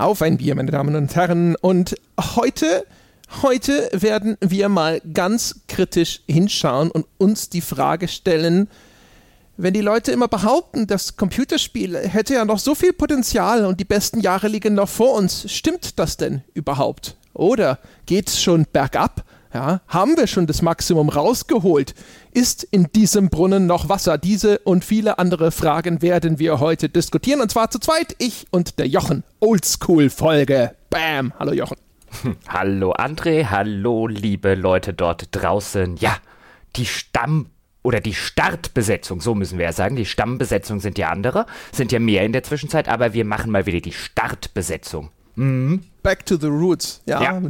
Auf ein Bier, meine Damen und Herren. Und heute, heute werden wir mal ganz kritisch hinschauen und uns die Frage stellen, wenn die Leute immer behaupten, das Computerspiel hätte ja noch so viel Potenzial und die besten Jahre liegen noch vor uns, stimmt das denn überhaupt? Oder geht's schon bergab? Ja, haben wir schon das Maximum rausgeholt? Ist in diesem Brunnen noch Wasser? Diese und viele andere Fragen werden wir heute diskutieren. Und zwar zu zweit, ich und der Jochen. Oldschool-Folge. Bam. Hallo Jochen. Hallo André, hallo liebe Leute dort draußen. Ja, die Stamm- oder die Startbesetzung, so müssen wir ja sagen. Die Stammbesetzung sind ja andere, sind ja mehr in der Zwischenzeit, aber wir machen mal wieder die Startbesetzung. Mhm. Back to the roots. Ja, ja.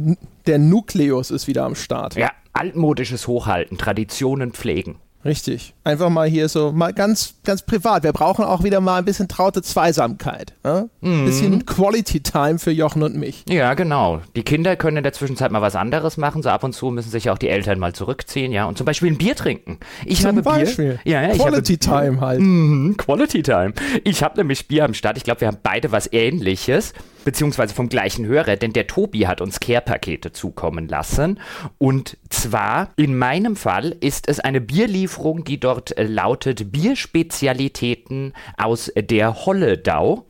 Der Nukleus ist wieder am Start. Ja, altmodisches Hochhalten, Traditionen pflegen. Richtig. Einfach mal hier so, mal ganz, ganz privat. Wir brauchen auch wieder mal ein bisschen traute Zweisamkeit. Ein ne? mhm. bisschen Quality Time für Jochen und mich. Ja, genau. Die Kinder können in der Zwischenzeit mal was anderes machen. So ab und zu müssen sich auch die Eltern mal zurückziehen, ja. Und zum Beispiel ein Bier trinken. Ich zum habe Beispiel. Bier. Ja, ja, Quality habe, Time halt. Mhm, Quality Time. Ich habe nämlich Bier am Start. Ich glaube, wir haben beide was ähnliches beziehungsweise vom gleichen Hörer, denn der Tobi hat uns Care-Pakete zukommen lassen. Und zwar, in meinem Fall ist es eine Bierlieferung, die dort äh, lautet Bierspezialitäten aus der Holledau,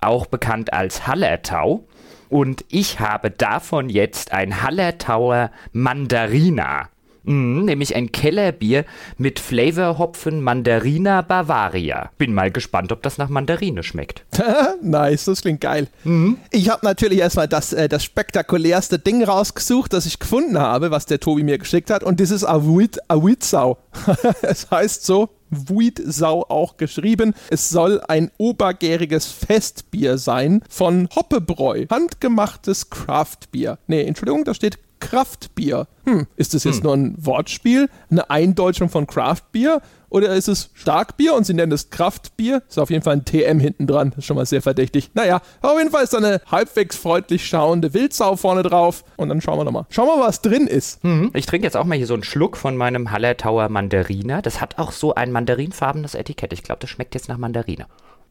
auch bekannt als Hallertau. Und ich habe davon jetzt ein Hallertauer Mandarina. Mm, nämlich ein Kellerbier mit Flavorhopfen Mandarina Bavaria. Bin mal gespannt, ob das nach Mandarine schmeckt. nice, das klingt geil. Mhm. Ich habe natürlich erstmal das, äh, das spektakulärste Ding rausgesucht, das ich gefunden habe, was der Tobi mir geschickt hat. Und das ist Awit, Awitsau. es heißt so, Wuitsau auch geschrieben. Es soll ein obergäriges Festbier sein von Hoppebräu. Handgemachtes Craftbier. Nee, Entschuldigung, da steht Kraftbier. Hm, ist das jetzt hm. nur ein Wortspiel, eine Eindeutschung von Craftbier oder ist es Starkbier und sie nennen es Kraftbier? Ist auf jeden Fall ein TM hinten dran, ist schon mal sehr verdächtig. Naja, auf jeden Fall ist da eine halbwegs freundlich schauende Wildsau vorne drauf und dann schauen wir nochmal. Schauen wir mal, was drin ist. Mhm. Ich trinke jetzt auch mal hier so einen Schluck von meinem Hallertauer Mandariner. Das hat auch so ein mandarinfarbenes Etikett. Ich glaube, das schmeckt jetzt nach Mandarine.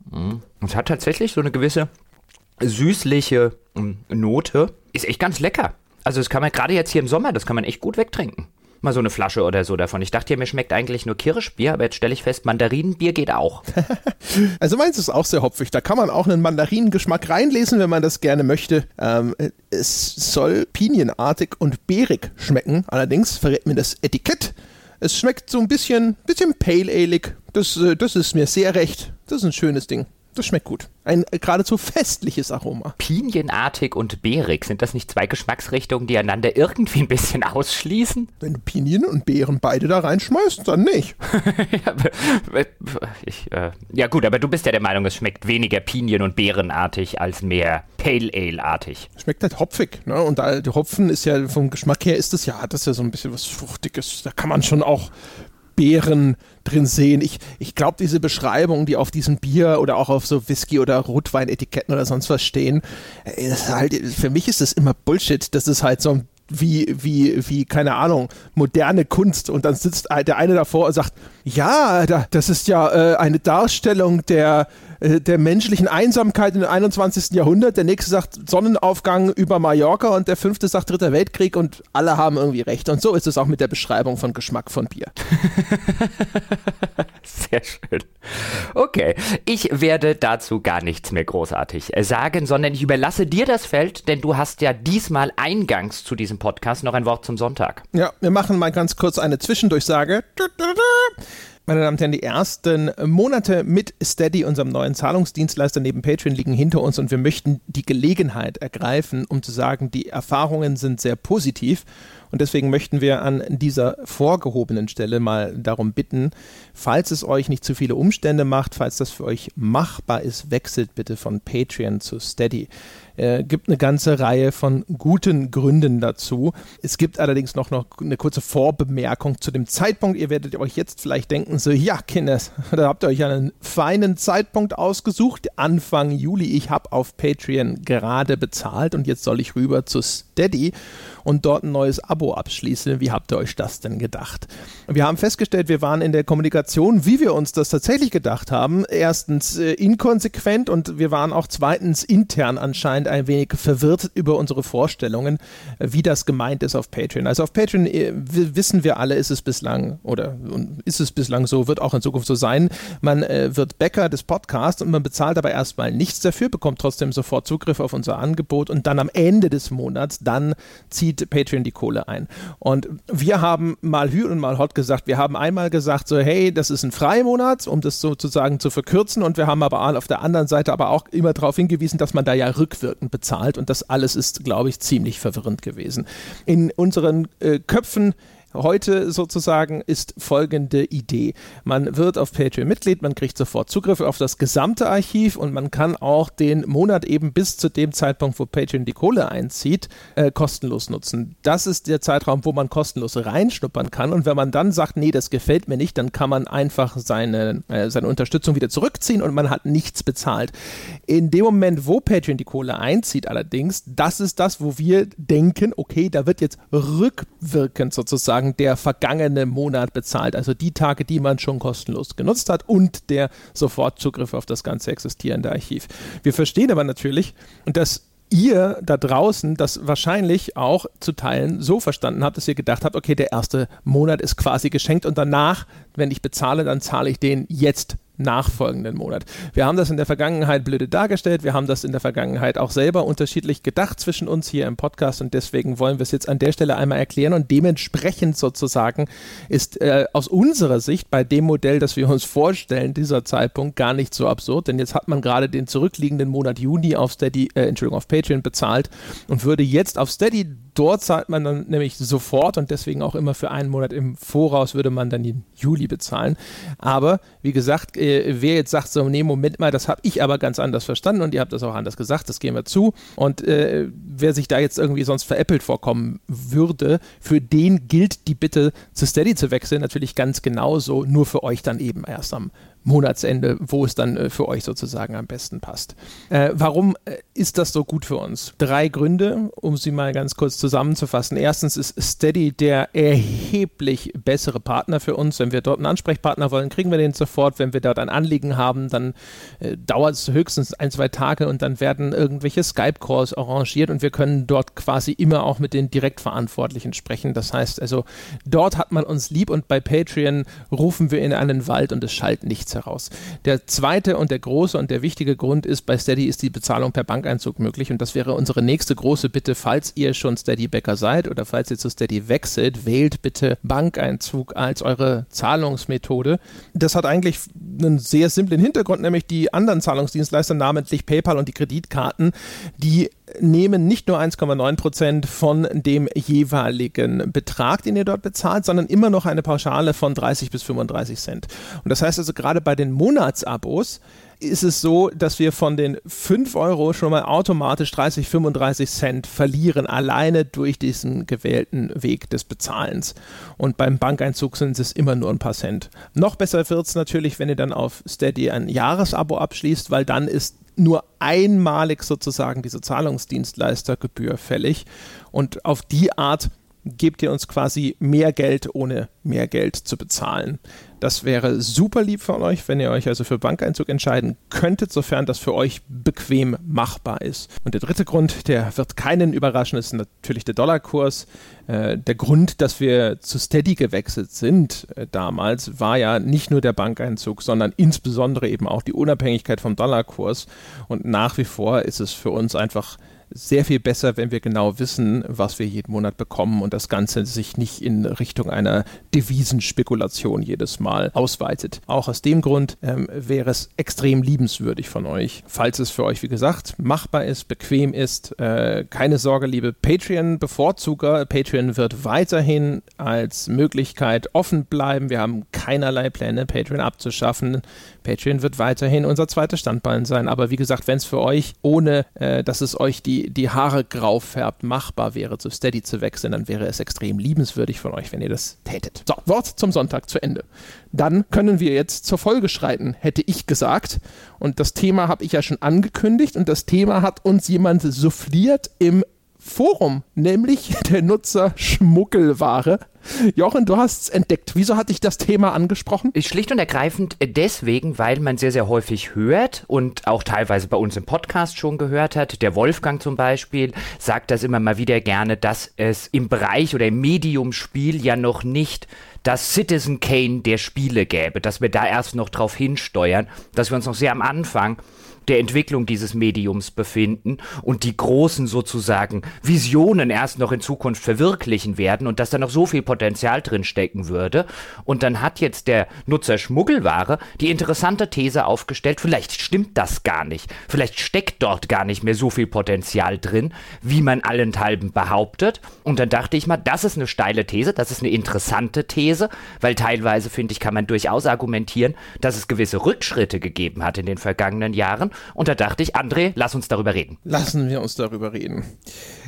Mhm. Es hat tatsächlich so eine gewisse süßliche hm, Note. Ist echt ganz lecker. Also das kann man gerade jetzt hier im Sommer, das kann man echt gut wegtrinken. Mal so eine Flasche oder so davon. Ich dachte ja, mir schmeckt eigentlich nur Kirschbier, aber jetzt stelle ich fest, Mandarinenbier geht auch. also meins ist auch sehr hopfig. Da kann man auch einen Mandarinengeschmack reinlesen, wenn man das gerne möchte. Ähm, es soll pinienartig und beerig schmecken. Allerdings verrät mir das Etikett. Es schmeckt so ein bisschen, bisschen pale ale Das, äh, das ist mir sehr recht. Das ist ein schönes Ding. Das schmeckt gut. Ein geradezu festliches Aroma. Pinienartig und beerig, sind das nicht zwei Geschmacksrichtungen, die einander irgendwie ein bisschen ausschließen? Wenn du Pinien und Beeren beide da reinschmeißt, dann nicht. ja, ich, äh, ja, gut, aber du bist ja der Meinung, es schmeckt weniger Pinien- und Beerenartig als mehr Pale Ale-artig. Schmeckt halt hopfig, ne? Und da, der Hopfen ist ja vom Geschmack her ist das ja, hat das ja so ein bisschen was Fruchtiges. Da kann man schon auch Beeren drin sehen. Ich, ich glaube, diese Beschreibungen, die auf diesem Bier oder auch auf so Whisky- oder Rotwein-Etiketten oder sonst was stehen, äh, halt, für mich ist das immer Bullshit. Das ist halt so ein wie, wie, wie, keine Ahnung, moderne Kunst und dann sitzt der eine davor und sagt, ja, das ist ja äh, eine Darstellung der, der menschlichen Einsamkeit im 21. Jahrhundert. Der nächste sagt Sonnenaufgang über Mallorca und der fünfte sagt Dritter Weltkrieg und alle haben irgendwie recht. Und so ist es auch mit der Beschreibung von Geschmack von Bier. Sehr schön. Okay, ich werde dazu gar nichts mehr großartig sagen, sondern ich überlasse dir das Feld, denn du hast ja diesmal eingangs zu diesem Podcast noch ein Wort zum Sonntag. Ja, wir machen mal ganz kurz eine Zwischendurchsage. Meine Damen und Herren, die ersten Monate mit Steady, unserem neuen Zahlungsdienstleister neben Patreon, liegen hinter uns und wir möchten die Gelegenheit ergreifen, um zu sagen, die Erfahrungen sind sehr positiv und deswegen möchten wir an dieser vorgehobenen Stelle mal darum bitten, falls es euch nicht zu viele Umstände macht, falls das für euch machbar ist, wechselt bitte von Patreon zu Steady. Äh, gibt eine ganze Reihe von guten Gründen dazu. Es gibt allerdings noch, noch eine kurze Vorbemerkung zu dem Zeitpunkt. Ihr werdet euch jetzt vielleicht denken, so, ja, Kinders, da habt ihr euch einen feinen Zeitpunkt ausgesucht. Anfang Juli. Ich habe auf Patreon gerade bezahlt und jetzt soll ich rüber zu Steady und dort ein neues Abo abschließen. Wie habt ihr euch das denn gedacht? Wir haben festgestellt, wir waren in der Kommunikation, wie wir uns das tatsächlich gedacht haben, erstens äh, inkonsequent und wir waren auch zweitens intern anscheinend ein wenig verwirrt über unsere Vorstellungen, äh, wie das gemeint ist auf Patreon. Also auf Patreon äh, wissen wir alle, ist es bislang oder ist es bislang so, wird auch in Zukunft so sein. Man äh, wird Bäcker des Podcasts und man bezahlt aber erstmal nichts dafür, bekommt trotzdem sofort Zugriff auf unser Angebot und dann am Ende des Monats, dann zieht Patreon die Kohle ein. Und wir haben mal Hü und mal Hot gesagt, wir haben einmal gesagt, so hey, das ist ein Freimonat, um das sozusagen zu verkürzen und wir haben aber auf der anderen Seite aber auch immer darauf hingewiesen, dass man da ja rückwirkend bezahlt und das alles ist, glaube ich, ziemlich verwirrend gewesen. In unseren äh, Köpfen heute sozusagen ist folgende Idee. Man wird auf Patreon Mitglied, man kriegt sofort Zugriff auf das gesamte Archiv und man kann auch den Monat eben bis zu dem Zeitpunkt, wo Patreon die Kohle einzieht, äh, kostenlos nutzen. Das ist der Zeitraum, wo man kostenlos reinschnuppern kann und wenn man dann sagt, nee, das gefällt mir nicht, dann kann man einfach seine, äh, seine Unterstützung wieder zurückziehen und man hat nichts bezahlt. In dem Moment, wo Patreon die Kohle einzieht allerdings, das ist das, wo wir denken, okay, da wird jetzt rückwirkend sozusagen sozusagen der vergangene Monat bezahlt, also die Tage, die man schon kostenlos genutzt hat und der Sofortzugriff auf das ganze existierende Archiv. Wir verstehen aber natürlich, und das ihr da draußen das wahrscheinlich auch zu Teilen so verstanden habt, dass ihr gedacht habt, okay, der erste Monat ist quasi geschenkt und danach, wenn ich bezahle, dann zahle ich den jetzt nachfolgenden Monat. Wir haben das in der Vergangenheit blöde dargestellt, wir haben das in der Vergangenheit auch selber unterschiedlich gedacht zwischen uns hier im Podcast und deswegen wollen wir es jetzt an der Stelle einmal erklären und dementsprechend sozusagen ist äh, aus unserer Sicht bei dem Modell, das wir uns vorstellen, dieser Zeitpunkt gar nicht so absurd, denn jetzt hat man gerade den zurückliegenden Monat Juni auf Steady, äh, Entschuldigung, auf Patreon bezahlt und würde jetzt auf Steady dort zahlt man dann nämlich sofort und deswegen auch immer für einen Monat im Voraus würde man dann den Juli bezahlen. Aber wie gesagt, äh, wer jetzt sagt, so, nee, Moment mal, das habe ich aber ganz anders verstanden und ihr habt das auch anders gesagt, das gehen wir zu. Und äh, wer sich da jetzt irgendwie sonst veräppelt vorkommen würde, für den gilt die Bitte, zu Steady zu wechseln, natürlich ganz genauso, nur für euch dann eben erst am Monatsende, wo es dann äh, für euch sozusagen am besten passt. Äh, warum äh, ist das so gut für uns? Drei Gründe, um sie mal ganz kurz zusammenzufassen. Erstens ist Steady der erheblich bessere Partner für uns. Wenn wir dort einen Ansprechpartner wollen, kriegen wir den sofort. Wenn wir dort ein Anliegen haben, dann äh, dauert es höchstens ein, zwei Tage und dann werden irgendwelche Skype-Calls arrangiert und wir können dort quasi immer auch mit den Direktverantwortlichen sprechen. Das heißt also, dort hat man uns lieb und bei Patreon rufen wir in einen Wald und es schallt nichts heraus. Der zweite und der große und der wichtige Grund ist, bei Steady ist die Bezahlung per Bankeinzug möglich und das wäre unsere nächste große Bitte, falls ihr schon Steady-Bäcker seid oder falls ihr zu Steady wechselt, wählt bitte Bankeinzug als eure Zahlungsmethode. Das hat eigentlich einen sehr simplen Hintergrund, nämlich die anderen Zahlungsdienstleister, namentlich PayPal und die Kreditkarten, die nehmen nicht nur 1,9 Prozent von dem jeweiligen Betrag, den ihr dort bezahlt, sondern immer noch eine Pauschale von 30 bis 35 Cent. Und das heißt also, gerade bei den Monatsabos ist es so, dass wir von den 5 Euro schon mal automatisch 30, 35 Cent verlieren, alleine durch diesen gewählten Weg des Bezahlens. Und beim Bankeinzug sind es immer nur ein paar Cent. Noch besser wird es natürlich, wenn ihr dann auf Steady ein Jahresabo abschließt, weil dann ist nur einmalig sozusagen diese Zahlungsdienstleistergebühr fällig. Und auf die Art gebt ihr uns quasi mehr Geld, ohne mehr Geld zu bezahlen. Das wäre super lieb von euch, wenn ihr euch also für Bankeinzug entscheiden könntet, sofern das für euch bequem machbar ist. Und der dritte Grund, der wird keinen überraschen, ist natürlich der Dollarkurs. Äh, der Grund, dass wir zu Steady gewechselt sind äh, damals, war ja nicht nur der Bankeinzug, sondern insbesondere eben auch die Unabhängigkeit vom Dollarkurs. Und nach wie vor ist es für uns einfach sehr viel besser, wenn wir genau wissen, was wir jeden Monat bekommen und das Ganze sich nicht in Richtung einer Devisenspekulation jedes Mal ausweitet. Auch aus dem Grund ähm, wäre es extrem liebenswürdig von euch, falls es für euch, wie gesagt, machbar ist, bequem ist. Äh, keine Sorge, liebe Patreon-Bevorzuger. Patreon wird weiterhin als Möglichkeit offen bleiben. Wir haben keinerlei Pläne, Patreon abzuschaffen. Patreon wird weiterhin unser zweites Standbein sein. Aber wie gesagt, wenn es für euch, ohne äh, dass es euch die, die Haare grau färbt, machbar wäre, zu Steady zu wechseln, dann wäre es extrem liebenswürdig von euch, wenn ihr das tätet. So, Wort zum Sonntag zu Ende. Dann können wir jetzt zur Folge schreiten, hätte ich gesagt. Und das Thema habe ich ja schon angekündigt und das Thema hat uns jemand souffliert im Forum, nämlich der Nutzer Schmuggelware. Jochen, du hast es entdeckt. Wieso hat dich das Thema angesprochen? Schlicht und ergreifend deswegen, weil man sehr, sehr häufig hört und auch teilweise bei uns im Podcast schon gehört hat. Der Wolfgang zum Beispiel sagt das immer mal wieder gerne, dass es im Bereich oder im Medium-Spiel ja noch nicht das Citizen Kane der Spiele gäbe, dass wir da erst noch drauf hinsteuern, dass wir uns noch sehr am Anfang der Entwicklung dieses Mediums befinden und die großen sozusagen Visionen erst noch in Zukunft verwirklichen werden und dass da noch so viel Potenzial drin stecken würde. Und dann hat jetzt der Nutzer Schmuggelware die interessante These aufgestellt, vielleicht stimmt das gar nicht. Vielleicht steckt dort gar nicht mehr so viel Potenzial drin, wie man allenthalben behauptet. Und dann dachte ich mal, das ist eine steile These, das ist eine interessante These, weil teilweise, finde ich, kann man durchaus argumentieren, dass es gewisse Rückschritte gegeben hat in den vergangenen Jahren und da dachte ich, André, lass uns darüber reden. Lassen wir uns darüber reden.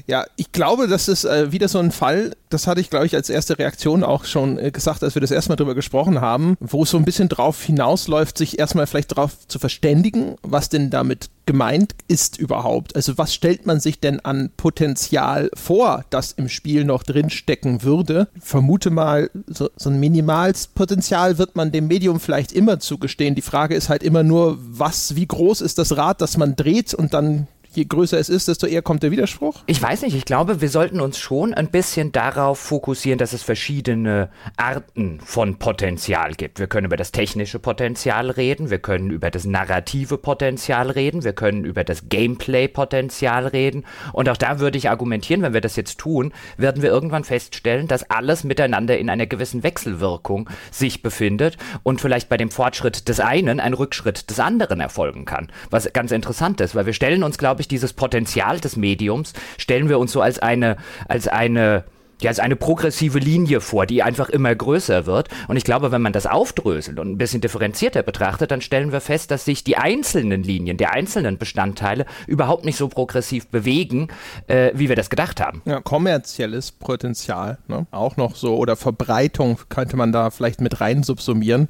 Ja, ich glaube, das ist äh, wieder so ein Fall, das hatte ich, glaube ich, als erste Reaktion auch schon äh, gesagt, als wir das erstmal drüber gesprochen haben, wo es so ein bisschen drauf hinausläuft, sich erstmal vielleicht darauf zu verständigen, was denn damit gemeint ist überhaupt. Also was stellt man sich denn an Potenzial vor, das im Spiel noch drinstecken würde? vermute mal, so, so ein Minimalspotenzial wird man dem Medium vielleicht immer zugestehen. Die Frage ist halt immer nur, was, wie groß ist das Rad, das man dreht und dann je größer es ist, desto eher kommt der Widerspruch? Ich weiß nicht, ich glaube, wir sollten uns schon ein bisschen darauf fokussieren, dass es verschiedene Arten von Potenzial gibt. Wir können über das technische Potenzial reden, wir können über das narrative Potenzial reden, wir können über das Gameplay-Potenzial reden. Und auch da würde ich argumentieren, wenn wir das jetzt tun, werden wir irgendwann feststellen, dass alles miteinander in einer gewissen Wechselwirkung sich befindet und vielleicht bei dem Fortschritt des einen ein Rückschritt des anderen erfolgen kann. Was ganz interessant ist, weil wir stellen uns, glaube ich, durch dieses Potenzial des Mediums stellen wir uns so als eine, als eine, ja, als eine progressive Linie vor, die einfach immer größer wird. Und ich glaube, wenn man das aufdröselt und ein bisschen differenzierter betrachtet, dann stellen wir fest, dass sich die einzelnen Linien, die einzelnen Bestandteile überhaupt nicht so progressiv bewegen, äh, wie wir das gedacht haben. Ja, kommerzielles Potenzial, ne? auch noch so, oder Verbreitung könnte man da vielleicht mit rein subsumieren.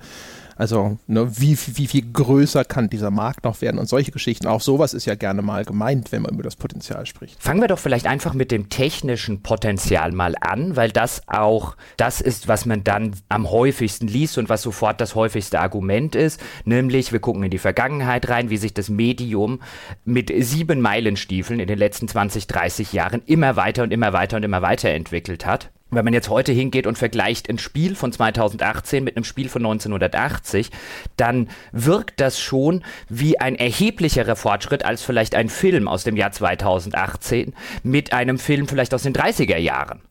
Also ne, wie, wie viel größer kann dieser Markt noch werden und solche Geschichten. Auch sowas ist ja gerne mal gemeint, wenn man über das Potenzial spricht. Fangen wir doch vielleicht einfach mit dem technischen Potenzial mal an, weil das auch das ist, was man dann am häufigsten liest und was sofort das häufigste Argument ist. Nämlich, wir gucken in die Vergangenheit rein, wie sich das Medium mit sieben Meilenstiefeln in den letzten 20, 30 Jahren immer weiter und immer weiter und immer weiter entwickelt hat wenn man jetzt heute hingeht und vergleicht ein Spiel von 2018 mit einem Spiel von 1980, dann wirkt das schon wie ein erheblicherer Fortschritt als vielleicht ein Film aus dem Jahr 2018 mit einem Film vielleicht aus den 30er Jahren.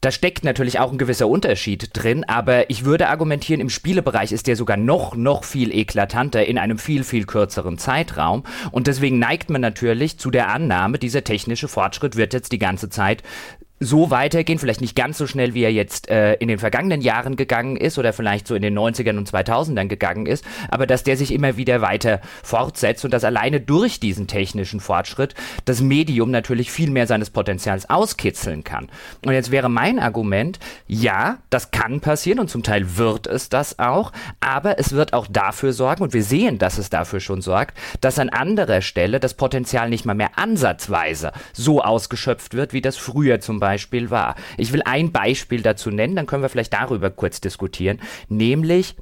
Da steckt natürlich auch ein gewisser Unterschied drin, aber ich würde argumentieren, im Spielebereich ist der sogar noch, noch viel eklatanter in einem viel, viel kürzeren Zeitraum. Und deswegen neigt man natürlich zu der Annahme, dieser technische Fortschritt wird jetzt die ganze Zeit so weitergehen, vielleicht nicht ganz so schnell, wie er jetzt äh, in den vergangenen Jahren gegangen ist oder vielleicht so in den 90ern und 2000ern gegangen ist, aber dass der sich immer wieder weiter fortsetzt und dass alleine durch diesen technischen Fortschritt das Medium natürlich viel mehr seines Potenzials auskitzeln kann. Und jetzt wäre mein Argument, ja, das kann passieren und zum Teil wird es das auch, aber es wird auch dafür sorgen und wir sehen, dass es dafür schon sorgt, dass an anderer Stelle das Potenzial nicht mal mehr ansatzweise so ausgeschöpft wird, wie das früher zum Beispiel Beispiel war. Ich will ein Beispiel dazu nennen, dann können wir vielleicht darüber kurz diskutieren, nämlich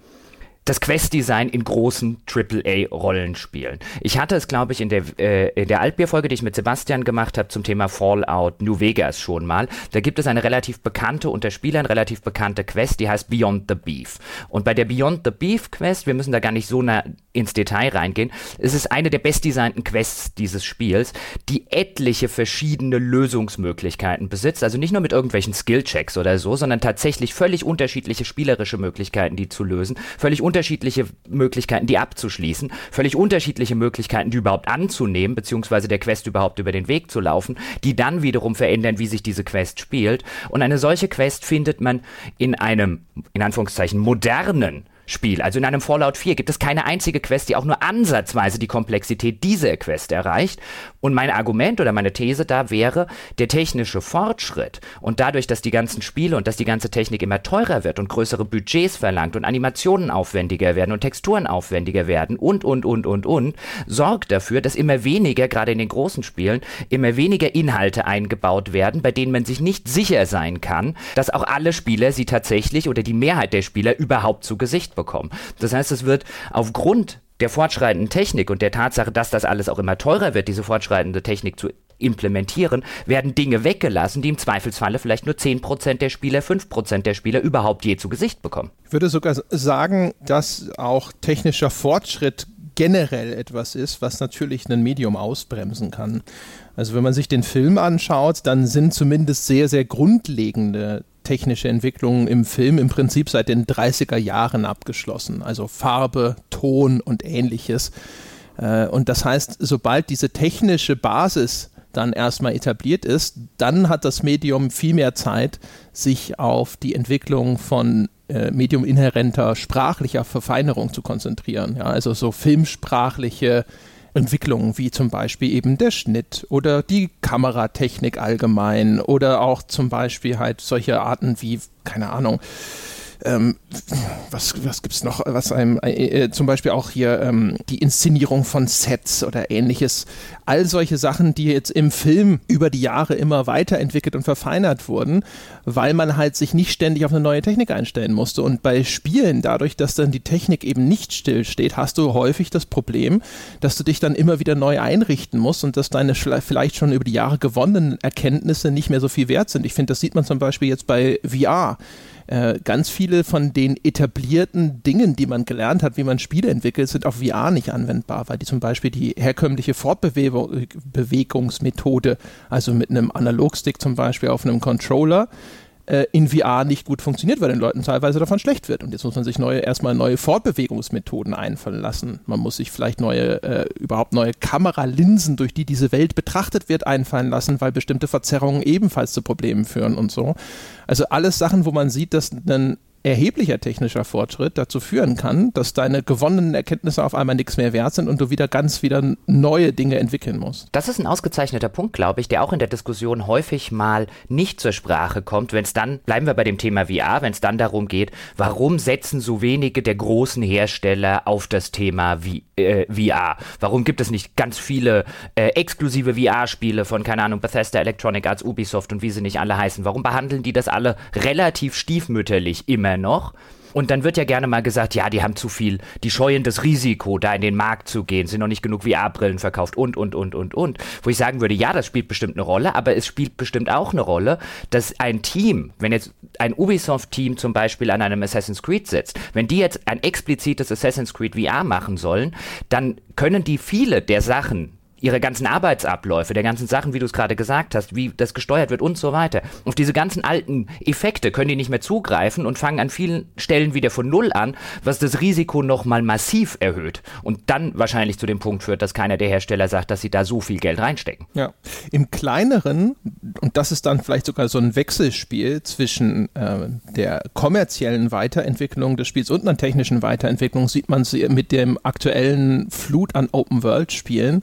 das Quest-Design in großen AAA-Rollenspielen. Ich hatte es, glaube ich, in der, äh, in der Altbier-Folge, die ich mit Sebastian gemacht habe, zum Thema Fallout New Vegas schon mal. Da gibt es eine relativ bekannte, unter Spielern relativ bekannte Quest, die heißt Beyond the Beef. Und bei der Beyond the Beef Quest, wir müssen da gar nicht so nah ins Detail reingehen, es ist eine der bestdesignten Quests dieses Spiels, die etliche verschiedene Lösungsmöglichkeiten besitzt. Also nicht nur mit irgendwelchen Skill-Checks oder so, sondern tatsächlich völlig unterschiedliche spielerische Möglichkeiten, die zu lösen. Völlig unterschiedliche Möglichkeiten, die abzuschließen, völlig unterschiedliche Möglichkeiten, die überhaupt anzunehmen, beziehungsweise der Quest überhaupt über den Weg zu laufen, die dann wiederum verändern, wie sich diese Quest spielt. Und eine solche Quest findet man in einem, in Anführungszeichen, modernen Spiel. Also in einem Fallout 4 gibt es keine einzige Quest, die auch nur ansatzweise die Komplexität dieser Quest erreicht. Und mein Argument oder meine These da wäre, der technische Fortschritt und dadurch, dass die ganzen Spiele und dass die ganze Technik immer teurer wird und größere Budgets verlangt und Animationen aufwendiger werden und Texturen aufwendiger werden und, und, und, und, und, sorgt dafür, dass immer weniger, gerade in den großen Spielen, immer weniger Inhalte eingebaut werden, bei denen man sich nicht sicher sein kann, dass auch alle Spieler sie tatsächlich oder die Mehrheit der Spieler überhaupt zu Gesicht bekommen. Das heißt, es wird aufgrund der fortschreitenden Technik und der Tatsache, dass das alles auch immer teurer wird, diese fortschreitende Technik zu implementieren, werden Dinge weggelassen, die im Zweifelsfalle vielleicht nur 10% der Spieler, 5% der Spieler überhaupt je zu Gesicht bekommen. Ich würde sogar sagen, dass auch technischer Fortschritt generell etwas ist, was natürlich ein Medium ausbremsen kann. Also wenn man sich den Film anschaut, dann sind zumindest sehr, sehr grundlegende technische Entwicklungen im Film im Prinzip seit den 30er Jahren abgeschlossen. Also Farbe, Ton und ähnliches. Äh, und das heißt, sobald diese technische Basis dann erstmal etabliert ist, dann hat das Medium viel mehr Zeit, sich auf die Entwicklung von äh, mediuminhärenter sprachlicher Verfeinerung zu konzentrieren. Ja, also so filmsprachliche Entwicklungen wie zum Beispiel eben der Schnitt oder die Kameratechnik allgemein oder auch zum Beispiel halt solche Arten wie, keine Ahnung, ähm, was, was gibt es noch, was einem, äh, äh, zum Beispiel auch hier ähm, die Inszenierung von Sets oder ähnliches. All solche Sachen, die jetzt im Film über die Jahre immer weiterentwickelt und verfeinert wurden, weil man halt sich nicht ständig auf eine neue Technik einstellen musste. Und bei Spielen, dadurch, dass dann die Technik eben nicht stillsteht, hast du häufig das Problem, dass du dich dann immer wieder neu einrichten musst und dass deine vielleicht schon über die Jahre gewonnenen Erkenntnisse nicht mehr so viel wert sind. Ich finde, das sieht man zum Beispiel jetzt bei VR. Äh, ganz viele von den etablierten Dingen, die man gelernt hat, wie man Spiele entwickelt, sind auf VR nicht anwendbar, weil die zum Beispiel die herkömmliche Fortbewegungsmethode, also mit einem Analogstick zum Beispiel auf einem Controller, äh, in VR nicht gut funktioniert, weil den Leuten teilweise davon schlecht wird. Und jetzt muss man sich neue, erstmal neue Fortbewegungsmethoden einfallen lassen. Man muss sich vielleicht neue, äh, überhaupt neue Kameralinsen, durch die diese Welt betrachtet wird, einfallen lassen, weil bestimmte Verzerrungen ebenfalls zu Problemen führen und so. Also alles Sachen, wo man sieht, dass ein erheblicher technischer Fortschritt dazu führen kann, dass deine gewonnenen Erkenntnisse auf einmal nichts mehr wert sind und du wieder ganz wieder neue Dinge entwickeln musst. Das ist ein ausgezeichneter Punkt, glaube ich, der auch in der Diskussion häufig mal nicht zur Sprache kommt, wenn es dann, bleiben wir bei dem Thema VR, wenn es dann darum geht, warum setzen so wenige der großen Hersteller auf das Thema v äh, VR? Warum gibt es nicht ganz viele äh, exklusive VR-Spiele von, keine Ahnung, Bethesda, Electronic Arts, Ubisoft und wie sie nicht alle heißen? Warum behandeln die das alle relativ stiefmütterlich immer noch. Und dann wird ja gerne mal gesagt, ja, die haben zu viel, die scheuen das Risiko, da in den Markt zu gehen, sind noch nicht genug VR-Brillen verkauft und, und, und, und, und. Wo ich sagen würde, ja, das spielt bestimmt eine Rolle, aber es spielt bestimmt auch eine Rolle, dass ein Team, wenn jetzt ein Ubisoft-Team zum Beispiel an einem Assassin's Creed sitzt, wenn die jetzt ein explizites Assassin's Creed VR machen sollen, dann können die viele der Sachen, ihre ganzen Arbeitsabläufe, der ganzen Sachen, wie du es gerade gesagt hast, wie das gesteuert wird und so weiter. Auf diese ganzen alten Effekte können die nicht mehr zugreifen und fangen an vielen Stellen wieder von Null an, was das Risiko nochmal massiv erhöht und dann wahrscheinlich zu dem Punkt führt, dass keiner der Hersteller sagt, dass sie da so viel Geld reinstecken. Ja, im kleineren, und das ist dann vielleicht sogar so ein Wechselspiel zwischen äh, der kommerziellen Weiterentwicklung des Spiels und einer technischen Weiterentwicklung, sieht man sie mit dem aktuellen Flut an Open-World-Spielen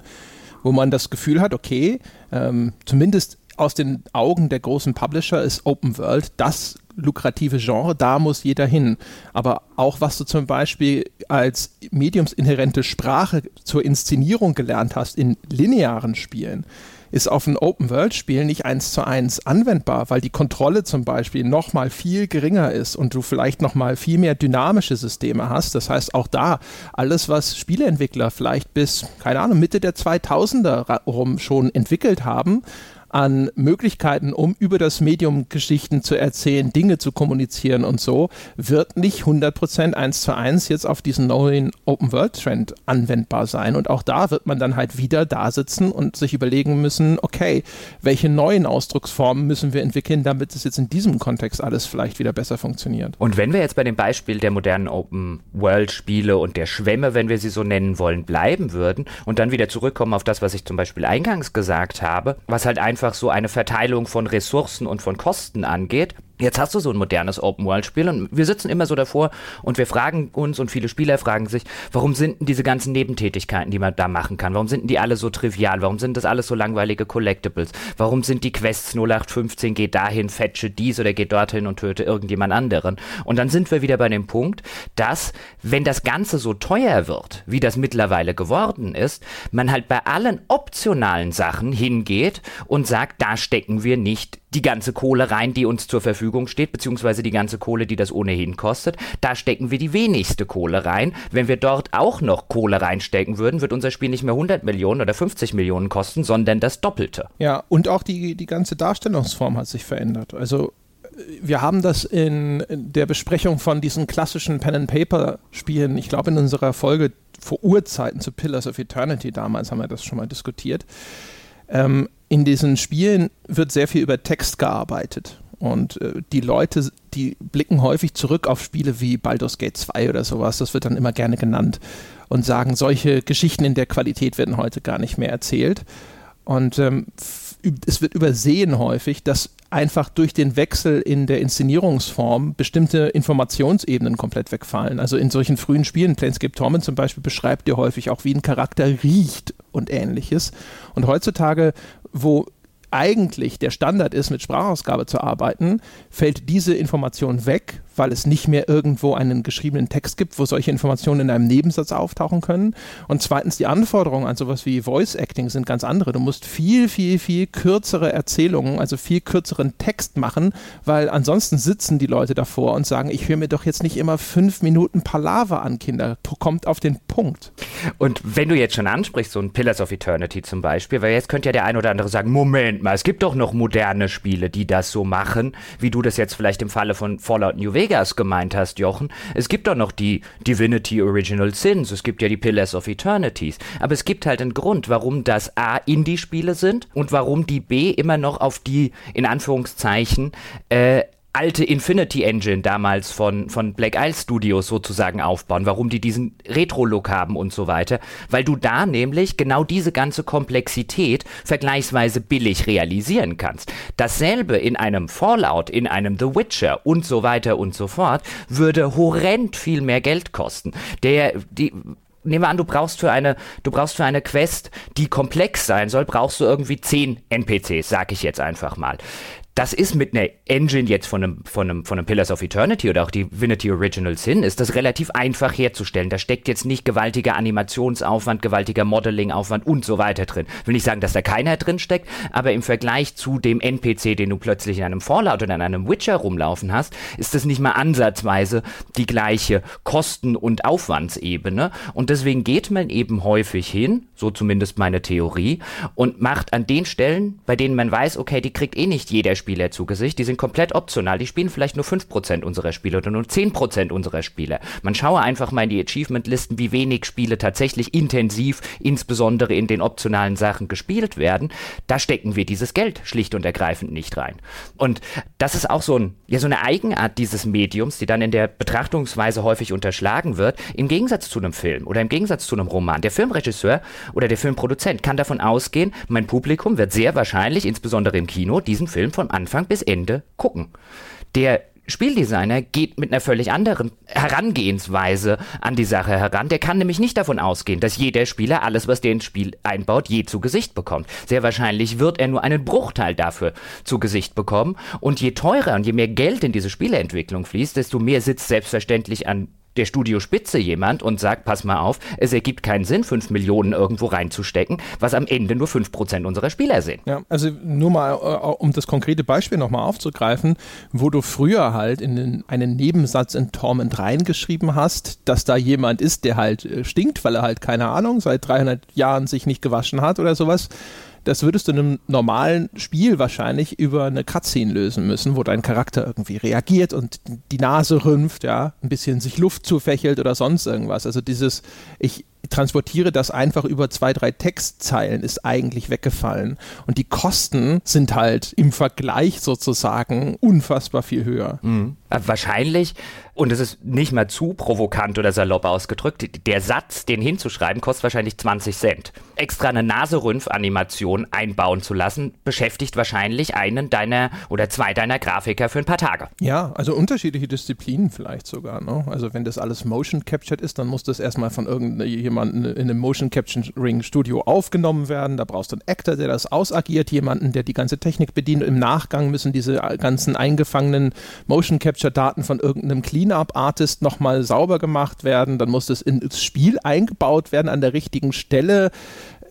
wo man das Gefühl hat, okay, ähm, zumindest aus den Augen der großen Publisher ist Open World das lukrative Genre, da muss jeder hin. Aber auch was du zum Beispiel als mediumsinhärente Sprache zur Inszenierung gelernt hast in linearen Spielen, ist auf ein Open-World-Spiel nicht eins zu eins anwendbar, weil die Kontrolle zum Beispiel nochmal viel geringer ist und du vielleicht nochmal viel mehr dynamische Systeme hast. Das heißt, auch da alles, was Spieleentwickler vielleicht bis, keine Ahnung, Mitte der 2000er rum schon entwickelt haben, an Möglichkeiten, um über das Medium Geschichten zu erzählen, Dinge zu kommunizieren und so, wird nicht 100% eins zu eins jetzt auf diesen neuen Open-World-Trend anwendbar sein. Und auch da wird man dann halt wieder da sitzen und sich überlegen müssen, okay, welche neuen Ausdrucksformen müssen wir entwickeln, damit es jetzt in diesem Kontext alles vielleicht wieder besser funktioniert. Und wenn wir jetzt bei dem Beispiel der modernen Open-World-Spiele und der Schwämme, wenn wir sie so nennen wollen, bleiben würden und dann wieder zurückkommen auf das, was ich zum Beispiel eingangs gesagt habe, was halt einfach einfach so eine Verteilung von Ressourcen und von Kosten angeht, Jetzt hast du so ein modernes Open-World-Spiel und wir sitzen immer so davor und wir fragen uns und viele Spieler fragen sich, warum sind denn diese ganzen Nebentätigkeiten, die man da machen kann, warum sind denn die alle so trivial, warum sind das alles so langweilige Collectibles, warum sind die Quests 0815, geh dahin, fetche dies oder geh dorthin und töte irgendjemand anderen. Und dann sind wir wieder bei dem Punkt, dass, wenn das Ganze so teuer wird, wie das mittlerweile geworden ist, man halt bei allen optionalen Sachen hingeht und sagt, da stecken wir nicht die ganze Kohle rein, die uns zur Verfügung steht, beziehungsweise die ganze Kohle, die das ohnehin kostet. Da stecken wir die wenigste Kohle rein. Wenn wir dort auch noch Kohle reinstecken würden, wird unser Spiel nicht mehr 100 Millionen oder 50 Millionen kosten, sondern das Doppelte. Ja, und auch die, die ganze Darstellungsform hat sich verändert. Also wir haben das in der Besprechung von diesen klassischen Pen-and-Paper-Spielen, ich glaube in unserer Folge vor Urzeiten zu Pillars of Eternity damals haben wir das schon mal diskutiert. Ähm, in diesen Spielen wird sehr viel über Text gearbeitet. Und äh, die Leute, die blicken häufig zurück auf Spiele wie Baldur's Gate 2 oder sowas, das wird dann immer gerne genannt, und sagen, solche Geschichten in der Qualität werden heute gar nicht mehr erzählt. Und ähm, es wird übersehen häufig, dass einfach durch den Wechsel in der Inszenierungsform bestimmte Informationsebenen komplett wegfallen. Also in solchen frühen Spielen, Planescape Torment zum Beispiel, beschreibt dir häufig auch, wie ein Charakter riecht und ähnliches. Und heutzutage wo eigentlich der Standard ist, mit Sprachausgabe zu arbeiten, fällt diese Information weg, weil es nicht mehr irgendwo einen geschriebenen Text gibt, wo solche Informationen in einem Nebensatz auftauchen können. Und zweitens, die Anforderungen an sowas wie Voice Acting sind ganz andere. Du musst viel, viel, viel kürzere Erzählungen, also viel kürzeren Text machen, weil ansonsten sitzen die Leute davor und sagen, ich höre mir doch jetzt nicht immer fünf Minuten Palaver an, Kinder. Kommt auf den Punkt. Und wenn du jetzt schon ansprichst, so ein Pillars of Eternity zum Beispiel, weil jetzt könnte ja der ein oder andere sagen, Moment mal, es gibt doch noch moderne Spiele, die das so machen, wie du das jetzt vielleicht im Falle von Fallout New Vegas Vegas gemeint hast, Jochen. Es gibt doch noch die Divinity Original Sins, es gibt ja die Pillars of Eternities. Aber es gibt halt einen Grund, warum das A Indie-Spiele sind und warum die B immer noch auf die, in Anführungszeichen, äh, alte Infinity Engine damals von, von Black Isle Studios sozusagen aufbauen, warum die diesen Retro-Look haben und so weiter, weil du da nämlich genau diese ganze Komplexität vergleichsweise billig realisieren kannst. Dasselbe in einem Fallout, in einem The Witcher und so weiter und so fort würde horrend viel mehr Geld kosten. Der, die, nehmen wir an, du brauchst für eine, du brauchst für eine Quest, die komplex sein soll, brauchst du irgendwie zehn NPCs, sag ich jetzt einfach mal. Das ist mit einer Engine jetzt von einem, von einem, von einem Pillars of Eternity oder auch Divinity Original Sin, ist das relativ einfach herzustellen. Da steckt jetzt nicht gewaltiger Animationsaufwand, gewaltiger Modelingaufwand und so weiter drin. Will nicht sagen, dass da keiner drin steckt, aber im Vergleich zu dem NPC, den du plötzlich in einem Fallout oder in einem Witcher rumlaufen hast, ist das nicht mal ansatzweise die gleiche Kosten- und Aufwandsebene. Und deswegen geht man eben häufig hin, so zumindest meine Theorie, und macht an den Stellen, bei denen man weiß, okay, die kriegt eh nicht jeder Spieler zu Gesicht. Die sind komplett optional. Die spielen vielleicht nur 5% unserer Spiele oder nur 10% unserer Spiele. Man schaue einfach mal in die Achievement-Listen, wie wenig Spiele tatsächlich intensiv, insbesondere in den optionalen Sachen gespielt werden. Da stecken wir dieses Geld schlicht und ergreifend nicht rein. Und das ist auch so, ein, ja, so eine Eigenart dieses Mediums, die dann in der Betrachtungsweise häufig unterschlagen wird. Im Gegensatz zu einem Film oder im Gegensatz zu einem Roman. Der Filmregisseur oder der Filmproduzent kann davon ausgehen, mein Publikum wird sehr wahrscheinlich, insbesondere im Kino, diesen Film von Anfang bis Ende gucken. Der Spieldesigner geht mit einer völlig anderen Herangehensweise an die Sache heran. Der kann nämlich nicht davon ausgehen, dass jeder Spieler alles, was der ins Spiel einbaut, je zu Gesicht bekommt. Sehr wahrscheinlich wird er nur einen Bruchteil dafür zu Gesicht bekommen. Und je teurer und je mehr Geld in diese Spieleentwicklung fließt, desto mehr sitzt selbstverständlich an der Studiospitze jemand und sagt, pass mal auf, es ergibt keinen Sinn, 5 Millionen irgendwo reinzustecken, was am Ende nur 5% unserer Spieler sind. Ja, also nur mal, äh, um das konkrete Beispiel nochmal aufzugreifen, wo du früher halt in einen Nebensatz in Torment reingeschrieben hast, dass da jemand ist, der halt äh, stinkt, weil er halt, keine Ahnung, seit 300 Jahren sich nicht gewaschen hat oder sowas das würdest du in einem normalen Spiel wahrscheinlich über eine Cutscene lösen müssen, wo dein Charakter irgendwie reagiert und die Nase rümpft, ja, ein bisschen sich Luft zufächelt oder sonst irgendwas. Also dieses, ich transportiere das einfach über zwei, drei Textzeilen, ist eigentlich weggefallen. Und die Kosten sind halt im Vergleich sozusagen unfassbar viel höher. Mhm. Äh, wahrscheinlich und es ist nicht mal zu provokant oder salopp ausgedrückt, der Satz, den hinzuschreiben, kostet wahrscheinlich 20 Cent. Extra eine Naserümpf-Animation einbauen zu lassen, beschäftigt wahrscheinlich einen deiner oder zwei deiner Grafiker für ein paar Tage. Ja, also unterschiedliche Disziplinen vielleicht sogar. Ne? Also wenn das alles Motion Captured ist, dann muss das erstmal von irgendjemandem in einem Motion Capturing Studio aufgenommen werden. Da brauchst du einen Actor, der das ausagiert, jemanden, der die ganze Technik bedient. Im Nachgang müssen diese ganzen eingefangenen Motion Capture Daten von irgendeinem Clean Cleanup-Artist nochmal sauber gemacht werden, dann muss es ins Spiel eingebaut werden an der richtigen Stelle.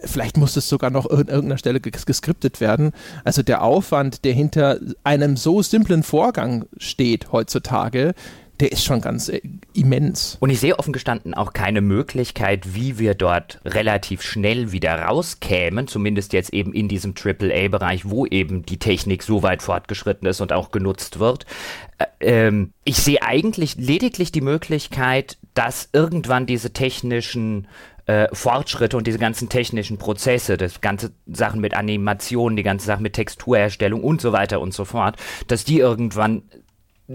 Vielleicht muss es sogar noch an irgendeiner Stelle geskriptet werden. Also der Aufwand, der hinter einem so simplen Vorgang steht heutzutage, der ist schon ganz äh, immens. Und ich sehe offen gestanden auch keine Möglichkeit, wie wir dort relativ schnell wieder rauskämen, zumindest jetzt eben in diesem AAA-Bereich, wo eben die Technik so weit fortgeschritten ist und auch genutzt wird. Äh, ähm, ich sehe eigentlich lediglich die Möglichkeit, dass irgendwann diese technischen äh, Fortschritte und diese ganzen technischen Prozesse, das ganze Sachen mit Animationen, die ganze Sache mit Texturherstellung und so weiter und so fort, dass die irgendwann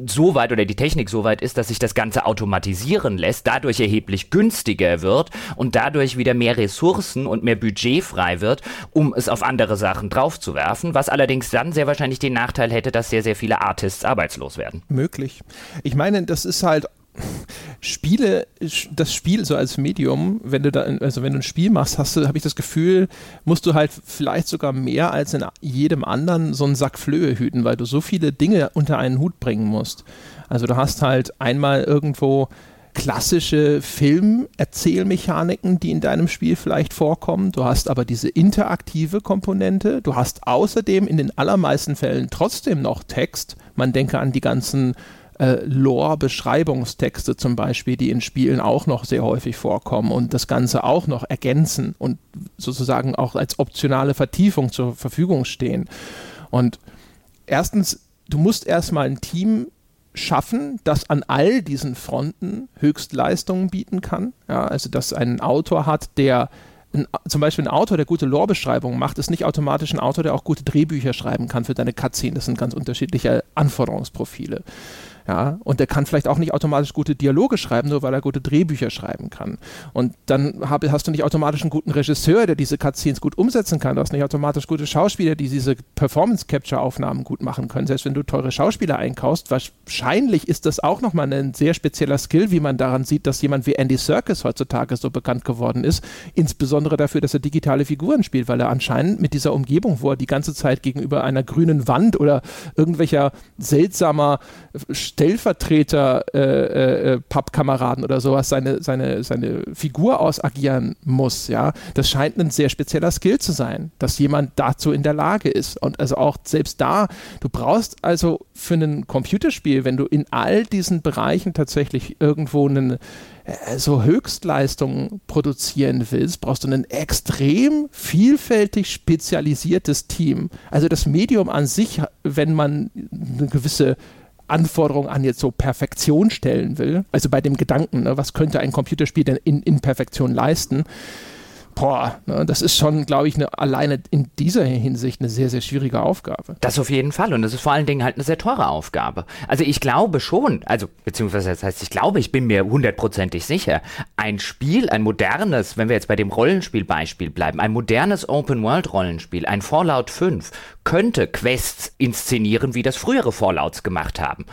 so weit oder die Technik so weit ist, dass sich das Ganze automatisieren lässt, dadurch erheblich günstiger wird und dadurch wieder mehr Ressourcen und mehr Budget frei wird, um es auf andere Sachen draufzuwerfen, was allerdings dann sehr wahrscheinlich den Nachteil hätte, dass sehr, sehr viele Artists arbeitslos werden. Möglich. Ich meine, das ist halt Spiele, das Spiel so als Medium, wenn du da, also wenn du ein Spiel machst, hast du, habe ich das Gefühl, musst du halt vielleicht sogar mehr als in jedem anderen so einen Sack Flöhe hüten, weil du so viele Dinge unter einen Hut bringen musst. Also du hast halt einmal irgendwo klassische Filmerzählmechaniken, die in deinem Spiel vielleicht vorkommen. Du hast aber diese interaktive Komponente. Du hast außerdem in den allermeisten Fällen trotzdem noch Text. Man denke an die ganzen äh, Lore-Beschreibungstexte zum Beispiel, die in Spielen auch noch sehr häufig vorkommen und das Ganze auch noch ergänzen und sozusagen auch als optionale Vertiefung zur Verfügung stehen. Und erstens, du musst erstmal ein Team schaffen, das an all diesen Fronten Höchstleistungen bieten kann. Ja, also, dass ein Autor hat, der ein, zum Beispiel ein Autor, der gute Lore-Beschreibungen macht, ist nicht automatisch ein Autor, der auch gute Drehbücher schreiben kann für deine Cutscene. Das sind ganz unterschiedliche Anforderungsprofile. Ja, und der kann vielleicht auch nicht automatisch gute Dialoge schreiben, nur weil er gute Drehbücher schreiben kann. Und dann hab, hast du nicht automatisch einen guten Regisseur, der diese Cutscenes gut umsetzen kann. Du hast nicht automatisch gute Schauspieler, die diese Performance-Capture-Aufnahmen gut machen können. Selbst wenn du teure Schauspieler einkaufst, wahrscheinlich ist das auch nochmal ein sehr spezieller Skill, wie man daran sieht, dass jemand wie Andy Serkis heutzutage so bekannt geworden ist. Insbesondere dafür, dass er digitale Figuren spielt, weil er anscheinend mit dieser Umgebung, wo er die ganze Zeit gegenüber einer grünen Wand oder irgendwelcher seltsamer Stellvertreter äh, äh, äh, Pappkameraden oder sowas seine, seine, seine Figur ausagieren muss, ja, das scheint ein sehr spezieller Skill zu sein, dass jemand dazu in der Lage ist. Und also auch selbst da, du brauchst also für ein Computerspiel, wenn du in all diesen Bereichen tatsächlich irgendwo einen äh, so Höchstleistungen produzieren willst, brauchst du ein extrem vielfältig spezialisiertes Team. Also das Medium an sich, wenn man eine gewisse Anforderungen an jetzt so Perfektion stellen will, also bei dem Gedanken, ne, was könnte ein Computerspiel denn in, in Perfektion leisten, boah, ne, das ist schon, glaube ich, eine, alleine in dieser Hinsicht eine sehr, sehr schwierige Aufgabe. Das auf jeden Fall. Und das ist vor allen Dingen halt eine sehr teure Aufgabe. Also ich glaube schon, also beziehungsweise das heißt, ich glaube, ich bin mir hundertprozentig sicher, ein Spiel, ein modernes, wenn wir jetzt bei dem Rollenspielbeispiel bleiben, ein modernes Open-World-Rollenspiel, ein Fallout 5, könnte Quests inszenieren, wie das frühere Fallouts gemacht haben.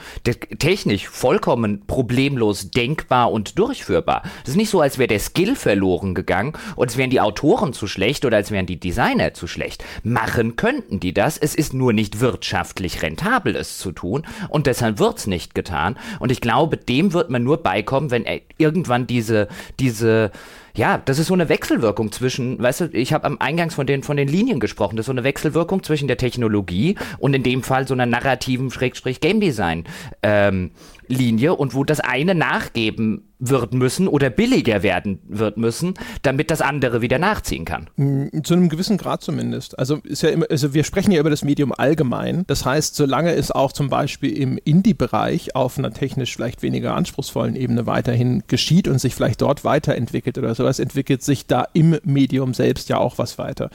Technisch vollkommen problemlos denkbar und durchführbar. Das ist nicht so, als wäre der Skill verloren gegangen und es wären die Autoren zu schlecht oder als wären die Designer zu schlecht. Machen könnten die das, es ist nur nicht wirtschaftlich rentabel, es zu tun und deshalb wird's nicht getan. Und ich glaube, dem wird man nur beikommen, wenn irgendwann diese, diese ja, das ist so eine Wechselwirkung zwischen, weißt du, ich habe am Eingangs von den, von den Linien gesprochen, das ist so eine Wechselwirkung zwischen der Technologie und in dem Fall so einer narrativen Schrägstrich Game Design ähm, Linie und wo das eine nachgeben wird müssen oder billiger werden wird müssen, damit das andere wieder nachziehen kann. Mm, zu einem gewissen Grad zumindest. Also ist ja immer, also wir sprechen ja über das Medium allgemein. Das heißt, solange es auch zum Beispiel im Indie-Bereich auf einer technisch vielleicht weniger anspruchsvollen Ebene weiterhin geschieht und sich vielleicht dort weiterentwickelt oder sowas, entwickelt sich da im Medium selbst ja auch was weiter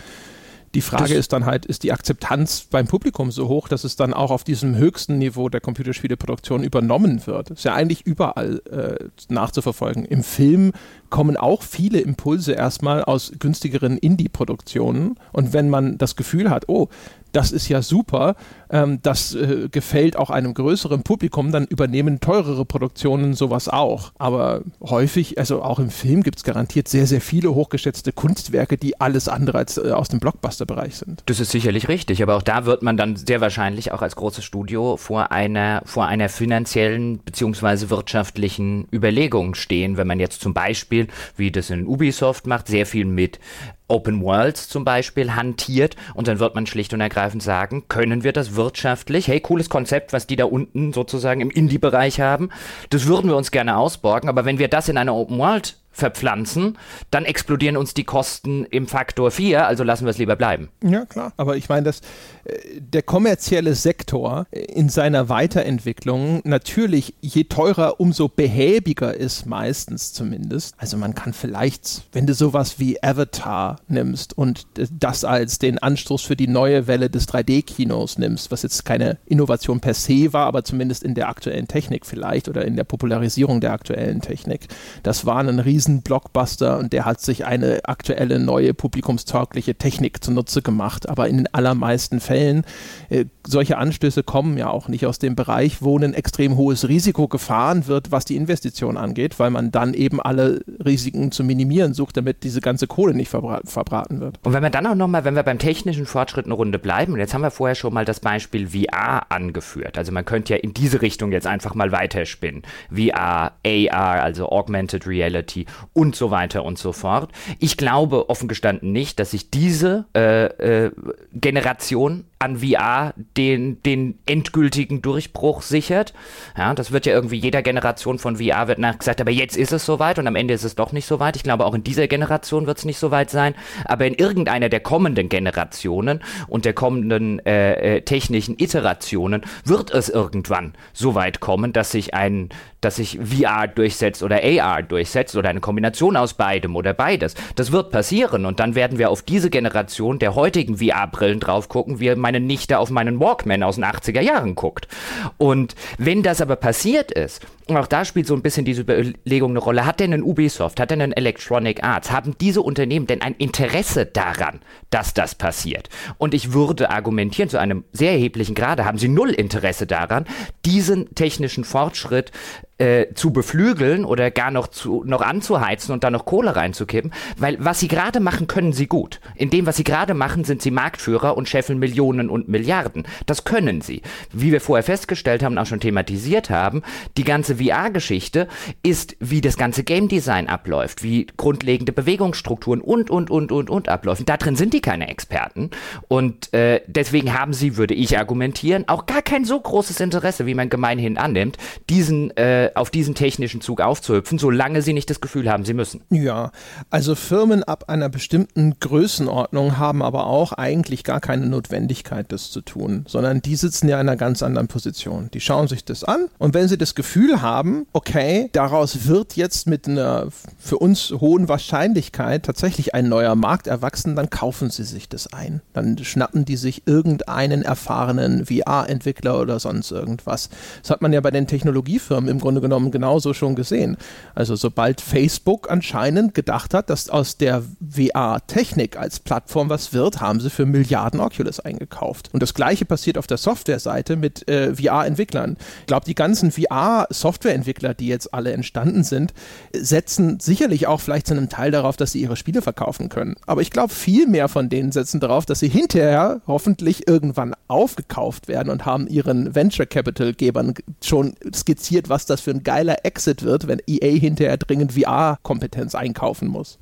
Die Frage das ist dann halt, ist die Akzeptanz beim Publikum so hoch, dass es dann auch auf diesem höchsten Niveau der Computerspieleproduktion übernommen wird? Ist ja eigentlich überall äh, nachzuverfolgen. Im Film kommen auch viele Impulse erstmal aus günstigeren Indie-Produktionen. Und wenn man das Gefühl hat, oh, das ist ja super, ähm, das äh, gefällt auch einem größeren Publikum, dann übernehmen teurere Produktionen sowas auch. Aber häufig, also auch im Film gibt es garantiert sehr, sehr viele hochgeschätzte Kunstwerke, die alles andere als äh, aus dem Blockbuster-Bereich sind. Das ist sicherlich richtig, aber auch da wird man dann sehr wahrscheinlich auch als großes Studio vor einer, vor einer finanziellen bzw. wirtschaftlichen Überlegung stehen, wenn man jetzt zum Beispiel, wie das in Ubisoft macht, sehr viel mit Open Worlds zum Beispiel hantiert und dann wird man schlicht und ergreifend sagen, können wir das wirtschaftlich? Hey, cooles Konzept, was die da unten sozusagen im Indie-Bereich haben. Das würden wir uns gerne ausborgen, aber wenn wir das in einer Open World verpflanzen, dann explodieren uns die Kosten im Faktor 4, also lassen wir es lieber bleiben. Ja, klar. Aber ich meine, dass äh, der kommerzielle Sektor in seiner Weiterentwicklung natürlich je teurer, umso behäbiger ist, meistens zumindest. Also man kann vielleicht, wenn du sowas wie Avatar nimmst und das als den Anstoß für die neue Welle des 3D-Kinos nimmst, was jetzt keine Innovation per se war, aber zumindest in der aktuellen Technik vielleicht oder in der Popularisierung der aktuellen Technik. Das war ein riesen Blockbuster und der hat sich eine aktuelle neue publikumstaugliche Technik zunutze gemacht. Aber in den allermeisten Fällen, äh, solche Anstöße kommen ja auch nicht aus dem Bereich, wo ein extrem hohes Risiko gefahren wird, was die Investition angeht, weil man dann eben alle Risiken zu minimieren sucht, damit diese ganze Kohle nicht verbra verbraten wird. Und wenn wir dann auch nochmal, wenn wir beim technischen Fortschritt eine Runde bleiben, und jetzt haben wir vorher schon mal das Beispiel VR angeführt. Also man könnte ja in diese Richtung jetzt einfach mal weiterspinnen. VR, AR, also Augmented Reality und so weiter und so fort. Ich glaube offen gestanden nicht, dass sich diese äh, äh, Generation an VR den, den endgültigen Durchbruch sichert. Ja, das wird ja irgendwie jeder Generation von VR wird nachgesagt, aber jetzt ist es soweit und am Ende ist es doch nicht soweit. Ich glaube, auch in dieser Generation wird es nicht soweit sein, aber in irgendeiner der kommenden Generationen und der kommenden äh, äh, technischen Iterationen wird es irgendwann so weit kommen, dass sich ein, dass sich VR durchsetzt oder AR durchsetzt oder eine Kombination aus beidem oder beides. Das wird passieren und dann werden wir auf diese Generation der heutigen VR-Brillen drauf gucken, wie meine Nichte auf meinen Walkman aus den 80er Jahren guckt. Und wenn das aber passiert ist, und auch da spielt so ein bisschen diese Überlegung eine Rolle, hat denn ein Ubisoft, hat denn ein Electronic Arts, haben diese Unternehmen denn ein Interesse daran, dass das passiert? Und ich würde argumentieren, zu einem sehr erheblichen Grade haben sie null Interesse daran, diesen technischen Fortschritt äh, zu beflügeln oder gar noch, zu, noch anzuheizen und da noch Kohle reinzukippen, weil was sie gerade machen, können sie gut. In dem, was sie gerade machen, sind sie Marktführer und scheffeln Millionen und Milliarden. Das können sie. Wie wir vorher festgestellt haben und auch schon thematisiert haben, die ganze VR-Geschichte ist, wie das ganze Game Design abläuft, wie grundlegende Bewegungsstrukturen und, und, und, und, und abläufen. Da drin sind die keine Experten und äh, deswegen haben sie, würde ich argumentieren, auch gar kein so großes Interesse, wie man gemeinhin annimmt, diesen äh, auf diesen technischen Zug aufzuhüpfen, solange sie nicht das Gefühl haben, sie müssen. Ja, also Firmen ab einer bestimmten Größenordnung haben aber auch eigentlich gar keine Notwendigkeit, das zu tun, sondern die sitzen ja in einer ganz anderen Position. Die schauen sich das an und wenn sie das Gefühl haben, okay, daraus wird jetzt mit einer für uns hohen Wahrscheinlichkeit tatsächlich ein neuer Markt erwachsen, dann kaufen sie sich das ein. Dann schnappen die sich irgendeinen erfahrenen VR-Entwickler oder sonst irgendwas. Das hat man ja bei den Technologiefirmen im Grunde Grunde genommen genauso schon gesehen. Also sobald Facebook anscheinend gedacht hat, dass aus der VR-Technik als Plattform was wird, haben sie für Milliarden Oculus eingekauft. Und das gleiche passiert auf der Softwareseite mit äh, VR-Entwicklern. Ich glaube, die ganzen VR-Softwareentwickler, die jetzt alle entstanden sind, setzen sicherlich auch vielleicht zu einem Teil darauf, dass sie ihre Spiele verkaufen können. Aber ich glaube, viel mehr von denen setzen darauf, dass sie hinterher hoffentlich irgendwann aufgekauft werden und haben ihren Venture Capital-Gebern schon skizziert, was das für ein geiler Exit wird, wenn EA hinterher dringend VR-Kompetenz einkaufen muss.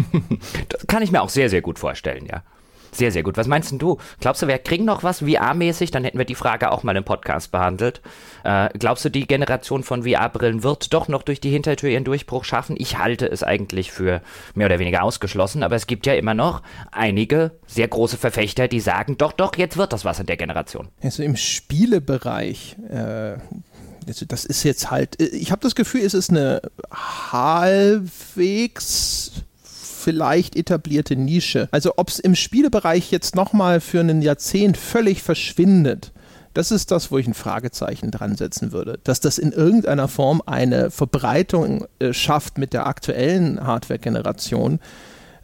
das kann ich mir auch sehr, sehr gut vorstellen, ja. Sehr, sehr gut. Was meinst du? Glaubst du, wir kriegen noch was VR-mäßig? Dann hätten wir die Frage auch mal im Podcast behandelt. Äh, glaubst du, die Generation von VR-Brillen wird doch noch durch die Hintertür ihren Durchbruch schaffen? Ich halte es eigentlich für mehr oder weniger ausgeschlossen, aber es gibt ja immer noch einige sehr große Verfechter, die sagen, doch, doch, jetzt wird das was in der Generation. Also im Spielebereich äh, das ist jetzt halt, ich habe das Gefühl, es ist eine halbwegs vielleicht etablierte Nische. Also ob es im Spielebereich jetzt nochmal für ein Jahrzehnt völlig verschwindet, das ist das, wo ich ein Fragezeichen dran setzen würde. Dass das in irgendeiner Form eine Verbreitung äh, schafft mit der aktuellen Hardware-Generation,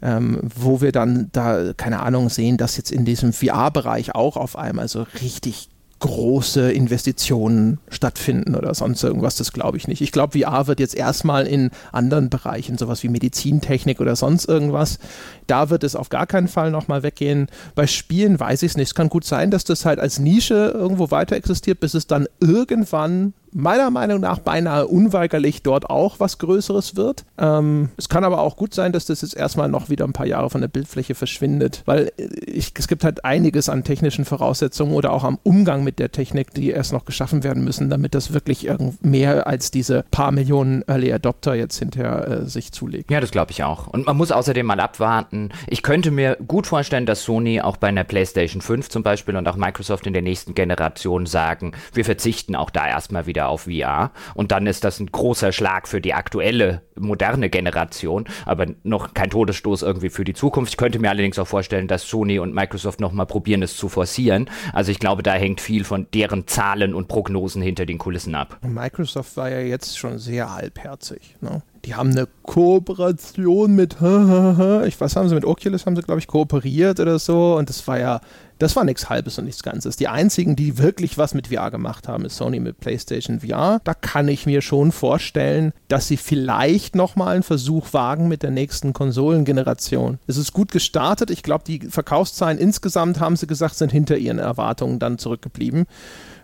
ähm, wo wir dann da, keine Ahnung, sehen, dass jetzt in diesem VR-Bereich auch auf einmal so richtig große Investitionen stattfinden oder sonst irgendwas, das glaube ich nicht. Ich glaube, VR wird jetzt erstmal in anderen Bereichen, sowas wie Medizintechnik oder sonst irgendwas, da wird es auf gar keinen Fall nochmal weggehen. Bei Spielen weiß ich es nicht. Es kann gut sein, dass das halt als Nische irgendwo weiter existiert, bis es dann irgendwann meiner Meinung nach beinahe unweigerlich dort auch was Größeres wird. Ähm, es kann aber auch gut sein, dass das jetzt erstmal noch wieder ein paar Jahre von der Bildfläche verschwindet, weil äh, ich, es gibt halt einiges an technischen Voraussetzungen oder auch am Umgang mit der Technik, die erst noch geschaffen werden müssen, damit das wirklich mehr als diese paar Millionen Early Adopter jetzt hinterher äh, sich zulegt. Ja, das glaube ich auch. Und man muss außerdem mal abwarten. Ich könnte mir gut vorstellen, dass Sony auch bei einer PlayStation 5 zum Beispiel und auch Microsoft in der nächsten Generation sagen, wir verzichten auch da erstmal wieder wieder auf VR. Und dann ist das ein großer Schlag für die aktuelle, moderne Generation, aber noch kein Todesstoß irgendwie für die Zukunft. Ich könnte mir allerdings auch vorstellen, dass Sony und Microsoft nochmal probieren, es zu forcieren. Also ich glaube, da hängt viel von deren Zahlen und Prognosen hinter den Kulissen ab. Microsoft war ja jetzt schon sehr halbherzig. Ne? Die haben eine Kooperation mit, ich weiß, haben sie mit Oculus, haben sie, glaube ich, kooperiert oder so. Und das war ja das war nichts Halbes und nichts Ganzes. Die einzigen, die wirklich was mit VR gemacht haben, ist Sony mit PlayStation VR. Da kann ich mir schon vorstellen, dass sie vielleicht nochmal einen Versuch wagen mit der nächsten Konsolengeneration. Es ist gut gestartet. Ich glaube, die Verkaufszahlen insgesamt, haben sie gesagt, sind hinter ihren Erwartungen dann zurückgeblieben.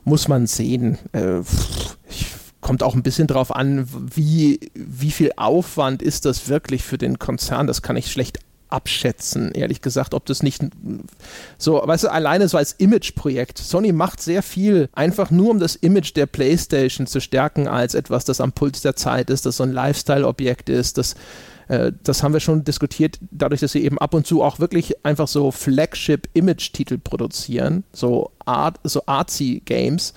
Muss man sehen. Äh, kommt auch ein bisschen drauf an, wie, wie viel Aufwand ist das wirklich für den Konzern. Das kann ich schlecht abschätzen, ehrlich gesagt, ob das nicht so, weißt du, alleine so als Image-Projekt. Sony macht sehr viel, einfach nur um das Image der PlayStation zu stärken, als etwas, das am Puls der Zeit ist, das so ein Lifestyle-Objekt ist, das äh, das haben wir schon diskutiert, dadurch, dass sie eben ab und zu auch wirklich einfach so Flagship-Image-Titel produzieren, so, Art, so Artsy-Games,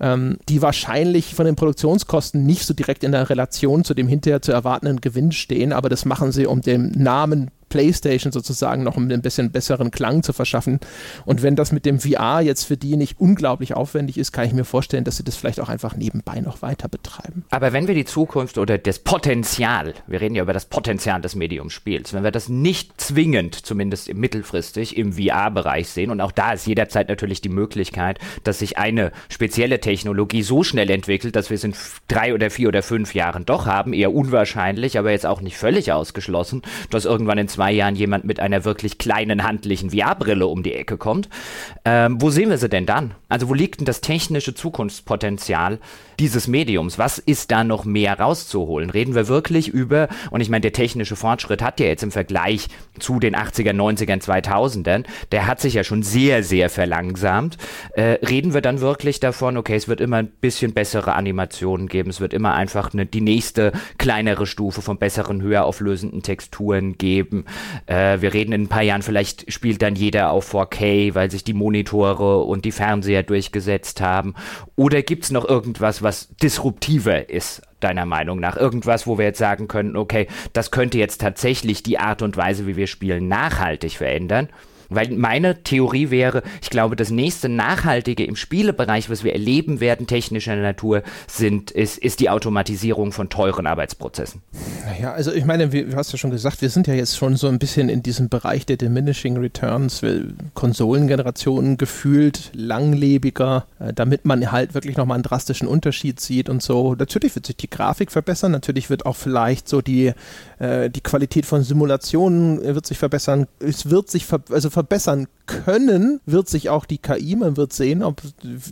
ähm, die wahrscheinlich von den Produktionskosten nicht so direkt in der Relation zu dem hinterher zu erwartenden Gewinn stehen, aber das machen sie, um dem Namen PlayStation sozusagen noch ein bisschen besseren Klang zu verschaffen. Und wenn das mit dem VR jetzt für die nicht unglaublich aufwendig ist, kann ich mir vorstellen, dass sie das vielleicht auch einfach nebenbei noch weiter betreiben. Aber wenn wir die Zukunft oder das Potenzial, wir reden ja über das Potenzial des Mediumspiels, wenn wir das nicht zwingend, zumindest mittelfristig, im VR-Bereich sehen, und auch da ist jederzeit natürlich die Möglichkeit, dass sich eine spezielle Technologie so schnell entwickelt, dass wir es in drei oder vier oder fünf Jahren doch haben, eher unwahrscheinlich, aber jetzt auch nicht völlig ausgeschlossen, dass irgendwann in zwei Jahren jemand mit einer wirklich kleinen handlichen VR-Brille um die Ecke kommt. Ähm, wo sehen wir sie denn dann? Also wo liegt denn das technische Zukunftspotenzial dieses Mediums? Was ist da noch mehr rauszuholen? Reden wir wirklich über, und ich meine, der technische Fortschritt hat ja jetzt im Vergleich zu den 80er, 90ern, 2000ern, der hat sich ja schon sehr, sehr verlangsamt. Äh, reden wir dann wirklich davon, okay, es wird immer ein bisschen bessere Animationen geben, es wird immer einfach eine, die nächste kleinere Stufe von besseren, höher auflösenden Texturen geben. Äh, wir reden in ein paar Jahren, vielleicht spielt dann jeder auf 4K, weil sich die Monitore und die Fernseher durchgesetzt haben. Oder gibt es noch irgendwas, was disruptiver ist deiner Meinung nach? Irgendwas, wo wir jetzt sagen können, okay, das könnte jetzt tatsächlich die Art und Weise, wie wir spielen, nachhaltig verändern? Weil meine Theorie wäre, ich glaube, das nächste Nachhaltige im Spielebereich, was wir erleben werden, technischer Natur, sind, ist, ist die Automatisierung von teuren Arbeitsprozessen. Naja, also ich meine, wie, du hast ja schon gesagt, wir sind ja jetzt schon so ein bisschen in diesem Bereich der Diminishing Returns, Konsolengenerationen gefühlt langlebiger, äh, damit man halt wirklich nochmal einen drastischen Unterschied sieht und so. Natürlich wird sich die Grafik verbessern, natürlich wird auch vielleicht so die, äh, die Qualität von Simulationen äh, wird sich verbessern. Es wird sich, also verbessern können, wird sich auch die KI, man wird sehen, ob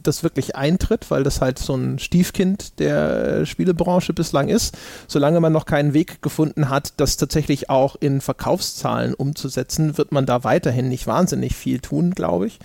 das wirklich eintritt, weil das halt so ein Stiefkind der Spielebranche bislang ist. Solange man noch keinen Weg gefunden hat, das tatsächlich auch in Verkaufszahlen umzusetzen, wird man da weiterhin nicht wahnsinnig viel tun, glaube ich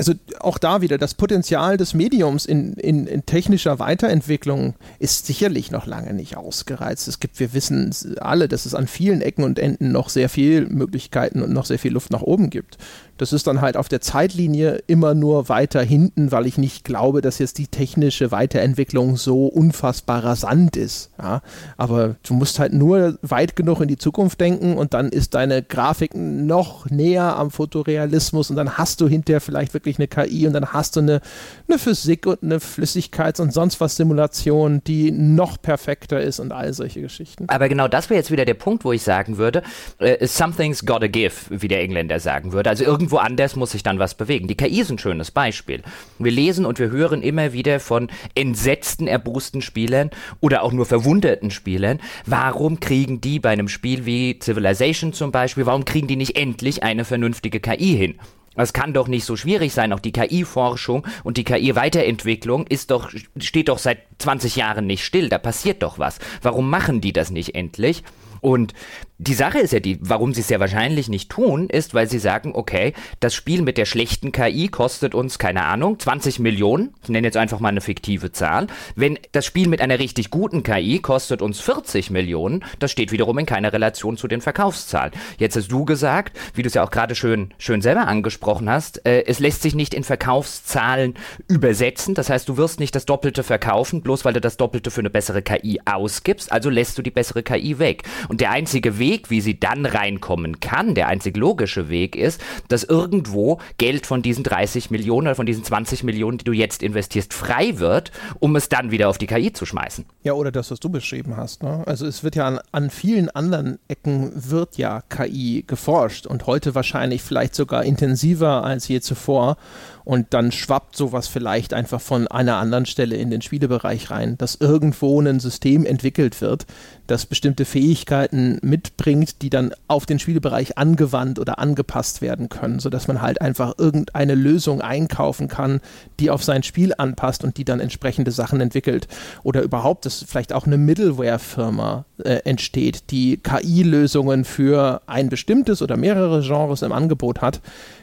also auch da wieder, das Potenzial des Mediums in, in, in, technischer Weiterentwicklung ist sicherlich noch lange nicht ausgereizt. Es gibt, wir wissen alle, dass es an vielen Ecken und Enden noch sehr viel Möglichkeiten und noch sehr viel Luft nach oben gibt. Das ist dann halt auf der Zeitlinie immer nur weiter hinten, weil ich nicht glaube, dass jetzt die technische Weiterentwicklung so unfassbar rasant ist. Ja? Aber du musst halt nur weit genug in die Zukunft denken und dann ist deine Grafik noch näher am Fotorealismus und dann hast du hinterher vielleicht wirklich eine KI und dann hast du eine, eine Physik und eine Flüssigkeits- und sonst was Simulation, die noch perfekter ist und all solche Geschichten. Aber genau das wäre jetzt wieder der Punkt, wo ich sagen würde, uh, something's gotta give, wie der Engländer sagen würde. Also irgendwo anders muss sich dann was bewegen. Die KI ist ein schönes Beispiel. Wir lesen und wir hören immer wieder von entsetzten, erbosten Spielern oder auch nur verwunderten Spielern. Warum kriegen die bei einem Spiel wie Civilization zum Beispiel, warum kriegen die nicht endlich eine vernünftige KI hin? Es kann doch nicht so schwierig sein. Auch die KI-Forschung und die KI-Weiterentwicklung ist doch, steht doch seit 20 Jahren nicht still. Da passiert doch was. Warum machen die das nicht endlich? Und die Sache ist ja die, warum sie es ja wahrscheinlich nicht tun, ist, weil sie sagen, okay, das Spiel mit der schlechten KI kostet uns, keine Ahnung, 20 Millionen. Ich nenne jetzt einfach mal eine fiktive Zahl. Wenn das Spiel mit einer richtig guten KI kostet uns 40 Millionen, das steht wiederum in keiner Relation zu den Verkaufszahlen. Jetzt hast du gesagt, wie du es ja auch gerade schön, schön selber angesprochen hast, äh, es lässt sich nicht in Verkaufszahlen übersetzen. Das heißt, du wirst nicht das Doppelte verkaufen, bloß weil du das Doppelte für eine bessere KI ausgibst. Also lässt du die bessere KI weg. Und der einzige Weg, wie sie dann reinkommen kann, der einzig logische Weg ist, dass irgendwo Geld von diesen 30 Millionen oder von diesen 20 Millionen, die du jetzt investierst, frei wird, um es dann wieder auf die KI zu schmeißen. Ja, oder das, was du beschrieben hast. Ne? Also es wird ja an, an vielen anderen Ecken wird ja KI geforscht und heute wahrscheinlich vielleicht sogar intensiver als je zuvor und dann schwappt sowas vielleicht einfach von einer anderen Stelle in den Spielebereich rein, dass irgendwo ein System entwickelt wird, das bestimmte Fähigkeiten mitbringt, die dann auf den Spielebereich angewandt oder angepasst werden können, sodass man halt einfach irgendeine Lösung einkaufen kann, die auf sein Spiel anpasst und die dann entsprechende Sachen entwickelt. Oder überhaupt, dass vielleicht auch eine Middleware-Firma äh, entsteht, die KI-Lösungen für ein bestimmtes oder mehrere Genres im Angebot hat,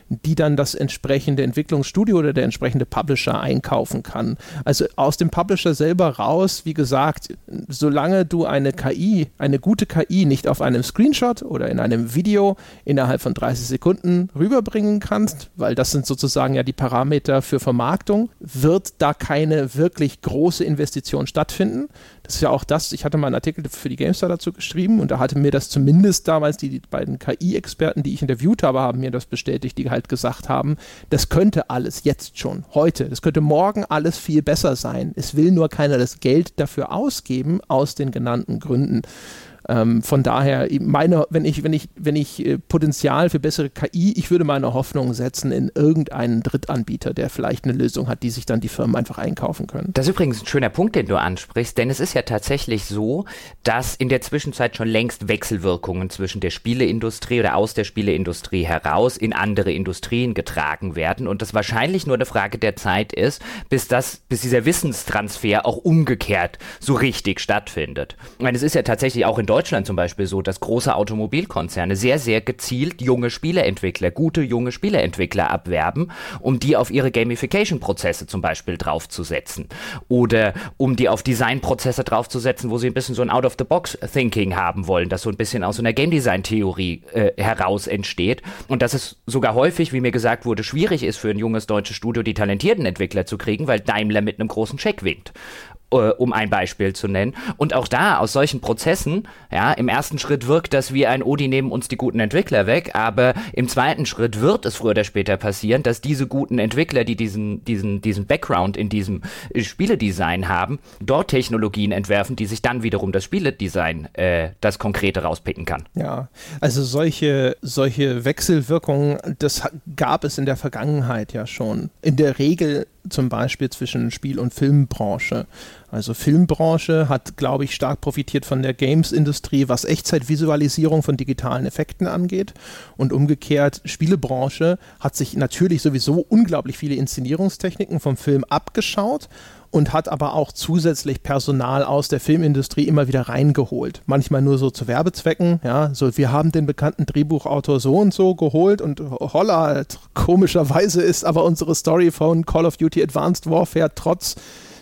die dann das entsprechende Entwicklungsstudio oder der entsprechende Publisher einkaufen kann. Also aus dem Publisher selber raus, wie gesagt, solange du eine KI, eine gute KI nicht auf einem Screenshot oder in einem Video innerhalb von 30 Sekunden rüberbringen kannst, weil das sind sozusagen ja die Parameter für Vermarktung, wird da keine wirklich große Investition stattfinden. Das ist ja auch das, ich hatte mal einen Artikel für die GameStar dazu geschrieben und da hatte mir das zumindest damals die, die beiden KI-Experten, die ich interviewt habe, haben mir das bestätigt, die halt gesagt haben, das könnte alles jetzt schon, heute, das könnte morgen alles viel besser sein. Es will nur keiner das Geld dafür ausgeben, aus den genannten Gründen. Ähm, von daher, meine, wenn ich, wenn ich, wenn ich äh, Potenzial für bessere KI, ich würde meine Hoffnung setzen in irgendeinen Drittanbieter, der vielleicht eine Lösung hat, die sich dann die Firmen einfach einkaufen können. Das ist übrigens ein schöner Punkt, den du ansprichst, denn es ist ja tatsächlich so, dass in der Zwischenzeit schon längst Wechselwirkungen zwischen der Spieleindustrie oder aus der Spieleindustrie heraus in andere Industrien getragen werden und das wahrscheinlich nur eine Frage der Zeit ist, bis das, bis dieser Wissenstransfer auch umgekehrt so richtig stattfindet. Ich meine, es ist ja tatsächlich auch in Deutschland Deutschland zum Beispiel so, dass große Automobilkonzerne sehr, sehr gezielt junge Spieleentwickler, gute junge Spieleentwickler abwerben, um die auf ihre Gamification-Prozesse zum Beispiel draufzusetzen. Oder um die auf Designprozesse draufzusetzen, wo sie ein bisschen so ein Out-of-the-Box-Thinking haben wollen, das so ein bisschen aus einer Game Design-Theorie äh, heraus entsteht. Und dass es sogar häufig, wie mir gesagt wurde, schwierig ist für ein junges deutsches Studio, die talentierten Entwickler zu kriegen, weil Daimler mit einem großen Check winkt äh, um ein Beispiel zu nennen. Und auch da, aus solchen Prozessen, ja, im ersten Schritt wirkt das wie ein, oh, die nehmen uns die guten Entwickler weg, aber im zweiten Schritt wird es früher oder später passieren, dass diese guten Entwickler, die diesen, diesen, diesen Background in diesem äh, Spieledesign haben, dort Technologien entwerfen, die sich dann wiederum das Spieledesign, äh, das Konkrete rauspicken kann. Ja, also solche, solche Wechselwirkungen, das gab es in der Vergangenheit ja schon. In der Regel zum Beispiel zwischen Spiel- und Filmbranche. Also Filmbranche hat, glaube ich, stark profitiert von der Games-Industrie, was Echtzeitvisualisierung von digitalen Effekten angeht. Und umgekehrt, Spielebranche hat sich natürlich sowieso unglaublich viele Inszenierungstechniken vom Film abgeschaut und hat aber auch zusätzlich Personal aus der Filmindustrie immer wieder reingeholt. Manchmal nur so zu Werbezwecken, ja, so wir haben den bekannten Drehbuchautor so und so geholt und holla, komischerweise ist aber unsere Story von Call of Duty Advanced Warfare trotz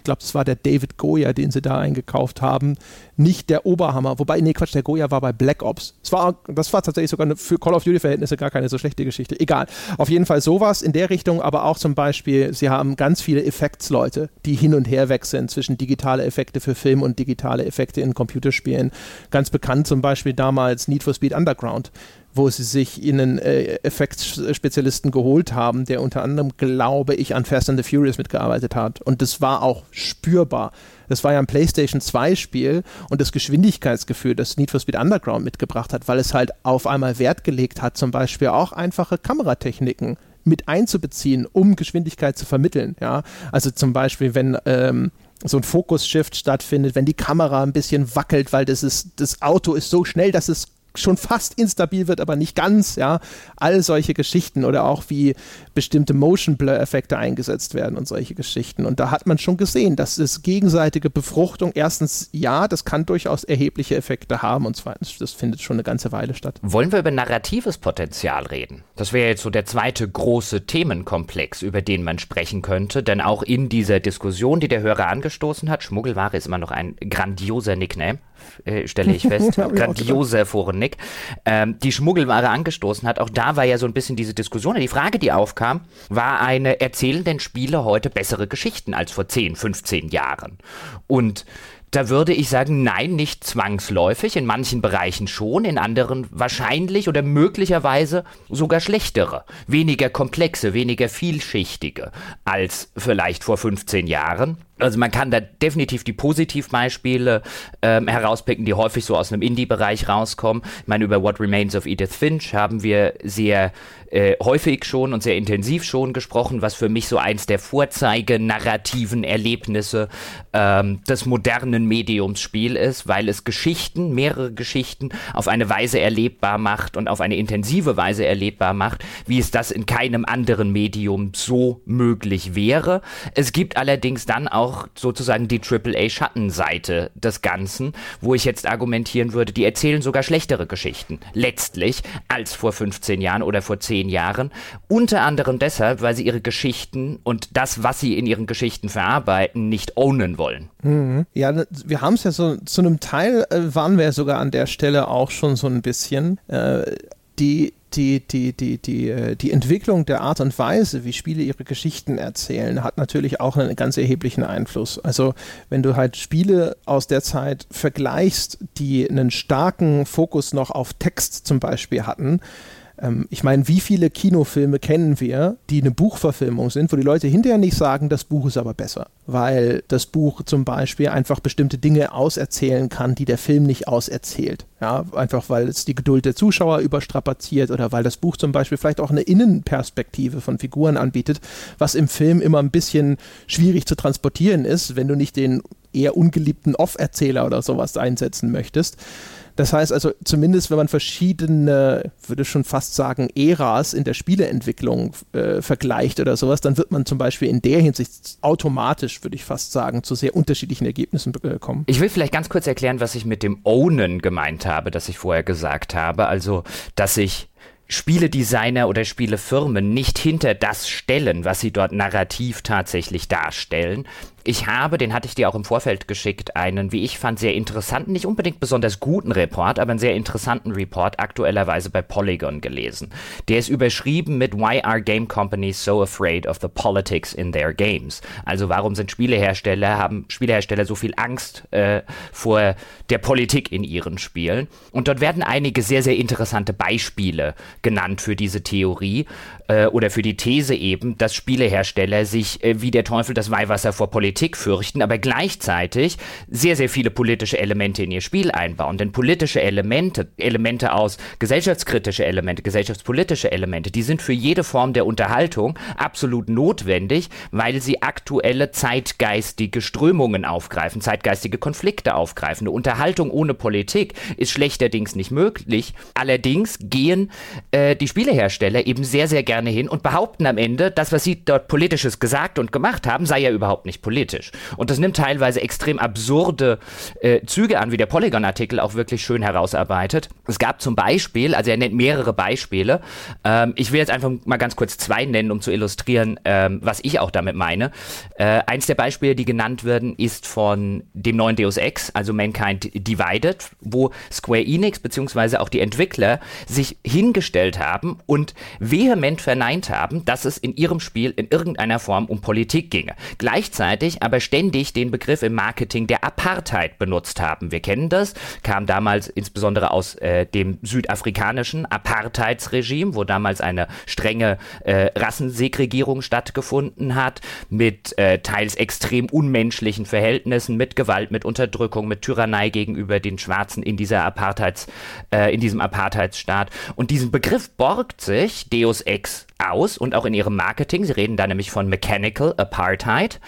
glaube, das war der David Goya, den sie da eingekauft haben, nicht der Oberhammer. Wobei, nee, Quatsch, der Goya war bei Black Ops. Das war, das war tatsächlich sogar eine, für Call of Duty-Verhältnisse gar keine so schlechte Geschichte. Egal. Auf jeden Fall sowas in der Richtung, aber auch zum Beispiel, sie haben ganz viele Effektsleute, die hin und her sind zwischen digitale Effekte für Film und digitale Effekte in Computerspielen. Ganz bekannt zum Beispiel damals Need for Speed Underground wo sie sich einen äh, Effektspezialisten geholt haben, der unter anderem, glaube ich, an Fast and the Furious mitgearbeitet hat. Und das war auch spürbar. Das war ja ein PlayStation 2 Spiel und das Geschwindigkeitsgefühl, das Need for Speed Underground mitgebracht hat, weil es halt auf einmal Wert gelegt hat, zum Beispiel auch einfache Kameratechniken mit einzubeziehen, um Geschwindigkeit zu vermitteln. Ja, also zum Beispiel, wenn ähm, so ein Fokus-Shift stattfindet, wenn die Kamera ein bisschen wackelt, weil das ist, das Auto ist so schnell, dass es schon fast instabil wird, aber nicht ganz, ja. All solche Geschichten oder auch wie bestimmte Motion Blur Effekte eingesetzt werden und solche Geschichten. Und da hat man schon gesehen, dass es gegenseitige Befruchtung, erstens ja, das kann durchaus erhebliche Effekte haben und zweitens, das findet schon eine ganze Weile statt. Wollen wir über narratives Potenzial reden? Das wäre jetzt so der zweite große Themenkomplex, über den man sprechen könnte, denn auch in dieser Diskussion, die der Hörer angestoßen hat, Schmuggelware ist immer noch ein grandioser Nickname, äh, stelle ich fest, grandioser Forennick, ähm, die Schmuggelware angestoßen hat. Auch da war ja so ein bisschen diese Diskussion. Die Frage, die aufkam, war eine, erzählen denn Spiele heute bessere Geschichten als vor 10, 15 Jahren? Und da würde ich sagen, nein, nicht zwangsläufig, in manchen Bereichen schon, in anderen wahrscheinlich oder möglicherweise sogar schlechtere, weniger komplexe, weniger vielschichtige als vielleicht vor 15 Jahren. Also man kann da definitiv die Positivbeispiele ähm, herauspicken, die häufig so aus einem Indie-Bereich rauskommen. Ich meine, über What Remains of Edith Finch haben wir sehr äh, häufig schon und sehr intensiv schon gesprochen, was für mich so eins der Vorzeigenarrativen Erlebnisse ähm, des modernen Mediumsspiel ist, weil es Geschichten, mehrere Geschichten auf eine Weise erlebbar macht und auf eine intensive Weise erlebbar macht, wie es das in keinem anderen Medium so möglich wäre. Es gibt allerdings dann auch auch sozusagen die AAA-Schattenseite des Ganzen, wo ich jetzt argumentieren würde, die erzählen sogar schlechtere Geschichten, letztlich, als vor 15 Jahren oder vor 10 Jahren. Unter anderem deshalb, weil sie ihre Geschichten und das, was sie in ihren Geschichten verarbeiten, nicht ownen wollen. Mhm. Ja, wir haben es ja so, zu einem Teil äh, waren wir sogar an der Stelle auch schon so ein bisschen. Äh, die die, die, die, die, äh, die Entwicklung der Art und Weise, wie Spiele ihre Geschichten erzählen, hat natürlich auch einen ganz erheblichen Einfluss. Also wenn du halt Spiele aus der Zeit vergleichst, die einen starken Fokus noch auf Text zum Beispiel hatten, ähm, ich meine, wie viele Kinofilme kennen wir, die eine Buchverfilmung sind, wo die Leute hinterher nicht sagen, das Buch ist aber besser, weil das Buch zum Beispiel einfach bestimmte Dinge auserzählen kann, die der Film nicht auserzählt. Ja, einfach weil es die Geduld der Zuschauer überstrapaziert oder weil das Buch zum Beispiel vielleicht auch eine Innenperspektive von Figuren anbietet, was im Film immer ein bisschen schwierig zu transportieren ist, wenn du nicht den eher ungeliebten Off-Erzähler oder sowas einsetzen möchtest. Das heißt also, zumindest wenn man verschiedene, würde schon fast sagen, Äras in der Spieleentwicklung äh, vergleicht oder sowas, dann wird man zum Beispiel in der Hinsicht automatisch, würde ich fast sagen, zu sehr unterschiedlichen Ergebnissen äh, kommen. Ich will vielleicht ganz kurz erklären, was ich mit dem Ownen gemeint habe, das ich vorher gesagt habe. Also, dass ich Spieledesigner oder Spielefirmen nicht hinter das stellen, was sie dort narrativ tatsächlich darstellen, ich habe, den hatte ich dir auch im Vorfeld geschickt, einen, wie ich fand, sehr interessanten, nicht unbedingt besonders guten Report, aber einen sehr interessanten Report aktuellerweise bei Polygon gelesen. Der ist überschrieben mit Why are game companies so afraid of the politics in their games? Also warum sind Spielehersteller, haben Spielehersteller so viel Angst äh, vor der Politik in ihren Spielen? Und dort werden einige sehr, sehr interessante Beispiele genannt für diese Theorie äh, oder für die These eben, dass Spielehersteller sich äh, wie der Teufel das Weihwasser vor Politik fürchten, aber gleichzeitig sehr, sehr viele politische Elemente in ihr Spiel einbauen. Denn politische Elemente, Elemente aus gesellschaftskritische Elemente, gesellschaftspolitische Elemente, die sind für jede Form der Unterhaltung absolut notwendig, weil sie aktuelle zeitgeistige Strömungen aufgreifen, zeitgeistige Konflikte aufgreifen. Eine Unterhaltung ohne Politik ist schlechterdings nicht möglich. Allerdings gehen äh, die Spielehersteller eben sehr, sehr gerne gerne hin und behaupten am Ende, das, was sie dort politisches gesagt und gemacht haben, sei ja überhaupt nicht politisch. Und das nimmt teilweise extrem absurde äh, Züge an, wie der Polygon-Artikel auch wirklich schön herausarbeitet. Es gab zum Beispiel, also er nennt mehrere Beispiele. Ähm, ich will jetzt einfach mal ganz kurz zwei nennen, um zu illustrieren, ähm, was ich auch damit meine. Äh, eins der Beispiele, die genannt werden, ist von dem neuen Deus Ex, also Mankind Divided, wo Square Enix bzw. auch die Entwickler sich hingestellt haben und vehement verneint haben, dass es in ihrem Spiel in irgendeiner Form um Politik ginge. Gleichzeitig aber ständig den Begriff im Marketing der Apartheid benutzt haben. Wir kennen das, kam damals insbesondere aus äh, dem südafrikanischen Apartheidsregime, wo damals eine strenge äh, Rassensegregierung stattgefunden hat, mit äh, teils extrem unmenschlichen Verhältnissen, mit Gewalt, mit Unterdrückung, mit Tyrannei gegenüber den Schwarzen in dieser Apartheids, äh, in diesem Apartheidsstaat. Und diesen Begriff borgt sich Deus Ex Thanks. Aus und auch in ihrem Marketing, sie reden da nämlich von Mechanical Apartheid,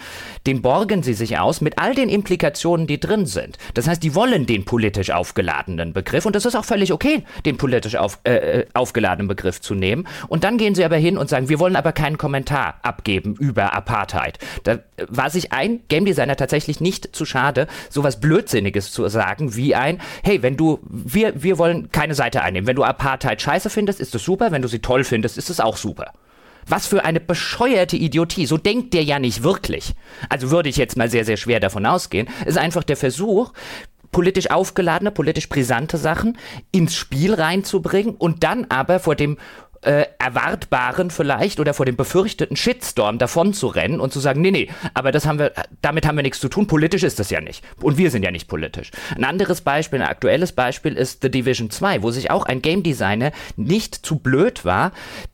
den borgen sie sich aus mit all den Implikationen, die drin sind. Das heißt, die wollen den politisch aufgeladenen Begriff und das ist auch völlig okay, den politisch auf, äh, äh, aufgeladenen Begriff zu nehmen. Und dann gehen sie aber hin und sagen, wir wollen aber keinen Kommentar abgeben über Apartheid. Da war sich ein Game Designer tatsächlich nicht zu schade, sowas Blödsinniges zu sagen wie ein, hey, wenn du, wir, wir wollen keine Seite einnehmen. Wenn du Apartheid scheiße findest, ist es super. Wenn du sie toll findest, ist es auch super. Was für eine bescheuerte Idiotie. So denkt der ja nicht wirklich. Also würde ich jetzt mal sehr, sehr schwer davon ausgehen. Ist einfach der Versuch, politisch aufgeladene, politisch brisante Sachen ins Spiel reinzubringen und dann aber vor dem äh, erwartbaren vielleicht oder vor dem befürchteten Shitstorm davon zu rennen und zu sagen, nee, nee, aber das haben wir, damit haben wir nichts zu tun, politisch ist das ja nicht. Und wir sind ja nicht politisch. Ein anderes Beispiel, ein aktuelles Beispiel ist The Division 2, wo sich auch ein Game Designer nicht zu blöd war,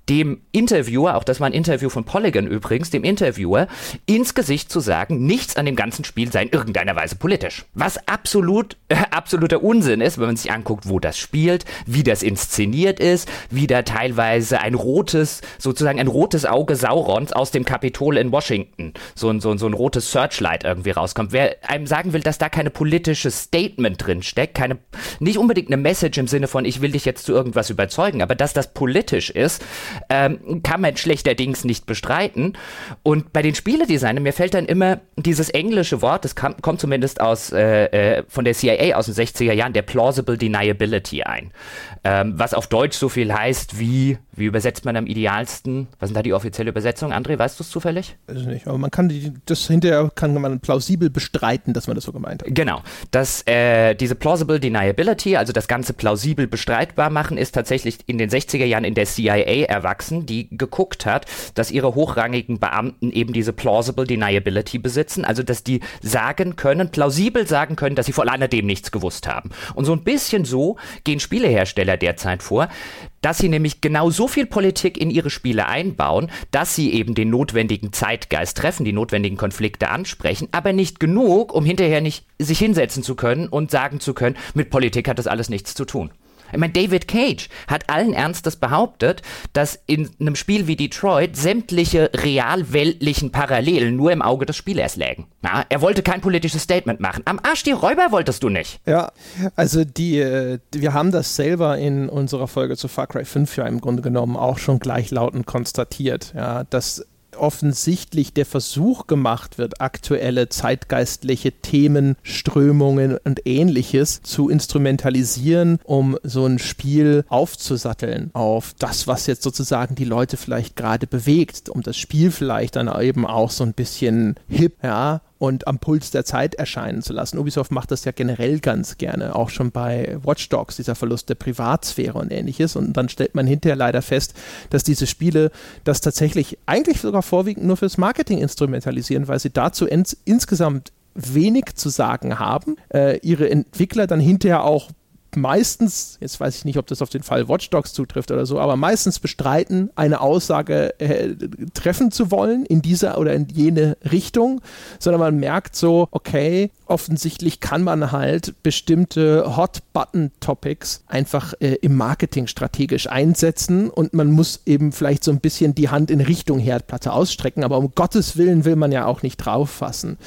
dem Interviewer, auch das war ein Interview von Polygon übrigens, dem Interviewer ins Gesicht zu sagen, nichts an dem ganzen Spiel sei in irgendeiner Weise politisch. Was absolut, äh, absoluter Unsinn ist, wenn man sich anguckt, wo das spielt, wie das inszeniert ist, wie da teilweise ein rotes, sozusagen ein rotes Auge Saurons aus dem Kapitol in Washington, so ein, so ein, so ein rotes Searchlight irgendwie rauskommt. Wer einem sagen will, dass da keine politische Statement drin steckt, keine, nicht unbedingt eine Message im Sinne von, ich will dich jetzt zu irgendwas überzeugen, aber dass das politisch ist, ähm, kann man schlechterdings nicht bestreiten. Und bei den Spieledesignern, mir fällt dann immer dieses englische Wort, das kam, kommt zumindest aus, äh, äh von der CIA aus den 60er Jahren, der Plausible Deniability ein. Ähm, was auf Deutsch so viel heißt wie, wie übersetzt man am idealsten? Was ist da die offizielle Übersetzung? André, weißt du es zufällig? Weiß ich nicht, aber man kann die, das hinterher kann man plausibel bestreiten, dass man das so gemeint hat. Genau. Das, äh, diese Plausible Deniability, also das Ganze plausibel bestreitbar machen, ist tatsächlich in den 60er Jahren in der CIA erwachsen, die geguckt hat, dass ihre hochrangigen Beamten eben diese Plausible Deniability besitzen, also dass die sagen können, plausibel sagen können, dass sie vor alledem nichts gewusst haben. Und so ein bisschen so gehen Spielehersteller derzeit vor, dass sie nämlich genau so viel Politik in ihre Spiele einbauen, dass sie eben den notwendigen Zeitgeist treffen, die notwendigen Konflikte ansprechen, aber nicht genug, um hinterher nicht sich hinsetzen zu können und sagen zu können, mit Politik hat das alles nichts zu tun. Ich meine, David Cage hat allen Ernstes behauptet, dass in einem Spiel wie Detroit sämtliche realweltlichen Parallelen nur im Auge des Spielers lägen. Na, er wollte kein politisches Statement machen. Am Arsch die Räuber wolltest du nicht. Ja, also die, äh, wir haben das selber in unserer Folge zu Far Cry 5 ja im Grunde genommen auch schon gleichlautend konstatiert, ja, dass offensichtlich der Versuch gemacht wird, aktuelle zeitgeistliche Themen, Strömungen und ähnliches zu instrumentalisieren, um so ein Spiel aufzusatteln auf das, was jetzt sozusagen die Leute vielleicht gerade bewegt, um das Spiel vielleicht dann eben auch so ein bisschen hip, ja, und am Puls der Zeit erscheinen zu lassen. Ubisoft macht das ja generell ganz gerne, auch schon bei Watch Dogs, dieser Verlust der Privatsphäre und ähnliches. Und dann stellt man hinterher leider fest, dass diese Spiele das tatsächlich eigentlich sogar vorwiegend nur fürs Marketing instrumentalisieren, weil sie dazu ins insgesamt wenig zu sagen haben, äh, ihre Entwickler dann hinterher auch meistens, jetzt weiß ich nicht, ob das auf den Fall Watch Dogs zutrifft oder so, aber meistens bestreiten, eine Aussage äh, treffen zu wollen in diese oder in jene Richtung, sondern man merkt so, okay, offensichtlich kann man halt bestimmte Hot-Button-Topics einfach äh, im Marketing strategisch einsetzen und man muss eben vielleicht so ein bisschen die Hand in Richtung Herdplatte ausstrecken, aber um Gottes Willen will man ja auch nicht drauf fassen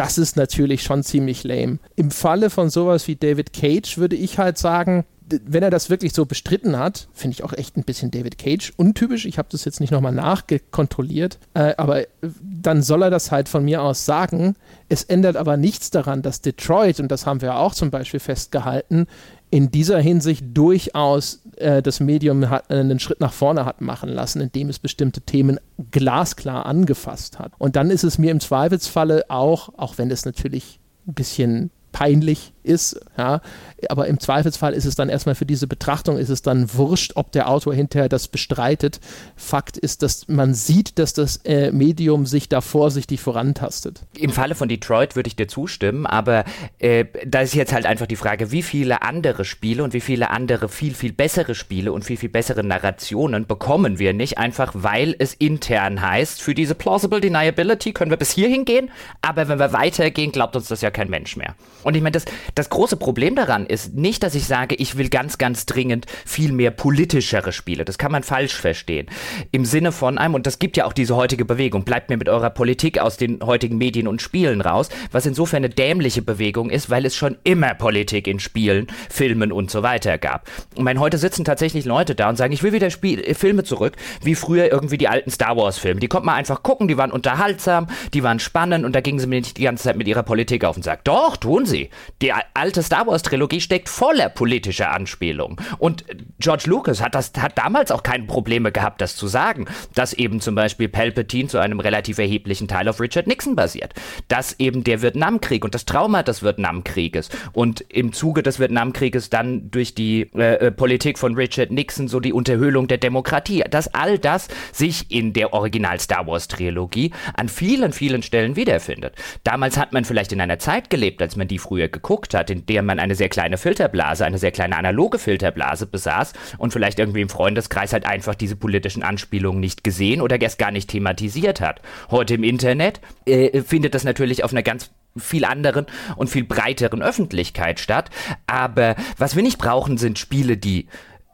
das ist natürlich schon ziemlich lame. Im Falle von sowas wie David Cage würde ich halt sagen, wenn er das wirklich so bestritten hat, finde ich auch echt ein bisschen David Cage untypisch. Ich habe das jetzt nicht nochmal nachgekontrolliert, äh, aber dann soll er das halt von mir aus sagen. Es ändert aber nichts daran, dass Detroit, und das haben wir auch zum Beispiel festgehalten, in dieser Hinsicht durchaus äh, das Medium hat, äh, einen Schritt nach vorne hat machen lassen, indem es bestimmte Themen glasklar angefasst hat. Und dann ist es mir im Zweifelsfalle auch, auch wenn es natürlich ein bisschen peinlich ist, ja, aber im Zweifelsfall ist es dann erstmal für diese Betrachtung, ist es dann wurscht, ob der Autor hinterher das bestreitet. Fakt ist, dass man sieht, dass das äh, Medium sich da vorsichtig vorantastet. Im Falle von Detroit würde ich dir zustimmen, aber äh, da ist jetzt halt einfach die Frage, wie viele andere Spiele und wie viele andere viel, viel bessere Spiele und viel, viel bessere Narrationen bekommen wir nicht, einfach weil es intern heißt, für diese Plausible Deniability können wir bis hierhin gehen, aber wenn wir weitergehen, glaubt uns das ja kein Mensch mehr. Und ich meine, das, das große Problem daran ist nicht, dass ich sage, ich will ganz, ganz dringend viel mehr politischere Spiele. Das kann man falsch verstehen. Im Sinne von einem, und das gibt ja auch diese heutige Bewegung, bleibt mir mit eurer Politik aus den heutigen Medien und Spielen raus, was insofern eine dämliche Bewegung ist, weil es schon immer Politik in Spielen, Filmen und so weiter gab. Und mein, heute sitzen tatsächlich Leute da und sagen, ich will wieder Spiel, äh, Filme zurück, wie früher irgendwie die alten Star Wars Filme. Die konnte man einfach gucken, die waren unterhaltsam, die waren spannend und da gingen sie mir nicht die ganze Zeit mit ihrer Politik auf und sagt, doch, tun sie. Die alte Star Wars Trilogie steckt voller politischer Anspielungen. Und George Lucas hat das, hat damals auch keine Probleme gehabt, das zu sagen, dass eben zum Beispiel Palpatine zu einem relativ erheblichen Teil auf Richard Nixon basiert. Dass eben der Vietnamkrieg und das Trauma des Vietnamkrieges und im Zuge des Vietnamkrieges dann durch die äh, äh Politik von Richard Nixon so die Unterhöhlung der Demokratie, dass all das sich in der Original Star Wars Trilogie an vielen, vielen Stellen wiederfindet. Damals hat man vielleicht in einer Zeit gelebt, als man die früher geguckt hat, in der man eine sehr kleine Filterblase, eine sehr kleine analoge Filterblase besaß und vielleicht irgendwie im Freundeskreis halt einfach diese politischen Anspielungen nicht gesehen oder erst gar nicht thematisiert hat. Heute im Internet äh, findet das natürlich auf einer ganz viel anderen und viel breiteren Öffentlichkeit statt. Aber was wir nicht brauchen, sind Spiele, die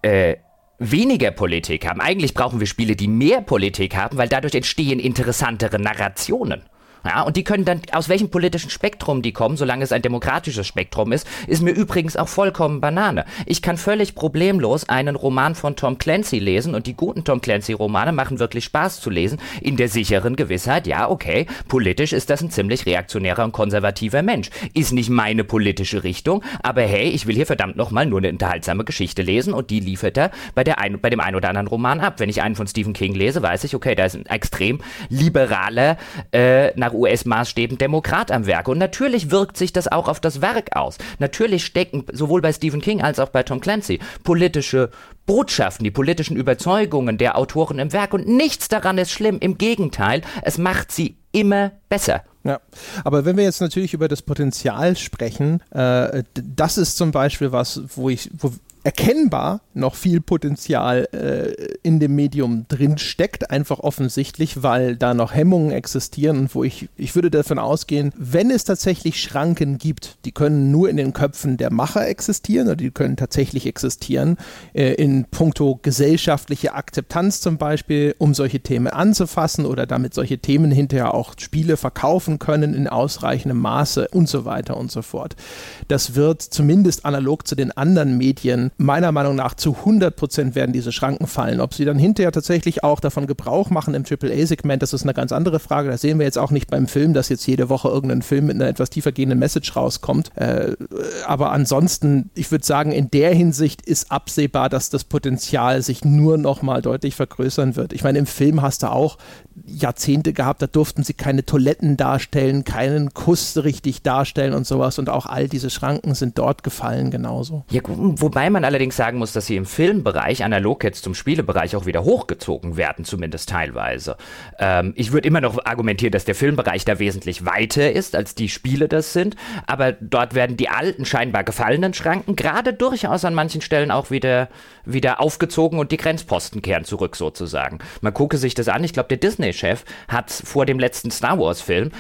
äh, weniger Politik haben. Eigentlich brauchen wir Spiele, die mehr Politik haben, weil dadurch entstehen interessantere Narrationen. Ja, und die können dann, aus welchem politischen Spektrum die kommen, solange es ein demokratisches Spektrum ist, ist mir übrigens auch vollkommen Banane. Ich kann völlig problemlos einen Roman von Tom Clancy lesen und die guten Tom Clancy-Romane machen wirklich Spaß zu lesen, in der sicheren Gewissheit, ja, okay, politisch ist das ein ziemlich reaktionärer und konservativer Mensch. Ist nicht meine politische Richtung, aber hey, ich will hier verdammt nochmal nur eine unterhaltsame Geschichte lesen und die liefert er bei, der ein, bei dem einen oder anderen Roman ab. Wenn ich einen von Stephen King lese, weiß ich, okay, da ist ein extrem liberaler, äh, nach US-Maßstäben Demokrat am Werk. Und natürlich wirkt sich das auch auf das Werk aus. Natürlich stecken sowohl bei Stephen King als auch bei Tom Clancy politische Botschaften, die politischen Überzeugungen der Autoren im Werk. Und nichts daran ist schlimm. Im Gegenteil, es macht sie immer besser. Ja, aber wenn wir jetzt natürlich über das Potenzial sprechen, äh, das ist zum Beispiel was, wo ich, wo erkennbar noch viel Potenzial äh, in dem Medium drin steckt, einfach offensichtlich, weil da noch Hemmungen existieren wo ich, ich würde davon ausgehen, wenn es tatsächlich Schranken gibt, die können nur in den Köpfen der Macher existieren oder die können tatsächlich existieren, äh, in puncto gesellschaftliche Akzeptanz zum Beispiel, um solche Themen anzufassen oder damit solche Themen hinterher auch Spiele verkaufen können in ausreichendem Maße und so weiter und so fort. Das wird zumindest analog zu den anderen Medien meiner Meinung nach zu 100 Prozent werden diese Schranken fallen. Ob sie dann hinterher tatsächlich auch davon Gebrauch machen im AAA-Segment, das ist eine ganz andere Frage. Das sehen wir jetzt auch nicht beim Film, dass jetzt jede Woche irgendein Film mit einer etwas tiefer gehenden Message rauskommt. Äh, aber ansonsten, ich würde sagen, in der Hinsicht ist absehbar, dass das Potenzial sich nur noch mal deutlich vergrößern wird. Ich meine, im Film hast du auch Jahrzehnte gehabt, da durften sie keine Toiletten darstellen, keinen Kuss richtig darstellen und sowas und auch all diese Schranken sind dort gefallen genauso. Ja, wobei man allerdings sagen muss, dass sie im Filmbereich analog jetzt zum Spielebereich auch wieder hochgezogen werden, zumindest teilweise. Ähm, ich würde immer noch argumentieren, dass der Filmbereich da wesentlich weiter ist, als die Spiele das sind, aber dort werden die alten, scheinbar gefallenen Schranken gerade durchaus an manchen Stellen auch wieder, wieder aufgezogen und die Grenzposten kehren zurück sozusagen. Man gucke sich das an, ich glaube, der Disney Disney-Chef hat vor dem letzten Star Wars-Film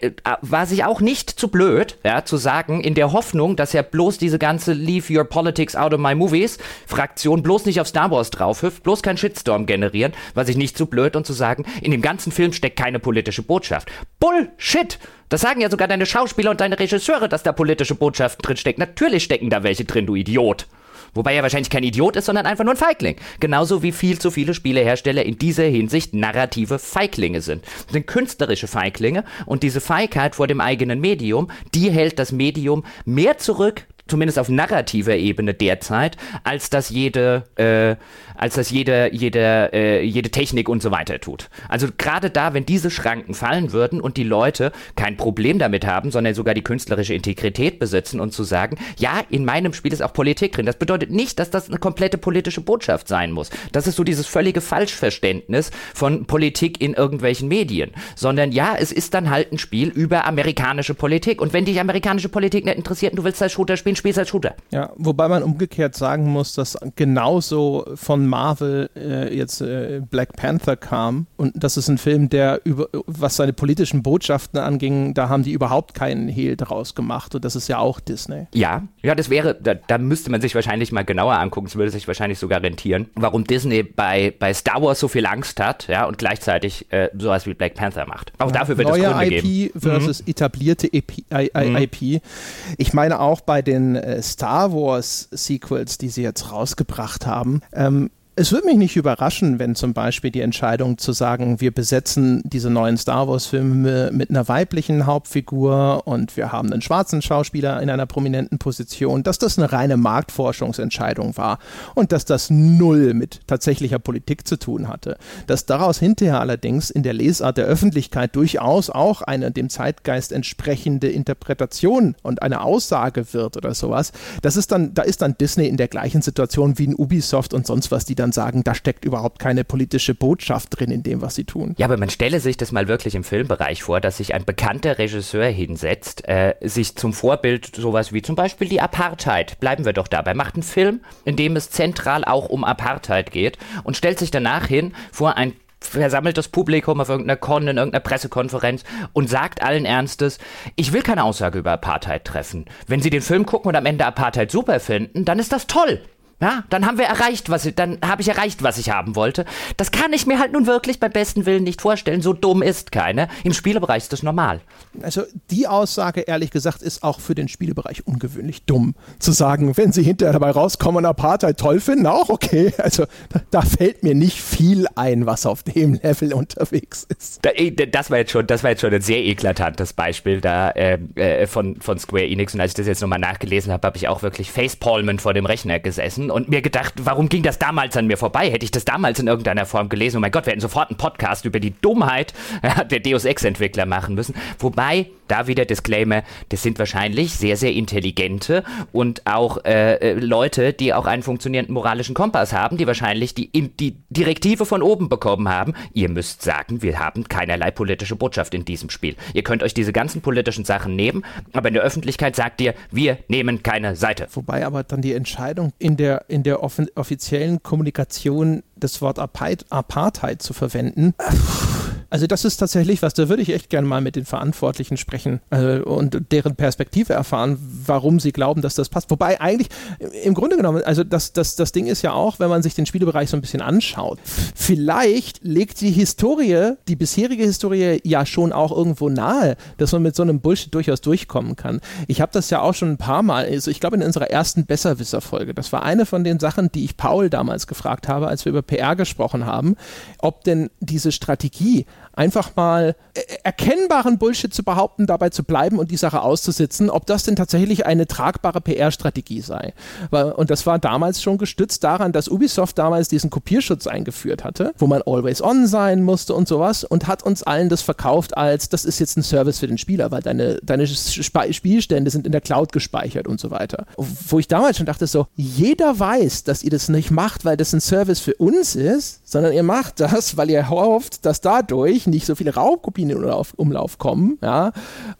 äh, äh, war sich auch nicht zu blöd, ja, zu sagen, in der Hoffnung, dass er bloß diese ganze Leave Your Politics Out of My Movies Fraktion bloß nicht auf Star Wars draufhüpft, bloß keinen Shitstorm generieren, war sich nicht zu blöd und zu sagen, in dem ganzen Film steckt keine politische Botschaft. Bullshit! Das sagen ja sogar deine Schauspieler und deine Regisseure, dass da politische Botschaften drin stecken. Natürlich stecken da welche drin, du Idiot. Wobei er wahrscheinlich kein Idiot ist, sondern einfach nur ein Feigling. Genauso wie viel zu viele Spielehersteller in dieser Hinsicht narrative Feiglinge sind. Das sind künstlerische Feiglinge und diese Feigheit vor dem eigenen Medium, die hält das Medium mehr zurück, zumindest auf narrativer Ebene derzeit, als das jede, äh, als das jede, jede, äh, jede Technik und so weiter tut. Also gerade da, wenn diese Schranken fallen würden und die Leute kein Problem damit haben, sondern sogar die künstlerische Integrität besitzen und zu sagen, ja, in meinem Spiel ist auch Politik drin. Das bedeutet nicht, dass das eine komplette politische Botschaft sein muss. Das ist so dieses völlige Falschverständnis von Politik in irgendwelchen Medien, sondern ja, es ist dann halt ein Spiel über amerikanische Politik. Und wenn dich amerikanische Politik nicht interessiert und du willst als Shooter spielen, spielst als Shooter. Ja, wobei man umgekehrt sagen muss, dass genauso von Marvel äh, jetzt äh, Black Panther kam und das ist ein Film, der über was seine politischen Botschaften anging, da haben die überhaupt keinen Hehl draus gemacht und das ist ja auch Disney. Ja, ja, das wäre, da, da müsste man sich wahrscheinlich mal genauer angucken, es würde sich wahrscheinlich sogar rentieren, warum Disney bei, bei Star Wars so viel Angst hat, ja, und gleichzeitig äh, sowas wie Black Panther macht. Auch ja, dafür wird es Gründe IP geben. versus mhm. etablierte IP, I, I, mhm. IP. Ich meine auch bei den äh, Star Wars Sequels, die sie jetzt rausgebracht haben, ähm, es würde mich nicht überraschen, wenn zum Beispiel die Entscheidung zu sagen, wir besetzen diese neuen Star Wars-Filme mit einer weiblichen Hauptfigur und wir haben einen schwarzen Schauspieler in einer prominenten Position, dass das eine reine Marktforschungsentscheidung war und dass das null mit tatsächlicher Politik zu tun hatte. Dass daraus hinterher allerdings in der Lesart der Öffentlichkeit durchaus auch eine dem Zeitgeist entsprechende Interpretation und eine Aussage wird oder sowas, das ist dann, da ist dann Disney in der gleichen Situation wie ein Ubisoft und sonst was, die dann dann sagen, da steckt überhaupt keine politische Botschaft drin in dem, was sie tun. Ja, aber man stelle sich das mal wirklich im Filmbereich vor, dass sich ein bekannter Regisseur hinsetzt, äh, sich zum Vorbild sowas wie zum Beispiel die Apartheid, bleiben wir doch dabei, macht einen Film, in dem es zentral auch um Apartheid geht und stellt sich danach hin vor ein versammeltes Publikum auf irgendeiner Con, in irgendeiner Pressekonferenz und sagt allen Ernstes, ich will keine Aussage über Apartheid treffen. Wenn Sie den Film gucken und am Ende Apartheid super finden, dann ist das toll. Ja, dann haben wir erreicht, was ich, dann habe ich erreicht, was ich haben wollte. Das kann ich mir halt nun wirklich beim besten Willen nicht vorstellen. So dumm ist keine. Im Spielebereich ist das normal. Also die Aussage, ehrlich gesagt, ist auch für den Spielebereich ungewöhnlich dumm. Zu sagen, wenn sie hinterher dabei rauskommen und Apartheid toll finden, auch okay. Also da, da fällt mir nicht viel ein, was auf dem Level unterwegs ist. Da, das war jetzt schon, das war jetzt schon ein sehr eklatantes Beispiel da äh, äh, von, von Square Enix. Und als ich das jetzt nochmal nachgelesen habe, habe ich auch wirklich facepalmend vor dem Rechner gesessen und mir gedacht, warum ging das damals an mir vorbei? Hätte ich das damals in irgendeiner Form gelesen? Oh mein Gott, wir hätten sofort einen Podcast über die Dummheit der Deus Ex-Entwickler machen müssen. Wobei, da wieder Disclaimer, das sind wahrscheinlich sehr, sehr intelligente und auch äh, äh Leute, die auch einen funktionierenden moralischen Kompass haben, die wahrscheinlich die, die Direktive von oben bekommen haben. Ihr müsst sagen, wir haben keinerlei politische Botschaft in diesem Spiel. Ihr könnt euch diese ganzen politischen Sachen nehmen, aber in der Öffentlichkeit sagt ihr, wir nehmen keine Seite. Wobei aber dann die Entscheidung in der, in der offiziellen Kommunikation das Wort Apartheid zu verwenden. Also das ist tatsächlich was, da würde ich echt gerne mal mit den Verantwortlichen sprechen äh, und deren Perspektive erfahren, warum sie glauben, dass das passt. Wobei eigentlich im Grunde genommen, also das, das, das Ding ist ja auch, wenn man sich den Spielebereich so ein bisschen anschaut, vielleicht legt die Historie, die bisherige Historie ja schon auch irgendwo nahe, dass man mit so einem Bullshit durchaus durchkommen kann. Ich habe das ja auch schon ein paar Mal, also ich glaube in unserer ersten Besserwisser-Folge, das war eine von den Sachen, die ich Paul damals gefragt habe, als wir über PR gesprochen haben, ob denn diese Strategie einfach mal äh, erkennbaren Bullshit zu behaupten, dabei zu bleiben und die Sache auszusitzen, ob das denn tatsächlich eine tragbare PR-Strategie sei. Und das war damals schon gestützt daran, dass Ubisoft damals diesen Kopierschutz eingeführt hatte, wo man always on sein musste und sowas und hat uns allen das verkauft als, das ist jetzt ein Service für den Spieler, weil deine, deine Spielstände sind in der Cloud gespeichert und so weiter. Wo ich damals schon dachte, so, jeder weiß, dass ihr das nicht macht, weil das ein Service für uns ist, sondern ihr macht das, weil ihr hofft, dass dadurch nicht so viele Raubkopien in Umlauf, Umlauf kommen, ja.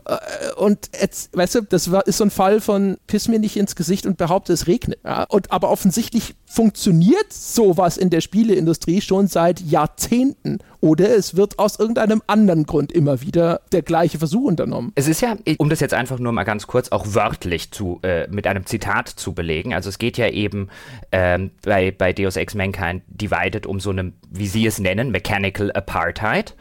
Äh, und jetzt, weißt du, das war, ist so ein Fall von piss mir nicht ins Gesicht und behaupte, es regnet. Ja? Und aber offensichtlich funktioniert sowas in der Spieleindustrie schon seit Jahrzehnten. Oder es wird aus irgendeinem anderen Grund immer wieder der gleiche Versuch unternommen. Es ist ja, um das jetzt einfach nur mal ganz kurz auch wörtlich zu, äh, mit einem Zitat zu belegen, also es geht ja eben ähm, bei, bei Deus Ex Mankind Divided um so eine, wie Sie es nennen, Mechanical Apartheid.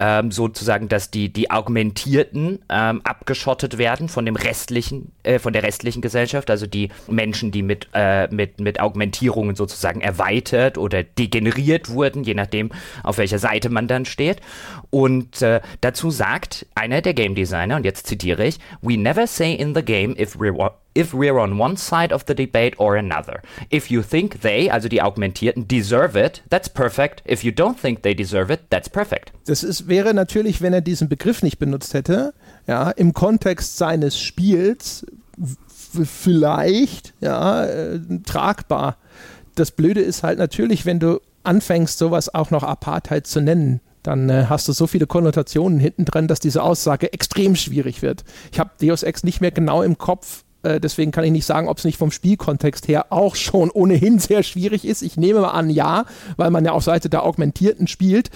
Ähm, sozusagen, dass die, die Augmentierten ähm, abgeschottet werden von dem restlichen, äh, von der restlichen Gesellschaft, also die Menschen, die mit, äh, mit, mit Augmentierungen sozusagen erweitert oder degeneriert wurden, je nachdem, auf welcher Seite man dann steht. Und äh, dazu sagt einer der Game Designer, und jetzt zitiere ich, We never say in the game if we're if we're on one side of the debate or another. If you think they, also die Augmentierten, deserve it, that's perfect. If you don't think they deserve it, that's perfect. Das ist, wäre natürlich, wenn er diesen Begriff nicht benutzt hätte, ja, im Kontext seines Spiels vielleicht ja, äh, tragbar. Das Blöde ist halt natürlich, wenn du anfängst, sowas auch noch Apartheid zu nennen, dann äh, hast du so viele Konnotationen hinten dran, dass diese Aussage extrem schwierig wird. Ich habe Deus Ex nicht mehr genau im Kopf, äh, deswegen kann ich nicht sagen, ob es nicht vom Spielkontext her auch schon ohnehin sehr schwierig ist. Ich nehme mal an, ja, weil man ja auf Seite der Augmentierten spielt.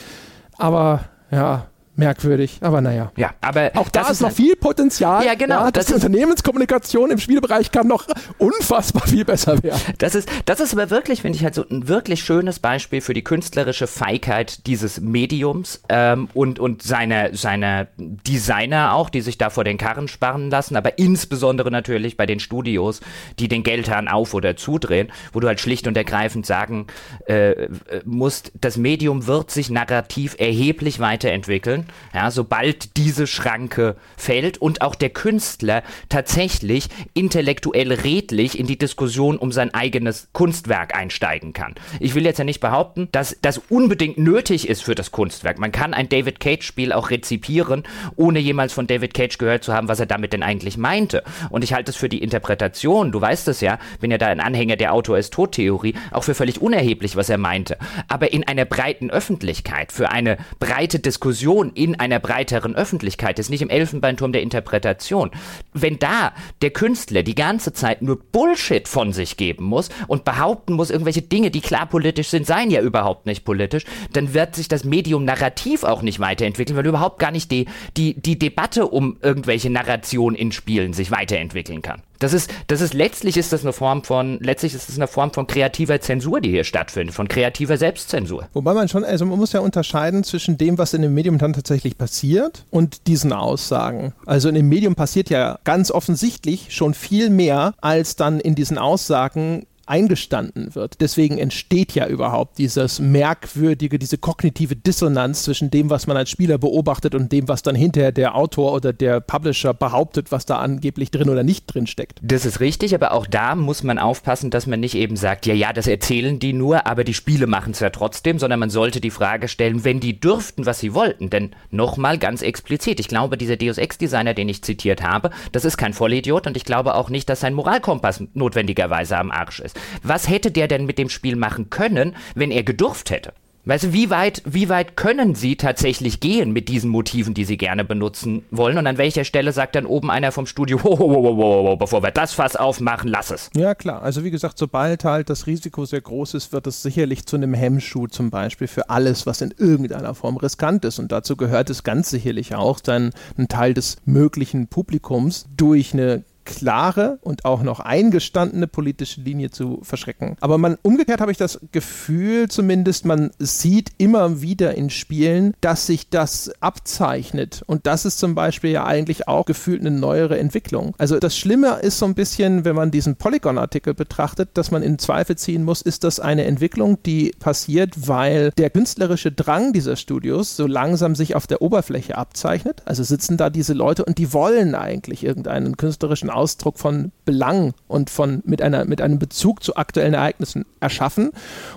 Aber ja, merkwürdig, aber naja. Ja, aber auch da ist noch halt viel Potenzial. Ja, genau. Ja, dass die Unternehmenskommunikation im Spielbereich kann noch unfassbar viel besser werden. Das ist, das ist aber wirklich, finde ich, halt so ein wirklich schönes Beispiel für die künstlerische Feigheit dieses Mediums ähm, und, und seine, seine Designer auch, die sich da vor den Karren sparren lassen, aber insbesondere natürlich bei den Studios, die den Geldhahn auf- oder zudrehen, wo du halt schlicht und ergreifend sagen äh, musst, das Medium wird sich narrativ erheblich weiterentwickeln ja, sobald diese Schranke fällt und auch der Künstler tatsächlich intellektuell redlich in die Diskussion um sein eigenes Kunstwerk einsteigen kann. Ich will jetzt ja nicht behaupten, dass das unbedingt nötig ist für das Kunstwerk. Man kann ein David Cage-Spiel auch rezipieren, ohne jemals von David Cage gehört zu haben, was er damit denn eigentlich meinte. Und ich halte es für die Interpretation, du weißt es ja, bin ja da ein Anhänger der Autor ist Tot-Theorie, auch für völlig unerheblich, was er meinte. Aber in einer breiten Öffentlichkeit, für eine breite Diskussion in einer breiteren Öffentlichkeit ist, nicht im Elfenbeinturm der Interpretation. Wenn da der Künstler die ganze Zeit nur Bullshit von sich geben muss und behaupten muss, irgendwelche Dinge, die klar politisch sind, seien ja überhaupt nicht politisch, dann wird sich das Medium Narrativ auch nicht weiterentwickeln, weil überhaupt gar nicht die, die, die Debatte um irgendwelche Narration in Spielen sich weiterentwickeln kann. Das ist, das ist letztlich ist das eine Form von, letztlich ist es eine Form von kreativer Zensur, die hier stattfindet, von kreativer Selbstzensur. Wobei man schon, also man muss ja unterscheiden zwischen dem, was in dem Medium dann tatsächlich passiert und diesen Aussagen. Also in dem Medium passiert ja ganz offensichtlich schon viel mehr, als dann in diesen Aussagen eingestanden wird. Deswegen entsteht ja überhaupt dieses merkwürdige, diese kognitive Dissonanz zwischen dem, was man als Spieler beobachtet und dem, was dann hinterher der Autor oder der Publisher behauptet, was da angeblich drin oder nicht drin steckt. Das ist richtig, aber auch da muss man aufpassen, dass man nicht eben sagt, ja, ja, das erzählen die nur, aber die Spiele machen es ja trotzdem, sondern man sollte die Frage stellen, wenn die dürften, was sie wollten, denn nochmal ganz explizit, ich glaube, dieser Deus Ex-Designer, den ich zitiert habe, das ist kein Vollidiot und ich glaube auch nicht, dass sein Moralkompass notwendigerweise am Arsch ist. Was hätte der denn mit dem Spiel machen können, wenn er gedurft hätte? Weißt du, wie weit, wie weit können sie tatsächlich gehen mit diesen Motiven, die sie gerne benutzen wollen? Und an welcher Stelle sagt dann oben einer vom Studio, ho, ho, ho, ho, ho, bevor wir das Fass aufmachen, lass es. Ja, klar. Also wie gesagt, sobald halt das Risiko sehr groß ist, wird es sicherlich zu einem Hemmschuh zum Beispiel für alles, was in irgendeiner Form riskant ist. Und dazu gehört es ganz sicherlich auch dann ein Teil des möglichen Publikums durch eine klare und auch noch eingestandene politische Linie zu verschrecken. Aber man umgekehrt habe ich das Gefühl, zumindest man sieht immer wieder in Spielen, dass sich das abzeichnet. Und das ist zum Beispiel ja eigentlich auch gefühlt eine neuere Entwicklung. Also das Schlimme ist so ein bisschen, wenn man diesen Polygon-Artikel betrachtet, dass man in Zweifel ziehen muss, ist das eine Entwicklung, die passiert, weil der künstlerische Drang dieser Studios so langsam sich auf der Oberfläche abzeichnet. Also sitzen da diese Leute und die wollen eigentlich irgendeinen künstlerischen Ausdruck von Belang und von mit einer mit einem Bezug zu aktuellen Ereignissen erschaffen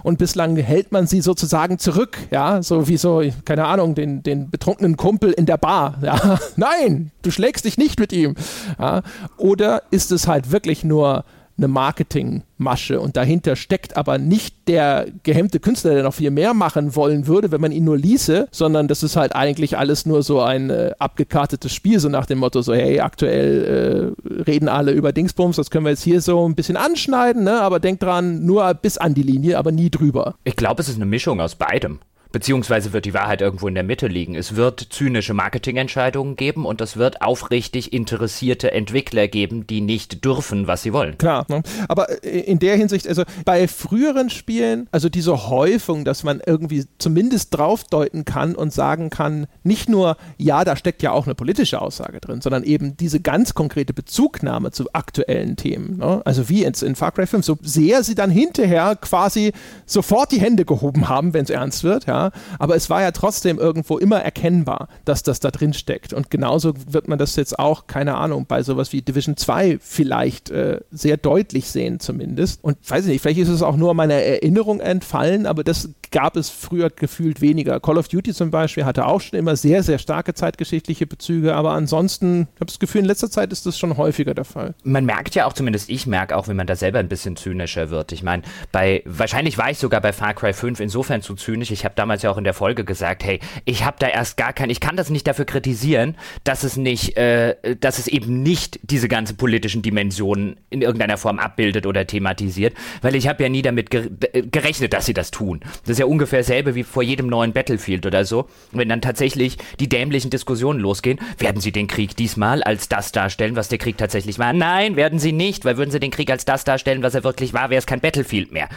und bislang hält man sie sozusagen zurück, ja, so wie so keine Ahnung den den betrunkenen Kumpel in der Bar, ja, nein, du schlägst dich nicht mit ihm, ja? oder ist es halt wirklich nur eine Marketingmasche und dahinter steckt aber nicht der gehemmte Künstler, der noch viel mehr machen wollen würde, wenn man ihn nur ließe, sondern das ist halt eigentlich alles nur so ein äh, abgekartetes Spiel, so nach dem Motto, so hey, aktuell äh, reden alle über Dingsbums, das können wir jetzt hier so ein bisschen anschneiden, ne? aber denkt dran, nur bis an die Linie, aber nie drüber. Ich glaube, es ist eine Mischung aus beidem. Beziehungsweise wird die Wahrheit irgendwo in der Mitte liegen. Es wird zynische Marketingentscheidungen geben und es wird aufrichtig interessierte Entwickler geben, die nicht dürfen, was sie wollen. Klar, ne? aber in der Hinsicht, also bei früheren Spielen, also diese Häufung, dass man irgendwie zumindest draufdeuten kann und sagen kann, nicht nur, ja, da steckt ja auch eine politische Aussage drin, sondern eben diese ganz konkrete Bezugnahme zu aktuellen Themen. Ne? Also wie jetzt in Far Cry 5, so sehr sie dann hinterher quasi sofort die Hände gehoben haben, wenn es ernst wird, ja, aber es war ja trotzdem irgendwo immer erkennbar, dass das da drin steckt. Und genauso wird man das jetzt auch, keine Ahnung, bei sowas wie Division 2 vielleicht äh, sehr deutlich sehen zumindest. Und weiß ich nicht, vielleicht ist es auch nur meiner Erinnerung entfallen, aber das gab es früher gefühlt weniger. Call of Duty zum Beispiel hatte auch schon immer sehr, sehr starke zeitgeschichtliche Bezüge, aber ansonsten, ich habe das Gefühl, in letzter Zeit ist das schon häufiger der Fall. Man merkt ja auch, zumindest ich merke auch, wenn man da selber ein bisschen zynischer wird. Ich meine, bei, wahrscheinlich war ich sogar bei Far Cry 5 insofern zu zynisch. Ich habe damals ja auch in der Folge gesagt, hey, ich habe da erst gar kein, ich kann das nicht dafür kritisieren, dass es nicht, äh, dass es eben nicht diese ganze politischen Dimensionen in irgendeiner Form abbildet oder thematisiert, weil ich habe ja nie damit gerechnet, dass sie das tun. Das ist ja ungefähr dasselbe wie vor jedem neuen Battlefield oder so. Wenn dann tatsächlich die dämlichen Diskussionen losgehen, werden sie den Krieg diesmal als das darstellen, was der Krieg tatsächlich war? Nein, werden sie nicht, weil würden sie den Krieg als das darstellen, was er wirklich war, wäre es kein Battlefield mehr.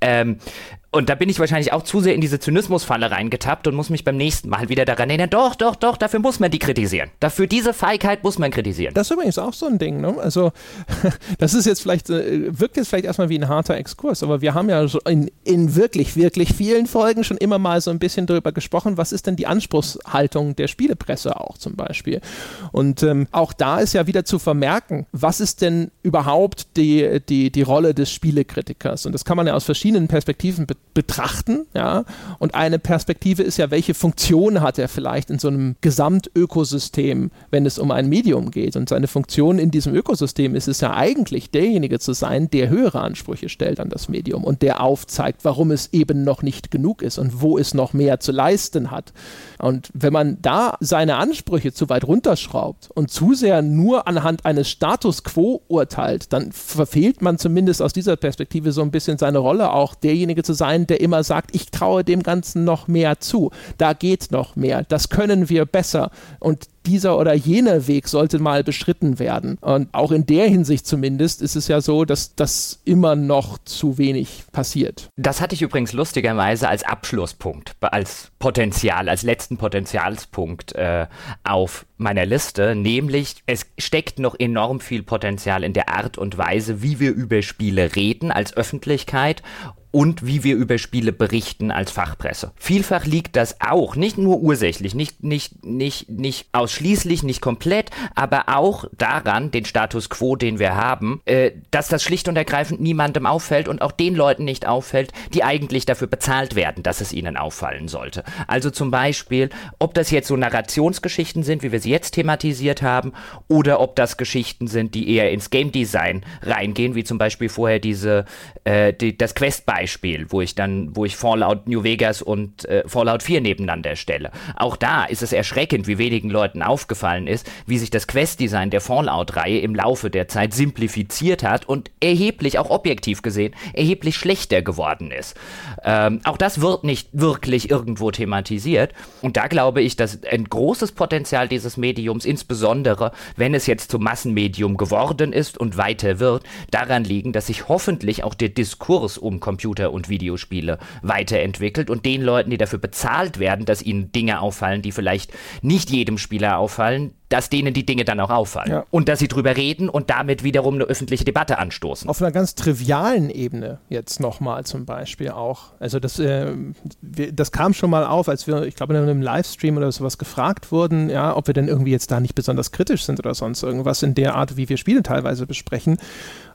Ähm, und da bin ich wahrscheinlich auch zu sehr in diese Zynismusfalle reingetappt und muss mich beim nächsten Mal wieder daran erinnern, doch, doch, doch, dafür muss man die kritisieren. Dafür diese Feigheit muss man kritisieren. Das ist übrigens auch so ein Ding, ne? Also, das ist jetzt vielleicht, äh, wirkt jetzt vielleicht erstmal wie ein harter Exkurs, aber wir haben ja in, in wirklich, wirklich vielen Folgen schon immer mal so ein bisschen darüber gesprochen, was ist denn die Anspruchshaltung der Spielepresse auch zum Beispiel. Und ähm, auch da ist ja wieder zu vermerken, was ist denn überhaupt die, die, die Rolle des Spielekritikers? Und das kann man ja aus verschiedenen Perspektiven betrachten betrachten, ja. Und eine Perspektive ist ja, welche Funktion hat er vielleicht in so einem Gesamtökosystem, wenn es um ein Medium geht. Und seine Funktion in diesem Ökosystem ist es ja eigentlich, derjenige zu sein, der höhere Ansprüche stellt an das Medium und der aufzeigt, warum es eben noch nicht genug ist und wo es noch mehr zu leisten hat. Und wenn man da seine Ansprüche zu weit runterschraubt und zu sehr nur anhand eines Status quo urteilt, dann verfehlt man zumindest aus dieser Perspektive so ein bisschen seine Rolle auch, derjenige zu sein, der immer sagt, ich traue dem Ganzen noch mehr zu. Da geht noch mehr. Das können wir besser. Und dieser oder jener Weg sollte mal beschritten werden. Und auch in der Hinsicht zumindest ist es ja so, dass das immer noch zu wenig passiert. Das hatte ich übrigens lustigerweise als Abschlusspunkt, als Potenzial, als letzten Potenzialspunkt äh, auf meiner Liste, nämlich es steckt noch enorm viel Potenzial in der Art und Weise, wie wir über Spiele reden als Öffentlichkeit und wie wir über Spiele berichten als Fachpresse. Vielfach liegt das auch, nicht nur ursächlich, nicht, nicht, nicht, nicht ausschließlich, nicht komplett, aber auch daran, den Status quo, den wir haben, äh, dass das schlicht und ergreifend niemandem auffällt und auch den Leuten nicht auffällt, die eigentlich dafür bezahlt werden, dass es ihnen auffallen sollte. Also zum Beispiel, ob das jetzt so Narrationsgeschichten sind, wie wir sie jetzt thematisiert haben, oder ob das Geschichten sind, die eher ins Game Design reingehen, wie zum Beispiel vorher diese, äh, die, das Quest-Beispiel Beispiel, wo ich dann, wo ich Fallout New Vegas und äh, Fallout 4 nebeneinander stelle. Auch da ist es erschreckend, wie wenigen Leuten aufgefallen ist, wie sich das Quest-Design der Fallout-Reihe im Laufe der Zeit simplifiziert hat und erheblich, auch objektiv gesehen, erheblich schlechter geworden ist. Ähm, auch das wird nicht wirklich irgendwo thematisiert. Und da glaube ich, dass ein großes Potenzial dieses Mediums, insbesondere wenn es jetzt zum Massenmedium geworden ist und weiter wird, daran liegen, dass sich hoffentlich auch der Diskurs um Computer Computer- und Videospiele weiterentwickelt und den Leuten, die dafür bezahlt werden, dass ihnen Dinge auffallen, die vielleicht nicht jedem Spieler auffallen, dass denen die Dinge dann auch auffallen. Ja. Und dass sie drüber reden und damit wiederum eine öffentliche Debatte anstoßen. Auf einer ganz trivialen Ebene jetzt nochmal zum Beispiel auch. Also das, äh, wir, das kam schon mal auf, als wir, ich glaube, in einem Livestream oder sowas gefragt wurden, ja, ob wir denn irgendwie jetzt da nicht besonders kritisch sind oder sonst irgendwas in der Art, wie wir Spiele teilweise besprechen.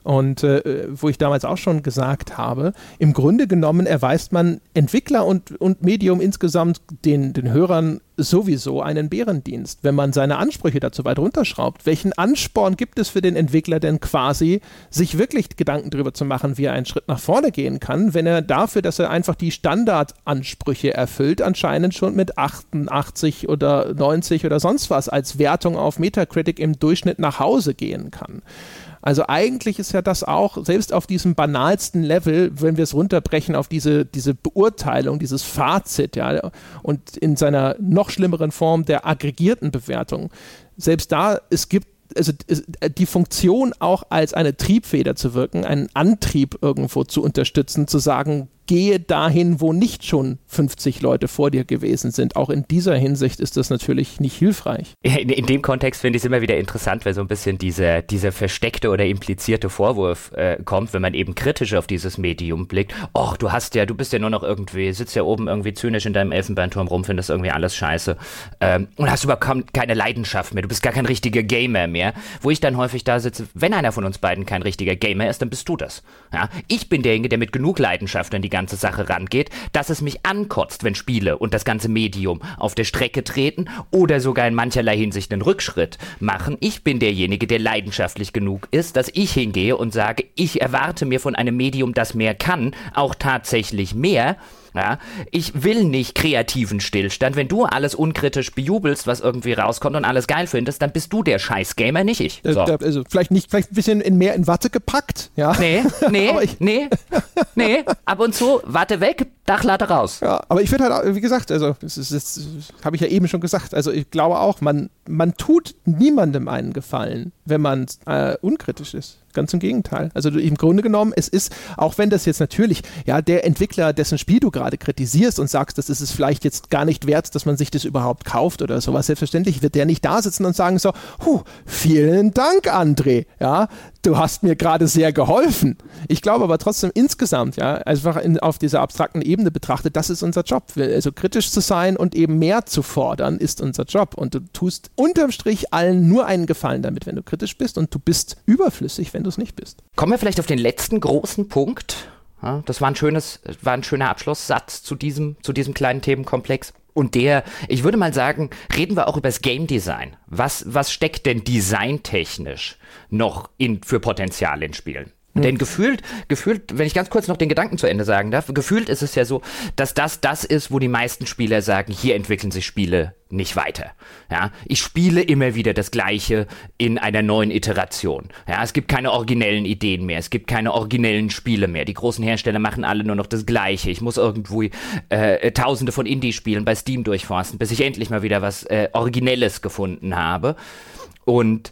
Und äh, wo ich damals auch schon gesagt habe, im Grunde genommen erweist man Entwickler und, und Medium insgesamt den, den Hörern sowieso einen Bärendienst, wenn man seine Ansprüche dazu weit runterschraubt. Welchen Ansporn gibt es für den Entwickler denn quasi, sich wirklich Gedanken darüber zu machen, wie er einen Schritt nach vorne gehen kann, wenn er dafür, dass er einfach die Standardansprüche erfüllt, anscheinend schon mit 88 oder 90 oder sonst was als Wertung auf Metacritic im Durchschnitt nach Hause gehen kann. Also eigentlich ist ja das auch, selbst auf diesem banalsten Level, wenn wir es runterbrechen auf diese, diese Beurteilung, dieses Fazit, ja, und in seiner noch schlimmeren Form der aggregierten Bewertung, selbst da, es gibt also die Funktion auch als eine Triebfeder zu wirken, einen Antrieb irgendwo zu unterstützen, zu sagen, gehe dahin, wo nicht schon 50 Leute vor dir gewesen sind. Auch in dieser Hinsicht ist das natürlich nicht hilfreich. In, in dem Kontext finde ich es immer wieder interessant, weil so ein bisschen dieser diese versteckte oder implizierte Vorwurf äh, kommt, wenn man eben kritisch auf dieses Medium blickt. Och, du hast ja, du bist ja nur noch irgendwie, sitzt ja oben irgendwie zynisch in deinem Elfenbeinturm rum, findest irgendwie alles scheiße ähm, und hast überhaupt keine Leidenschaft mehr. Du bist gar kein richtiger Gamer mehr. Wo ich dann häufig da sitze, wenn einer von uns beiden kein richtiger Gamer ist, dann bist du das. Ja? Ich bin derjenige, der mit genug Leidenschaft an die ganze ganze Sache rangeht, dass es mich ankotzt, wenn Spiele und das ganze Medium auf der Strecke treten oder sogar in mancherlei Hinsicht einen Rückschritt machen. Ich bin derjenige, der leidenschaftlich genug ist, dass ich hingehe und sage, ich erwarte mir von einem Medium, das mehr kann, auch tatsächlich mehr ja, ich will nicht kreativen Stillstand. Wenn du alles unkritisch bejubelst, was irgendwie rauskommt und alles geil findest, dann bist du der Scheiß-Gamer, nicht ich. Äh, so. Also vielleicht nicht, vielleicht ein bisschen in mehr in Watte gepackt, ja. Nee, nee, nee, nee. Ab und zu, Watte weg, Dachlatte raus. Ja, aber ich finde halt, wie gesagt, also das, ist, das habe ich ja eben schon gesagt, also ich glaube auch, man, man tut niemandem einen Gefallen, wenn man äh, unkritisch ist. Ganz im Gegenteil. Also im Grunde genommen, es ist, auch wenn das jetzt natürlich, ja, der Entwickler, dessen Spiel du gerade kritisierst und sagst, das ist es vielleicht jetzt gar nicht wert, dass man sich das überhaupt kauft oder sowas, selbstverständlich wird der nicht da sitzen und sagen so, huh, vielen Dank, André, ja, du hast mir gerade sehr geholfen. Ich glaube aber trotzdem insgesamt, ja, einfach in, auf dieser abstrakten Ebene betrachtet, das ist unser Job. Also kritisch zu sein und eben mehr zu fordern, ist unser Job. Und du tust unterm Strich allen nur einen Gefallen damit, wenn du kritisch bist und du bist überflüssig, wenn du es nicht bist. Kommen wir vielleicht auf den letzten großen Punkt. Ja, das war ein schönes, war ein schöner Abschlusssatz zu diesem, zu diesem kleinen Themenkomplex. Und der, ich würde mal sagen, reden wir auch über das Game Design. Was, was steckt denn designtechnisch noch in, für Potenzial in Spielen? Mhm. Denn gefühlt, gefühlt, wenn ich ganz kurz noch den Gedanken zu Ende sagen darf, gefühlt ist es ja so, dass das das ist, wo die meisten Spieler sagen, hier entwickeln sich Spiele nicht weiter. Ja, ich spiele immer wieder das Gleiche in einer neuen Iteration. Ja, es gibt keine originellen Ideen mehr, es gibt keine originellen Spiele mehr. Die großen Hersteller machen alle nur noch das Gleiche. Ich muss irgendwo äh, Tausende von Indie-Spielen bei Steam durchforsten, bis ich endlich mal wieder was äh, Originelles gefunden habe. Und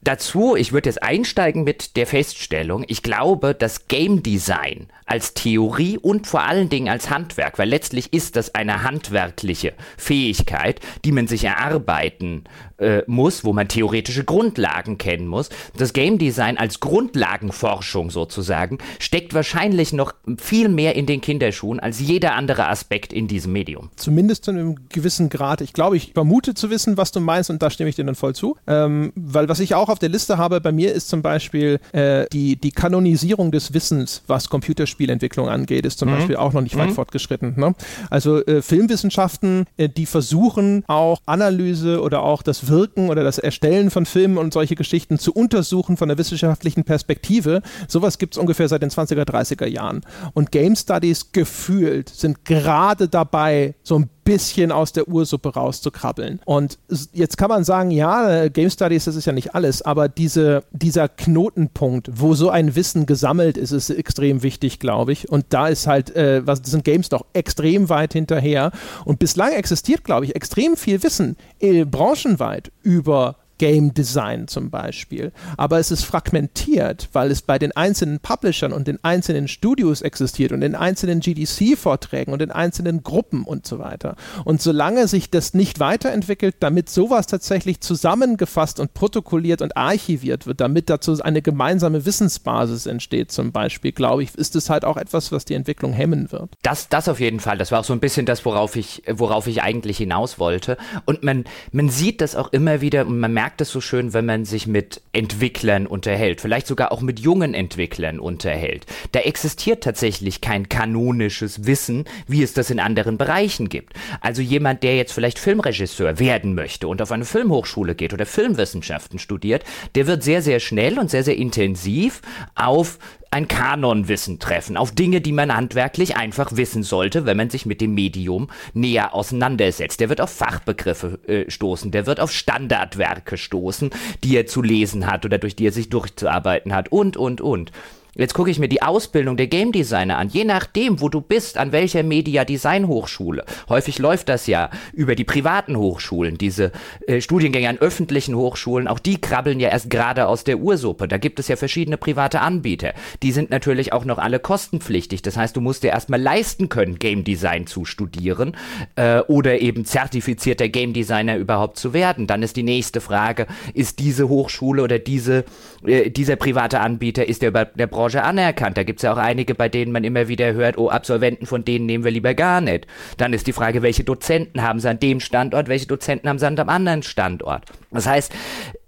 Dazu, ich würde jetzt einsteigen mit der Feststellung, ich glaube, dass Game Design als Theorie und vor allen Dingen als Handwerk, weil letztlich ist das eine handwerkliche Fähigkeit, die man sich erarbeiten äh, muss, wo man theoretische Grundlagen kennen muss. Das Game Design als Grundlagenforschung sozusagen steckt wahrscheinlich noch viel mehr in den Kinderschuhen als jeder andere Aspekt in diesem Medium. Zumindest zu einem gewissen Grad. Ich glaube, ich vermute zu wissen, was du meinst und da stimme ich dir dann voll zu. Ähm, weil was ich auch auf der Liste habe bei mir ist zum Beispiel äh, die, die Kanonisierung des Wissens, was Computerspiele Spielentwicklung angeht, ist zum mhm. Beispiel auch noch nicht weit mhm. fortgeschritten. Ne? Also äh, Filmwissenschaften, äh, die versuchen auch Analyse oder auch das Wirken oder das Erstellen von Filmen und solche Geschichten zu untersuchen von der wissenschaftlichen Perspektive. Sowas gibt es ungefähr seit den 20er, 30er Jahren. Und Game Studies gefühlt sind gerade dabei, so ein bisschen aus der Ursuppe rauszukrabbeln. Und jetzt kann man sagen, ja, äh, Game Studies, das ist ja nicht alles, aber diese, dieser Knotenpunkt, wo so ein Wissen gesammelt ist, ist extrem wichtig, glaube ich. Und da ist halt, äh, was sind Games doch extrem weit hinterher. Und bislang existiert, glaube ich, extrem viel Wissen äh, branchenweit über Game Design zum Beispiel. Aber es ist fragmentiert, weil es bei den einzelnen Publishern und den einzelnen Studios existiert und in einzelnen GDC-Vorträgen und in einzelnen Gruppen und so weiter. Und solange sich das nicht weiterentwickelt, damit sowas tatsächlich zusammengefasst und protokolliert und archiviert wird, damit dazu eine gemeinsame Wissensbasis entsteht zum Beispiel, glaube ich, ist es halt auch etwas, was die Entwicklung hemmen wird. Das, das auf jeden Fall. Das war auch so ein bisschen das, worauf ich, worauf ich eigentlich hinaus wollte. Und man, man sieht das auch immer wieder und man merkt, merkt es so schön, wenn man sich mit Entwicklern unterhält, vielleicht sogar auch mit jungen Entwicklern unterhält. Da existiert tatsächlich kein kanonisches Wissen, wie es das in anderen Bereichen gibt. Also jemand, der jetzt vielleicht Filmregisseur werden möchte und auf eine Filmhochschule geht oder Filmwissenschaften studiert, der wird sehr, sehr schnell und sehr, sehr intensiv auf ein Kanonwissen treffen, auf Dinge, die man handwerklich einfach wissen sollte, wenn man sich mit dem Medium näher auseinandersetzt. Der wird auf Fachbegriffe äh, stoßen, der wird auf Standardwerke stoßen, die er zu lesen hat oder durch die er sich durchzuarbeiten hat und, und, und. Jetzt gucke ich mir die Ausbildung der Game Designer an. Je nachdem, wo du bist, an welcher Media Design Hochschule. Häufig läuft das ja über die privaten Hochschulen, diese äh, Studiengänge an öffentlichen Hochschulen. Auch die krabbeln ja erst gerade aus der Ursuppe. Da gibt es ja verschiedene private Anbieter. Die sind natürlich auch noch alle kostenpflichtig. Das heißt, du musst dir erstmal leisten können, Game Design zu studieren äh, oder eben zertifizierter Game Designer überhaupt zu werden. Dann ist die nächste Frage, ist diese Hochschule oder diese, äh, dieser private Anbieter, ist der über der Branche Branche anerkannt. Da gibt es ja auch einige, bei denen man immer wieder hört, oh, Absolventen von denen nehmen wir lieber gar nicht. Dann ist die Frage, welche Dozenten haben sie an dem Standort, welche Dozenten haben sie an dem anderen Standort. Das heißt,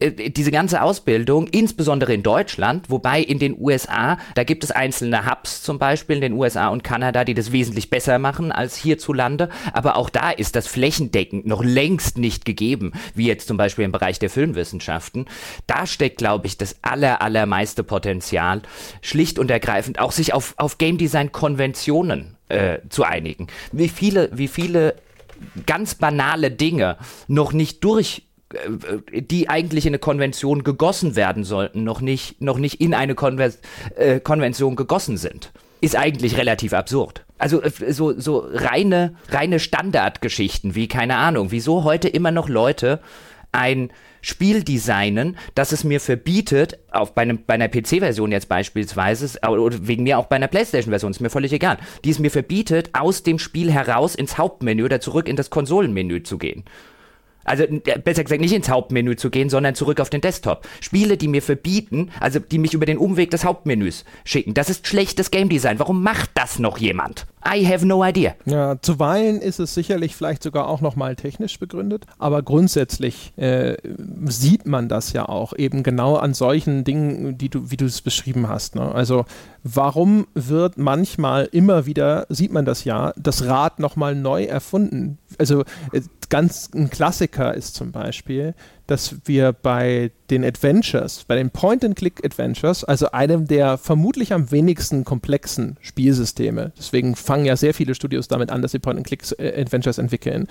diese ganze Ausbildung, insbesondere in Deutschland, wobei in den USA, da gibt es einzelne Hubs zum Beispiel in den USA und Kanada, die das wesentlich besser machen als hierzulande, aber auch da ist das flächendeckend noch längst nicht gegeben, wie jetzt zum Beispiel im Bereich der Filmwissenschaften. Da steckt, glaube ich, das aller, allermeiste Potenzial, schlicht und ergreifend auch sich auf, auf Game Design Konventionen äh, zu einigen. Wie viele, wie viele ganz banale Dinge noch nicht durch äh, die eigentlich in eine Konvention gegossen werden sollten, noch nicht, noch nicht in eine Konver äh, Konvention gegossen sind, ist eigentlich relativ absurd. Also äh, so, so reine, reine Standardgeschichten wie, keine Ahnung, wieso heute immer noch Leute ein Spiel designen, das es mir verbietet, auf bei, einem, bei einer PC-Version jetzt beispielsweise, oder wegen mir auch bei einer PlayStation-Version, ist mir völlig egal, die es mir verbietet, aus dem Spiel heraus ins Hauptmenü oder zurück in das Konsolenmenü zu gehen. Also besser gesagt nicht ins Hauptmenü zu gehen, sondern zurück auf den Desktop. Spiele, die mir verbieten, also die mich über den Umweg des Hauptmenüs schicken. Das ist schlechtes Game Design. Warum macht das noch jemand? I have no idea. Ja, zuweilen ist es sicherlich vielleicht sogar auch nochmal technisch begründet, aber grundsätzlich äh, sieht man das ja auch eben genau an solchen Dingen, die du, wie du es beschrieben hast. Ne? Also warum wird manchmal immer wieder, sieht man das ja, das Rad nochmal neu erfunden? Also äh, ganz ein Klassiker ist zum Beispiel, dass wir bei den Adventures, bei den Point-and-Click-Adventures, also einem der vermutlich am wenigsten komplexen Spielsysteme, deswegen fangen ja sehr viele Studios damit an, dass sie Point-and-Click-Adventures entwickeln,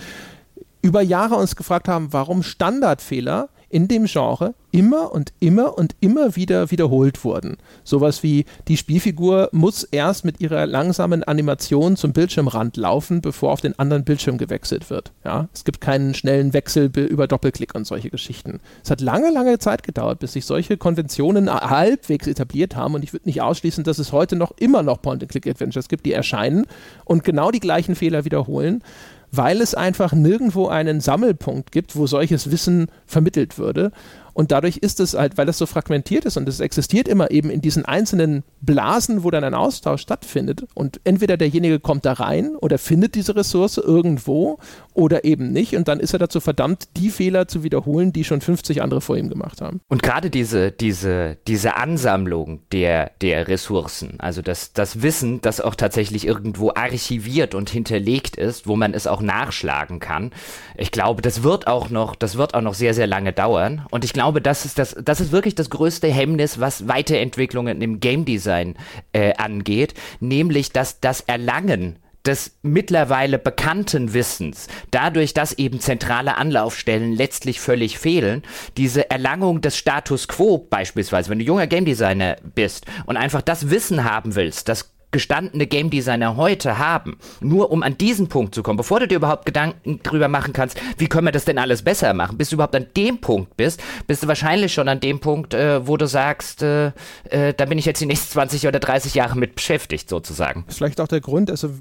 über Jahre uns gefragt haben, warum Standardfehler in dem Genre immer und immer und immer wieder wiederholt wurden. Sowas wie die Spielfigur muss erst mit ihrer langsamen Animation zum Bildschirmrand laufen, bevor auf den anderen Bildschirm gewechselt wird. Ja, es gibt keinen schnellen Wechsel über Doppelklick und solche Geschichten. Es hat lange, lange Zeit gedauert, bis sich solche Konventionen halbwegs etabliert haben und ich würde nicht ausschließen, dass es heute noch immer noch Point-and-Click-Adventures gibt, die erscheinen und genau die gleichen Fehler wiederholen weil es einfach nirgendwo einen Sammelpunkt gibt, wo solches Wissen vermittelt würde. Und dadurch ist es halt, weil das so fragmentiert ist und es existiert immer eben in diesen einzelnen Blasen, wo dann ein Austausch stattfindet. Und entweder derjenige kommt da rein oder findet diese Ressource irgendwo oder eben nicht. Und dann ist er dazu verdammt, die Fehler zu wiederholen, die schon 50 andere vor ihm gemacht haben. Und gerade diese, diese, diese Ansammlung der, der Ressourcen, also das, das Wissen, das auch tatsächlich irgendwo archiviert und hinterlegt ist, wo man es auch nachschlagen kann, ich glaube, das wird auch noch, das wird auch noch sehr, sehr lange dauern. Und ich glaube, glaube, das ist, das, das ist wirklich das größte Hemmnis, was Weiterentwicklungen im Game Design äh, angeht, nämlich dass das Erlangen des mittlerweile bekannten Wissens, dadurch, dass eben zentrale Anlaufstellen letztlich völlig fehlen, diese Erlangung des Status quo beispielsweise, wenn du junger Game Designer bist und einfach das Wissen haben willst, das gestandene Game Designer heute haben, nur um an diesen Punkt zu kommen, bevor du dir überhaupt Gedanken drüber machen kannst, wie können wir das denn alles besser machen, bis du überhaupt an dem Punkt bist, bist du wahrscheinlich schon an dem Punkt, äh, wo du sagst, äh, äh, da bin ich jetzt die nächsten 20 oder 30 Jahre mit beschäftigt, sozusagen. Das ist vielleicht auch der Grund, also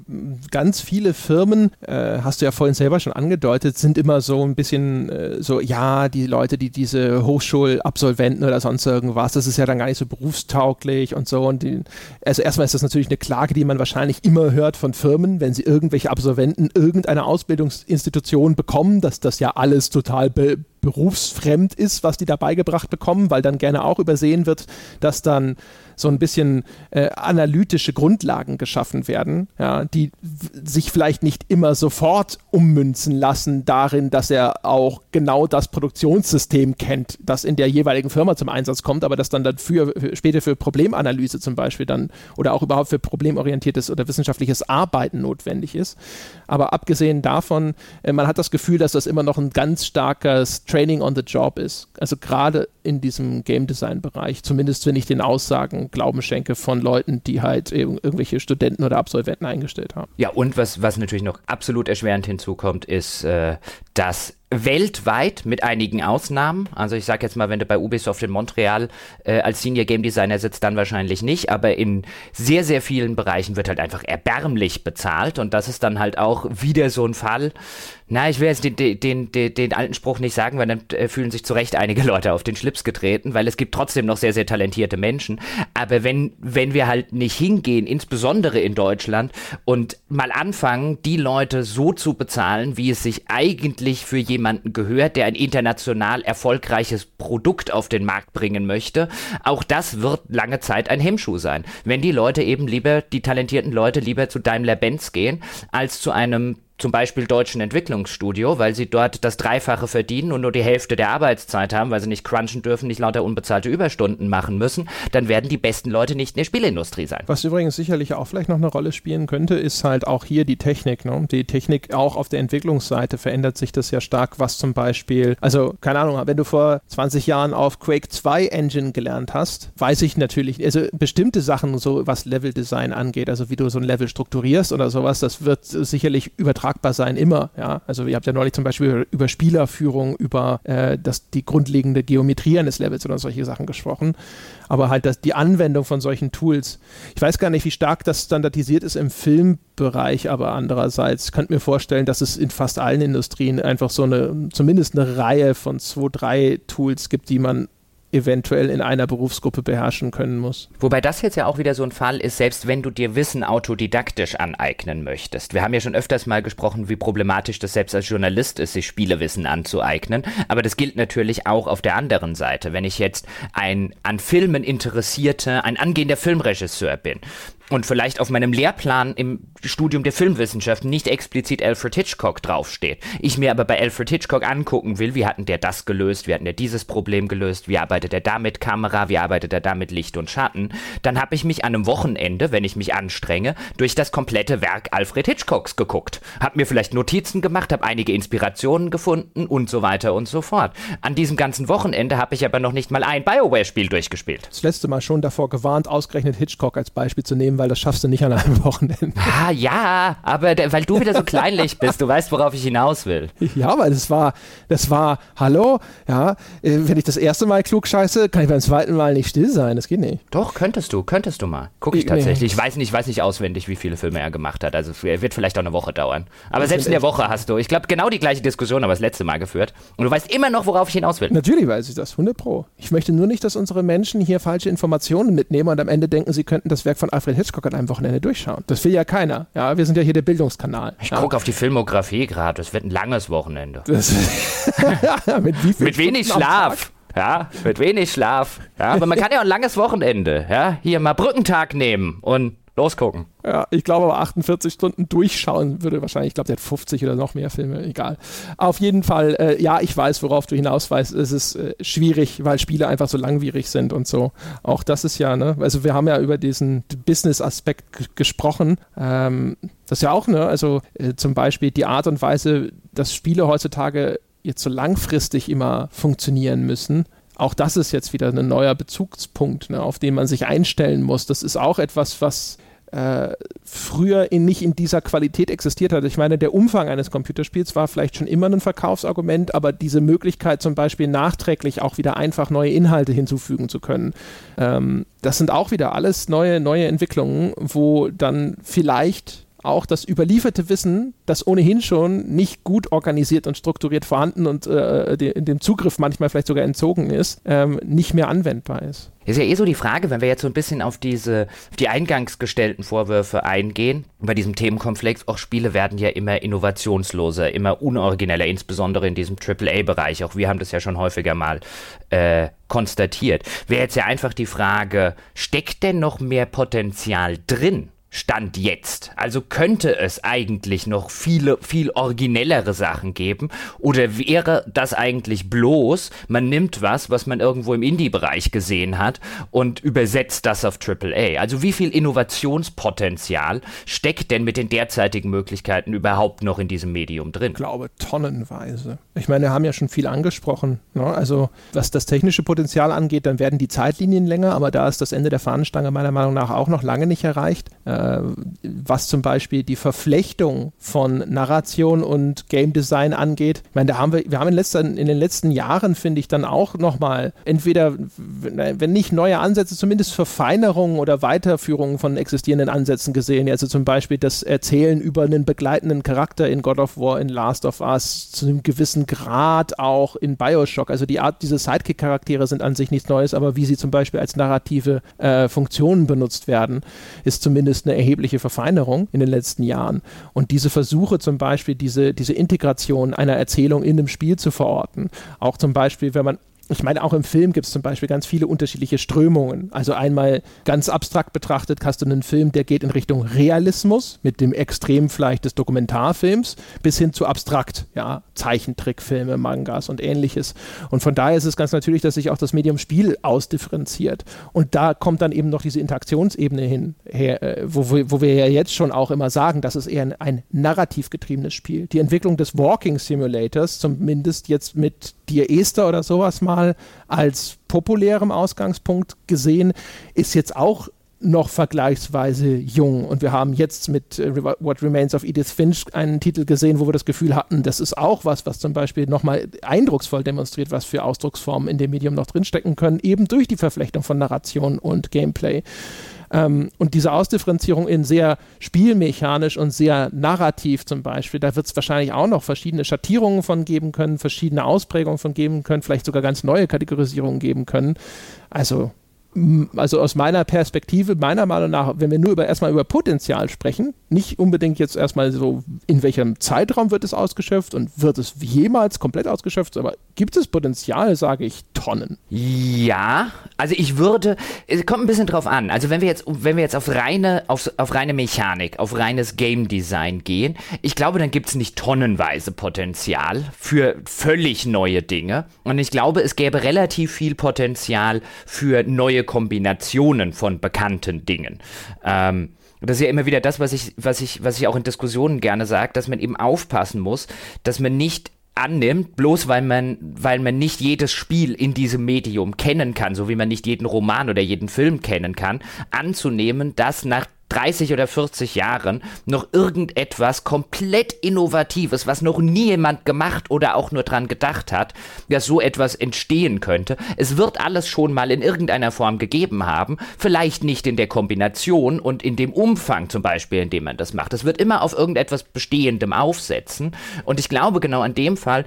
ganz viele Firmen, äh, hast du ja vorhin selber schon angedeutet, sind immer so ein bisschen äh, so, ja, die Leute, die diese Hochschulabsolventen oder sonst irgendwas, das ist ja dann gar nicht so berufstauglich und so und die, also erstmal ist das natürlich eine Klage, die man wahrscheinlich immer hört von Firmen, wenn sie irgendwelche Absolventen irgendeiner Ausbildungsinstitution bekommen, dass das ja alles total be berufsfremd ist, was die da beigebracht bekommen, weil dann gerne auch übersehen wird, dass dann so ein bisschen äh, analytische Grundlagen geschaffen werden, ja, die sich vielleicht nicht immer sofort ummünzen lassen darin, dass er auch genau das Produktionssystem kennt, das in der jeweiligen Firma zum Einsatz kommt, aber das dann dafür später für Problemanalyse zum Beispiel dann oder auch überhaupt für problemorientiertes oder wissenschaftliches Arbeiten notwendig ist. Aber abgesehen davon, äh, man hat das Gefühl, dass das immer noch ein ganz starkes Training on the Job ist. Also gerade in diesem Game Design Bereich, zumindest wenn ich den Aussagen Glauben schenke von Leuten, die halt irgendwelche Studenten oder Absolventen eingestellt haben. Ja, und was, was natürlich noch absolut erschwerend hinzukommt, ist, äh, dass weltweit mit einigen Ausnahmen. Also ich sage jetzt mal, wenn du bei Ubisoft in Montreal äh, als Senior Game Designer sitzt, dann wahrscheinlich nicht, aber in sehr, sehr vielen Bereichen wird halt einfach erbärmlich bezahlt und das ist dann halt auch wieder so ein Fall. Na, ich will jetzt den, den, den, den alten Spruch nicht sagen, weil dann äh, fühlen sich zu Recht einige Leute auf den Schlips getreten, weil es gibt trotzdem noch sehr, sehr talentierte Menschen. Aber wenn, wenn wir halt nicht hingehen, insbesondere in Deutschland, und mal anfangen, die Leute so zu bezahlen, wie es sich eigentlich für jemanden jemanden gehört, der ein international erfolgreiches Produkt auf den Markt bringen möchte. Auch das wird lange Zeit ein Hemmschuh sein. Wenn die Leute eben lieber, die talentierten Leute lieber zu Daimler-Benz gehen, als zu einem zum Beispiel deutschen Entwicklungsstudio, weil sie dort das Dreifache verdienen und nur die Hälfte der Arbeitszeit haben, weil sie nicht crunchen dürfen, nicht lauter unbezahlte Überstunden machen müssen, dann werden die besten Leute nicht in der Spielindustrie sein. Was übrigens sicherlich auch vielleicht noch eine Rolle spielen könnte, ist halt auch hier die Technik. Ne? Die Technik auch auf der Entwicklungsseite verändert sich das ja stark, was zum Beispiel, also keine Ahnung, wenn du vor 20 Jahren auf Quake 2 Engine gelernt hast, weiß ich natürlich, also bestimmte Sachen, so was Level-Design angeht, also wie du so ein Level strukturierst oder sowas, das wird sicherlich übertragen übertragbar sein, immer. Ja? Also ihr habt ja neulich zum Beispiel über Spielerführung, über äh, das, die grundlegende Geometrie eines Levels oder solche Sachen gesprochen. Aber halt das, die Anwendung von solchen Tools. Ich weiß gar nicht, wie stark das standardisiert ist im Filmbereich, aber andererseits könnte mir vorstellen, dass es in fast allen Industrien einfach so eine, zumindest eine Reihe von zwei, drei Tools gibt, die man eventuell in einer Berufsgruppe beherrschen können muss. Wobei das jetzt ja auch wieder so ein Fall ist, selbst wenn du dir Wissen autodidaktisch aneignen möchtest. Wir haben ja schon öfters mal gesprochen, wie problematisch das selbst als Journalist ist, sich Spielewissen anzueignen. Aber das gilt natürlich auch auf der anderen Seite. Wenn ich jetzt ein an Filmen interessierte, ein angehender Filmregisseur bin, und vielleicht auf meinem Lehrplan im Studium der Filmwissenschaften nicht explizit Alfred Hitchcock draufsteht. Ich mir aber bei Alfred Hitchcock angucken will, wie hatten der das gelöst, wie hatten der dieses Problem gelöst, wie arbeitet er da mit Kamera, wie arbeitet er da mit Licht und Schatten, dann habe ich mich an einem Wochenende, wenn ich mich anstrenge, durch das komplette Werk Alfred Hitchcocks geguckt. Hab mir vielleicht Notizen gemacht, habe einige Inspirationen gefunden und so weiter und so fort. An diesem ganzen Wochenende habe ich aber noch nicht mal ein BioWare-Spiel durchgespielt. Das letzte Mal schon davor gewarnt, ausgerechnet Hitchcock als Beispiel zu nehmen, weil das schaffst du nicht an einem Wochenende. Ah, ja, aber der, weil du wieder so kleinlich bist, du weißt, worauf ich hinaus will. Ja, weil das war, das war, hallo, ja, äh, wenn ich das erste Mal klug scheiße, kann ich beim zweiten Mal nicht still sein, das geht nicht. Doch, könntest du, könntest du mal. Guck ich tatsächlich. Ich weiß nicht, ich weiß nicht auswendig, wie viele Filme er gemacht hat, also es wird vielleicht auch eine Woche dauern. Aber das selbst in der Woche hast du, ich glaube, genau die gleiche Diskussion, aber das letzte Mal geführt. Und du weißt immer noch, worauf ich hinaus will. Natürlich weiß ich das, 100 pro. Ich möchte nur nicht, dass unsere Menschen hier falsche Informationen mitnehmen und am Ende denken, sie könnten das Werk von Alfred Hitchcock an einem Wochenende durchschauen. Das will ja keiner. Ja, wir sind ja hier der Bildungskanal. Ich ja. gucke auf die Filmografie gerade. Es wird ein langes Wochenende. mit, mit wenig Schlaf. Ja, mit wenig Schlaf. Ja, aber man kann ja auch ein langes Wochenende. Ja, hier mal Brückentag nehmen und losgucken. Ja, ich glaube aber 48 Stunden durchschauen würde wahrscheinlich, ich glaube, der hat 50 oder noch mehr Filme, egal. Auf jeden Fall, äh, ja, ich weiß, worauf du hinaus weißt. Es ist äh, schwierig, weil Spiele einfach so langwierig sind und so. Auch das ist ja, ne, also wir haben ja über diesen Business-Aspekt gesprochen. Ähm, das ist ja auch, ne, also äh, zum Beispiel die Art und Weise, dass Spiele heutzutage jetzt so langfristig immer funktionieren müssen auch das ist jetzt wieder ein neuer Bezugspunkt, ne, auf den man sich einstellen muss. Das ist auch etwas, was früher in, nicht in dieser Qualität existiert hat. Ich meine, der Umfang eines Computerspiels war vielleicht schon immer ein Verkaufsargument, aber diese Möglichkeit zum Beispiel nachträglich auch wieder einfach neue Inhalte hinzufügen zu können, ähm, das sind auch wieder alles neue, neue Entwicklungen, wo dann vielleicht auch das überlieferte Wissen, das ohnehin schon nicht gut organisiert und strukturiert vorhanden und äh, dem Zugriff manchmal vielleicht sogar entzogen ist, ähm, nicht mehr anwendbar ist. Ist ja eh so die Frage, wenn wir jetzt so ein bisschen auf diese, auf die eingangs gestellten Vorwürfe eingehen, bei diesem Themenkomplex, auch Spiele werden ja immer innovationsloser, immer unorigineller, insbesondere in diesem AAA-Bereich. Auch wir haben das ja schon häufiger mal äh, konstatiert. Wäre jetzt ja einfach die Frage, steckt denn noch mehr Potenzial drin? Stand jetzt. Also könnte es eigentlich noch viele, viel originellere Sachen geben oder wäre das eigentlich bloß, man nimmt was, was man irgendwo im Indie-Bereich gesehen hat und übersetzt das auf AAA. Also wie viel Innovationspotenzial steckt denn mit den derzeitigen Möglichkeiten überhaupt noch in diesem Medium drin? Ich glaube tonnenweise. Ich meine, wir haben ja schon viel angesprochen. Ne? Also was das technische Potenzial angeht, dann werden die Zeitlinien länger, aber da ist das Ende der Fahnenstange meiner Meinung nach auch noch lange nicht erreicht. Äh, äh, was zum Beispiel die Verflechtung von Narration und Game Design angeht. Ich meine, da haben wir, wir haben in, letzter, in den letzten Jahren, finde ich, dann auch nochmal entweder, wenn nicht neue Ansätze, zumindest Verfeinerungen oder Weiterführungen von existierenden Ansätzen gesehen. Also zum Beispiel das Erzählen über einen begleitenden Charakter in God of War, in Last of Us, zu einem gewissen Grad auch in Bioshock. Also die Art, diese Sidekick-Charaktere sind an sich nichts Neues, aber wie sie zum Beispiel als narrative äh, Funktionen benutzt werden, ist zumindest eine erhebliche Verfeinerung in den letzten Jahren. Und diese Versuche zum Beispiel, diese, diese Integration einer Erzählung in einem Spiel zu verorten, auch zum Beispiel, wenn man ich meine, auch im Film gibt es zum Beispiel ganz viele unterschiedliche Strömungen. Also einmal ganz abstrakt betrachtet hast du einen Film, der geht in Richtung Realismus mit dem Extrem vielleicht des Dokumentarfilms bis hin zu abstrakt, ja, Zeichentrickfilme, Mangas und ähnliches. Und von daher ist es ganz natürlich, dass sich auch das Medium Spiel ausdifferenziert. Und da kommt dann eben noch diese Interaktionsebene hin, her, äh, wo, wo wir ja jetzt schon auch immer sagen, das ist eher ein, ein narrativ getriebenes Spiel. Die Entwicklung des Walking Simulators, zumindest jetzt mit Dear Esther oder sowas mal als populärem Ausgangspunkt gesehen, ist jetzt auch noch vergleichsweise jung. Und wir haben jetzt mit äh, What Remains of Edith Finch einen Titel gesehen, wo wir das Gefühl hatten, das ist auch was, was zum Beispiel nochmal eindrucksvoll demonstriert, was für Ausdrucksformen in dem Medium noch drinstecken können, eben durch die Verflechtung von Narration und Gameplay. Ähm, und diese Ausdifferenzierung in sehr spielmechanisch und sehr narrativ zum Beispiel, da wird es wahrscheinlich auch noch verschiedene Schattierungen von geben können, verschiedene Ausprägungen von geben können, vielleicht sogar ganz neue Kategorisierungen geben können. Also also aus meiner Perspektive, meiner Meinung nach, wenn wir nur über, erstmal über Potenzial sprechen, nicht unbedingt jetzt erstmal so, in welchem Zeitraum wird es ausgeschöpft und wird es jemals komplett ausgeschöpft, aber gibt es Potenzial, sage ich, Tonnen. Ja, also ich würde, es kommt ein bisschen drauf an. Also wenn wir jetzt, wenn wir jetzt auf reine, auf, auf reine Mechanik, auf reines Game Design gehen, ich glaube, dann gibt es nicht tonnenweise Potenzial für völlig neue Dinge. Und ich glaube, es gäbe relativ viel Potenzial für neue neue Kombinationen von bekannten Dingen. Ähm, das ist ja immer wieder das, was ich, was ich, was ich auch in Diskussionen gerne sage, dass man eben aufpassen muss, dass man nicht annimmt, bloß weil man, weil man nicht jedes Spiel in diesem Medium kennen kann, so wie man nicht jeden Roman oder jeden Film kennen kann, anzunehmen, dass nach 30 oder 40 Jahren noch irgendetwas komplett Innovatives, was noch nie jemand gemacht oder auch nur dran gedacht hat, dass so etwas entstehen könnte. Es wird alles schon mal in irgendeiner Form gegeben haben, vielleicht nicht in der Kombination und in dem Umfang zum Beispiel, in dem man das macht. Es wird immer auf irgendetwas Bestehendem aufsetzen und ich glaube genau an dem Fall,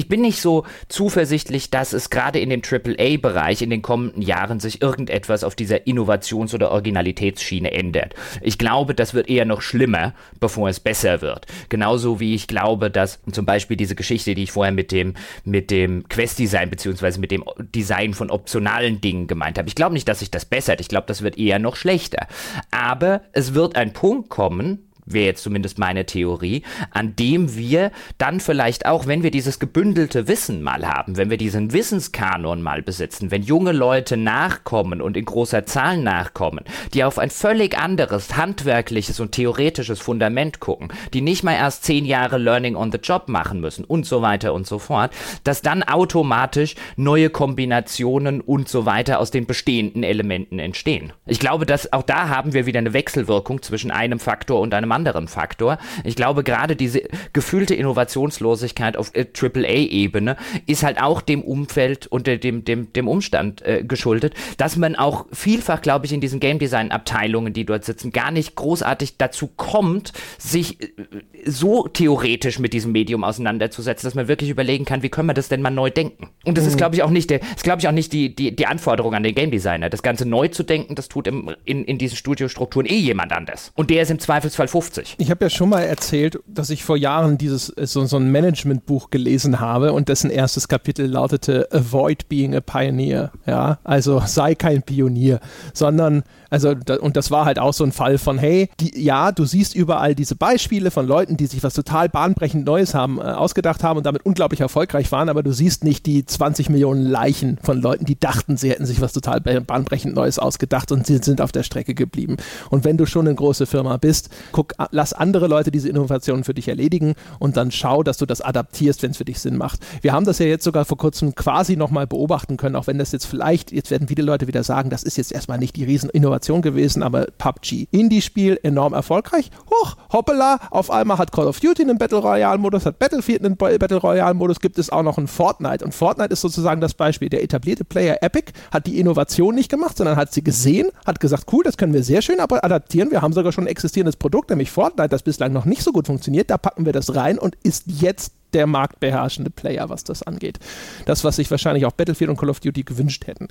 ich bin nicht so zuversichtlich, dass es gerade in dem AAA-Bereich in den kommenden Jahren sich irgendetwas auf dieser Innovations- oder Originalitätsschiene ändert. Ich glaube, das wird eher noch schlimmer, bevor es besser wird. Genauso wie ich glaube, dass zum Beispiel diese Geschichte, die ich vorher mit dem, mit dem Quest-Design beziehungsweise mit dem Design von optionalen Dingen gemeint habe. Ich glaube nicht, dass sich das bessert. Ich glaube, das wird eher noch schlechter. Aber es wird ein Punkt kommen, wäre jetzt zumindest meine Theorie, an dem wir dann vielleicht auch, wenn wir dieses gebündelte Wissen mal haben, wenn wir diesen Wissenskanon mal besitzen, wenn junge Leute nachkommen und in großer Zahl nachkommen, die auf ein völlig anderes handwerkliches und theoretisches Fundament gucken, die nicht mal erst zehn Jahre Learning on the Job machen müssen und so weiter und so fort, dass dann automatisch neue Kombinationen und so weiter aus den bestehenden Elementen entstehen. Ich glaube, dass auch da haben wir wieder eine Wechselwirkung zwischen einem Faktor und einem anderen anderen Faktor. Ich glaube, gerade diese gefühlte Innovationslosigkeit auf äh, AAA-Ebene ist halt auch dem Umfeld und dem, dem, dem Umstand äh, geschuldet, dass man auch vielfach, glaube ich, in diesen Game Design-Abteilungen, die dort sitzen, gar nicht großartig dazu kommt, sich äh, so theoretisch mit diesem Medium auseinanderzusetzen, dass man wirklich überlegen kann, wie können wir das denn mal neu denken? Und das mhm. ist, glaube ich, auch nicht der, ist, glaube ich, auch nicht die, die, die Anforderung an den Game Designer. Das Ganze neu zu denken, das tut im, in, in diesen Studiostrukturen eh jemand anders. Und der ist im Zweifelsfall 50. Ich habe ja schon mal erzählt, dass ich vor Jahren dieses äh, so, so ein Managementbuch gelesen habe und dessen erstes Kapitel lautete Avoid being a pioneer. Ja, also sei kein Pionier, sondern also, und das war halt auch so ein Fall von, hey, die, ja, du siehst überall diese Beispiele von Leuten, die sich was total bahnbrechend Neues haben, äh, ausgedacht haben und damit unglaublich erfolgreich waren, aber du siehst nicht die 20 Millionen Leichen von Leuten, die dachten, sie hätten sich was total bahnbrechend Neues ausgedacht und sie sind auf der Strecke geblieben. Und wenn du schon eine große Firma bist, guck, lass andere Leute diese Innovationen für dich erledigen und dann schau, dass du das adaptierst, wenn es für dich Sinn macht. Wir haben das ja jetzt sogar vor kurzem quasi nochmal beobachten können, auch wenn das jetzt vielleicht, jetzt werden viele Leute wieder sagen, das ist jetzt erstmal nicht die Rieseninnovation Innovation gewesen, aber PUBG. Indie-Spiel enorm erfolgreich. Hoch, hoppala, auf einmal hat Call of Duty einen Battle Royale-Modus, hat Battlefield einen Battle Royale-Modus, gibt es auch noch einen Fortnite. Und Fortnite ist sozusagen das Beispiel. Der etablierte Player Epic hat die Innovation nicht gemacht, sondern hat sie gesehen, hat gesagt, cool, das können wir sehr schön adaptieren. Wir haben sogar schon ein existierendes Produkt, nämlich Fortnite, das bislang noch nicht so gut funktioniert. Da packen wir das rein und ist jetzt der marktbeherrschende Player, was das angeht. Das, was sich wahrscheinlich auch Battlefield und Call of Duty gewünscht hätten.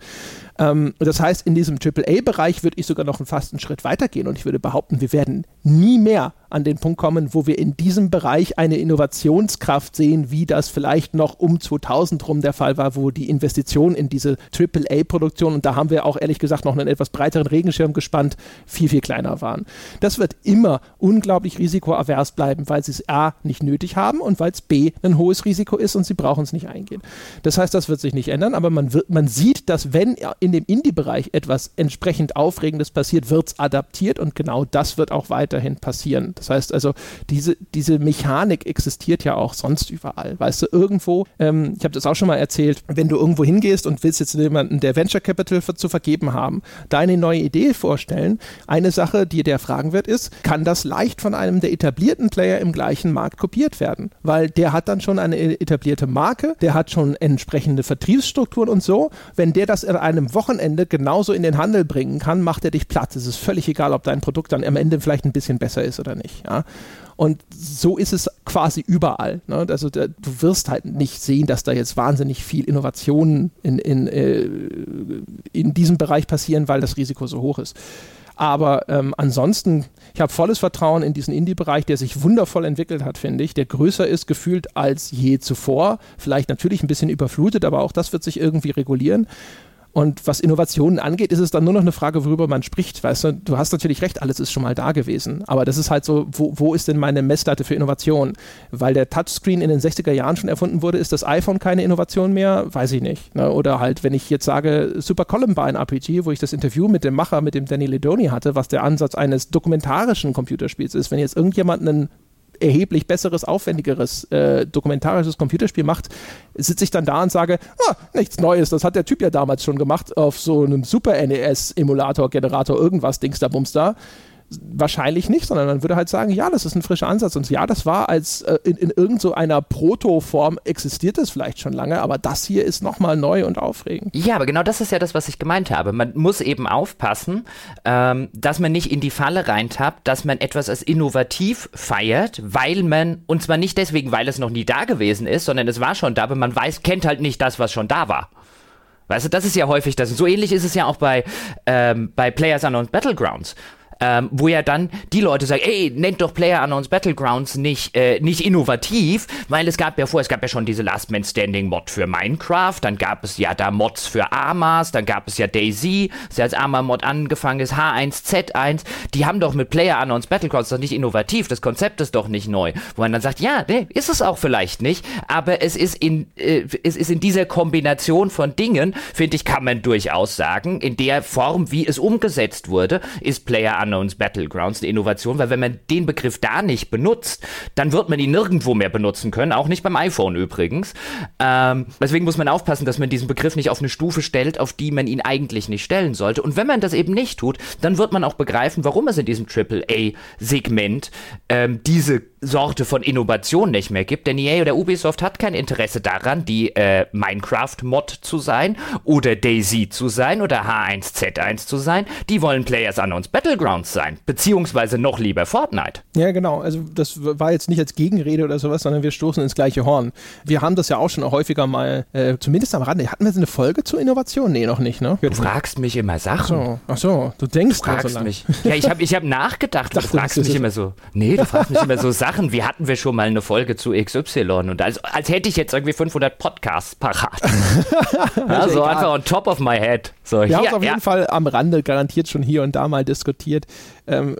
Ähm, das heißt, in diesem AAA-Bereich würde ich sogar noch einen fasten Schritt weitergehen und ich würde behaupten, wir werden nie mehr an den Punkt kommen, wo wir in diesem Bereich eine Innovationskraft sehen, wie das vielleicht noch um 2000 rum der Fall war, wo die Investition in diese AAA-Produktion, und da haben wir auch ehrlich gesagt noch einen etwas breiteren Regenschirm gespannt, viel, viel kleiner waren. Das wird immer unglaublich risikoavers bleiben, weil sie es A nicht nötig haben und weil es B ein hohes Risiko ist und sie brauchen es nicht eingehen. Das heißt, das wird sich nicht ändern, aber man, wird, man sieht, dass wenn in dem Indie-Bereich etwas entsprechend Aufregendes passiert, wird es adaptiert und genau das wird auch weiterhin passieren. Das heißt also, diese, diese Mechanik existiert ja auch sonst überall. Weißt du, irgendwo, ähm, ich habe das auch schon mal erzählt, wenn du irgendwo hingehst und willst jetzt jemanden, der Venture Capital für, zu vergeben haben, deine neue Idee vorstellen, eine Sache, die der fragen wird, ist, kann das leicht von einem der etablierten Player im gleichen Markt kopiert werden? Weil der hat dann schon eine etablierte Marke, der hat schon entsprechende Vertriebsstrukturen und so. Wenn der das in einem Wochenende genauso in den Handel bringen kann, macht er dich platt. Es ist völlig egal, ob dein Produkt dann am Ende vielleicht ein bisschen besser ist oder nicht nicht. Ja? Und so ist es quasi überall. Ne? Also da, du wirst halt nicht sehen, dass da jetzt wahnsinnig viel Innovationen in, in, äh, in diesem Bereich passieren, weil das Risiko so hoch ist. Aber ähm, ansonsten, ich habe volles Vertrauen in diesen Indie-Bereich, der sich wundervoll entwickelt hat, finde ich, der größer ist gefühlt als je zuvor. Vielleicht natürlich ein bisschen überflutet, aber auch das wird sich irgendwie regulieren. Und was Innovationen angeht, ist es dann nur noch eine Frage, worüber man spricht. Weißt du, du hast natürlich recht, alles ist schon mal da gewesen. Aber das ist halt so, wo, wo ist denn meine Messlatte für Innovation? Weil der Touchscreen in den 60er Jahren schon erfunden wurde, ist das iPhone keine Innovation mehr? Weiß ich nicht. Ne? Oder halt, wenn ich jetzt sage, Super Columbine RPG, wo ich das Interview mit dem Macher, mit dem Danny Ledoni hatte, was der Ansatz eines dokumentarischen Computerspiels ist. Wenn jetzt irgendjemand einen erheblich besseres, aufwendigeres äh, dokumentarisches Computerspiel macht, sitze ich dann da und sage, ah, nichts Neues, das hat der Typ ja damals schon gemacht auf so einem Super NES-Emulator, Generator, irgendwas, Dings da, Bums da wahrscheinlich nicht, sondern man würde halt sagen, ja, das ist ein frischer Ansatz und ja, das war als äh, in, in irgendeiner so Proto-Form existiert es vielleicht schon lange, aber das hier ist nochmal neu und aufregend. Ja, aber genau das ist ja das, was ich gemeint habe. Man muss eben aufpassen, ähm, dass man nicht in die Falle reintappt, dass man etwas als innovativ feiert, weil man, und zwar nicht deswegen, weil es noch nie da gewesen ist, sondern es war schon da, aber man weiß, kennt halt nicht das, was schon da war. Weißt du, das ist ja häufig das. Und so ähnlich ist es ja auch bei, ähm, bei Players Unknown Battlegrounds ähm, wo ja dann die Leute sagen, ey, nennt doch Player Unknowns Battlegrounds nicht, äh, nicht innovativ, weil es gab ja vor, es gab ja schon diese Last Man Standing Mod für Minecraft, dann gab es ja da Mods für Armas, dann gab es ja Daisy, das ja als Arma-Mod angefangen ist, H1Z1, die haben doch mit Player Unknowns Battlegrounds doch nicht innovativ, das Konzept ist doch nicht neu, wo man dann sagt, ja, nee, ist es auch vielleicht nicht, aber es ist in, äh, es ist in dieser Kombination von Dingen, finde ich, kann man durchaus sagen, in der Form, wie es umgesetzt wurde, ist Player Unknowns Battlegrounds eine Innovation, weil wenn man den Begriff da nicht benutzt, dann wird man ihn nirgendwo mehr benutzen können, auch nicht beim iPhone übrigens. Ähm, deswegen muss man aufpassen, dass man diesen Begriff nicht auf eine Stufe stellt, auf die man ihn eigentlich nicht stellen sollte. Und wenn man das eben nicht tut, dann wird man auch begreifen, warum es in diesem AAA-Segment ähm, diese Sorte von Innovation nicht mehr gibt. Denn EA oder Ubisoft hat kein Interesse daran, die äh, Minecraft-Mod zu sein oder Daisy zu sein oder H1Z1 zu sein. Die wollen Players Unknowns Battlegrounds sein, beziehungsweise noch lieber Fortnite. Ja, genau. Also das war jetzt nicht als Gegenrede oder sowas, sondern wir stoßen ins gleiche Horn. Wir haben das ja auch schon häufiger mal, äh, zumindest am Rande. Hatten wir eine Folge zur Innovation? Nee, noch nicht, ne? Du fragst mich immer Sachen. Ach so, Ach so. du denkst du fragst so mich. Ja, ich habe ich hab nachgedacht. Du fragst mich immer so. Nee, du fragst mich immer so Sachen. Wie hatten wir schon mal eine Folge zu XY? Und als, als hätte ich jetzt irgendwie 500 Podcasts parat. also einfach on top of my head. So, wir haben es auf ja. jeden Fall am Rande garantiert schon hier und da mal diskutiert. Ähm,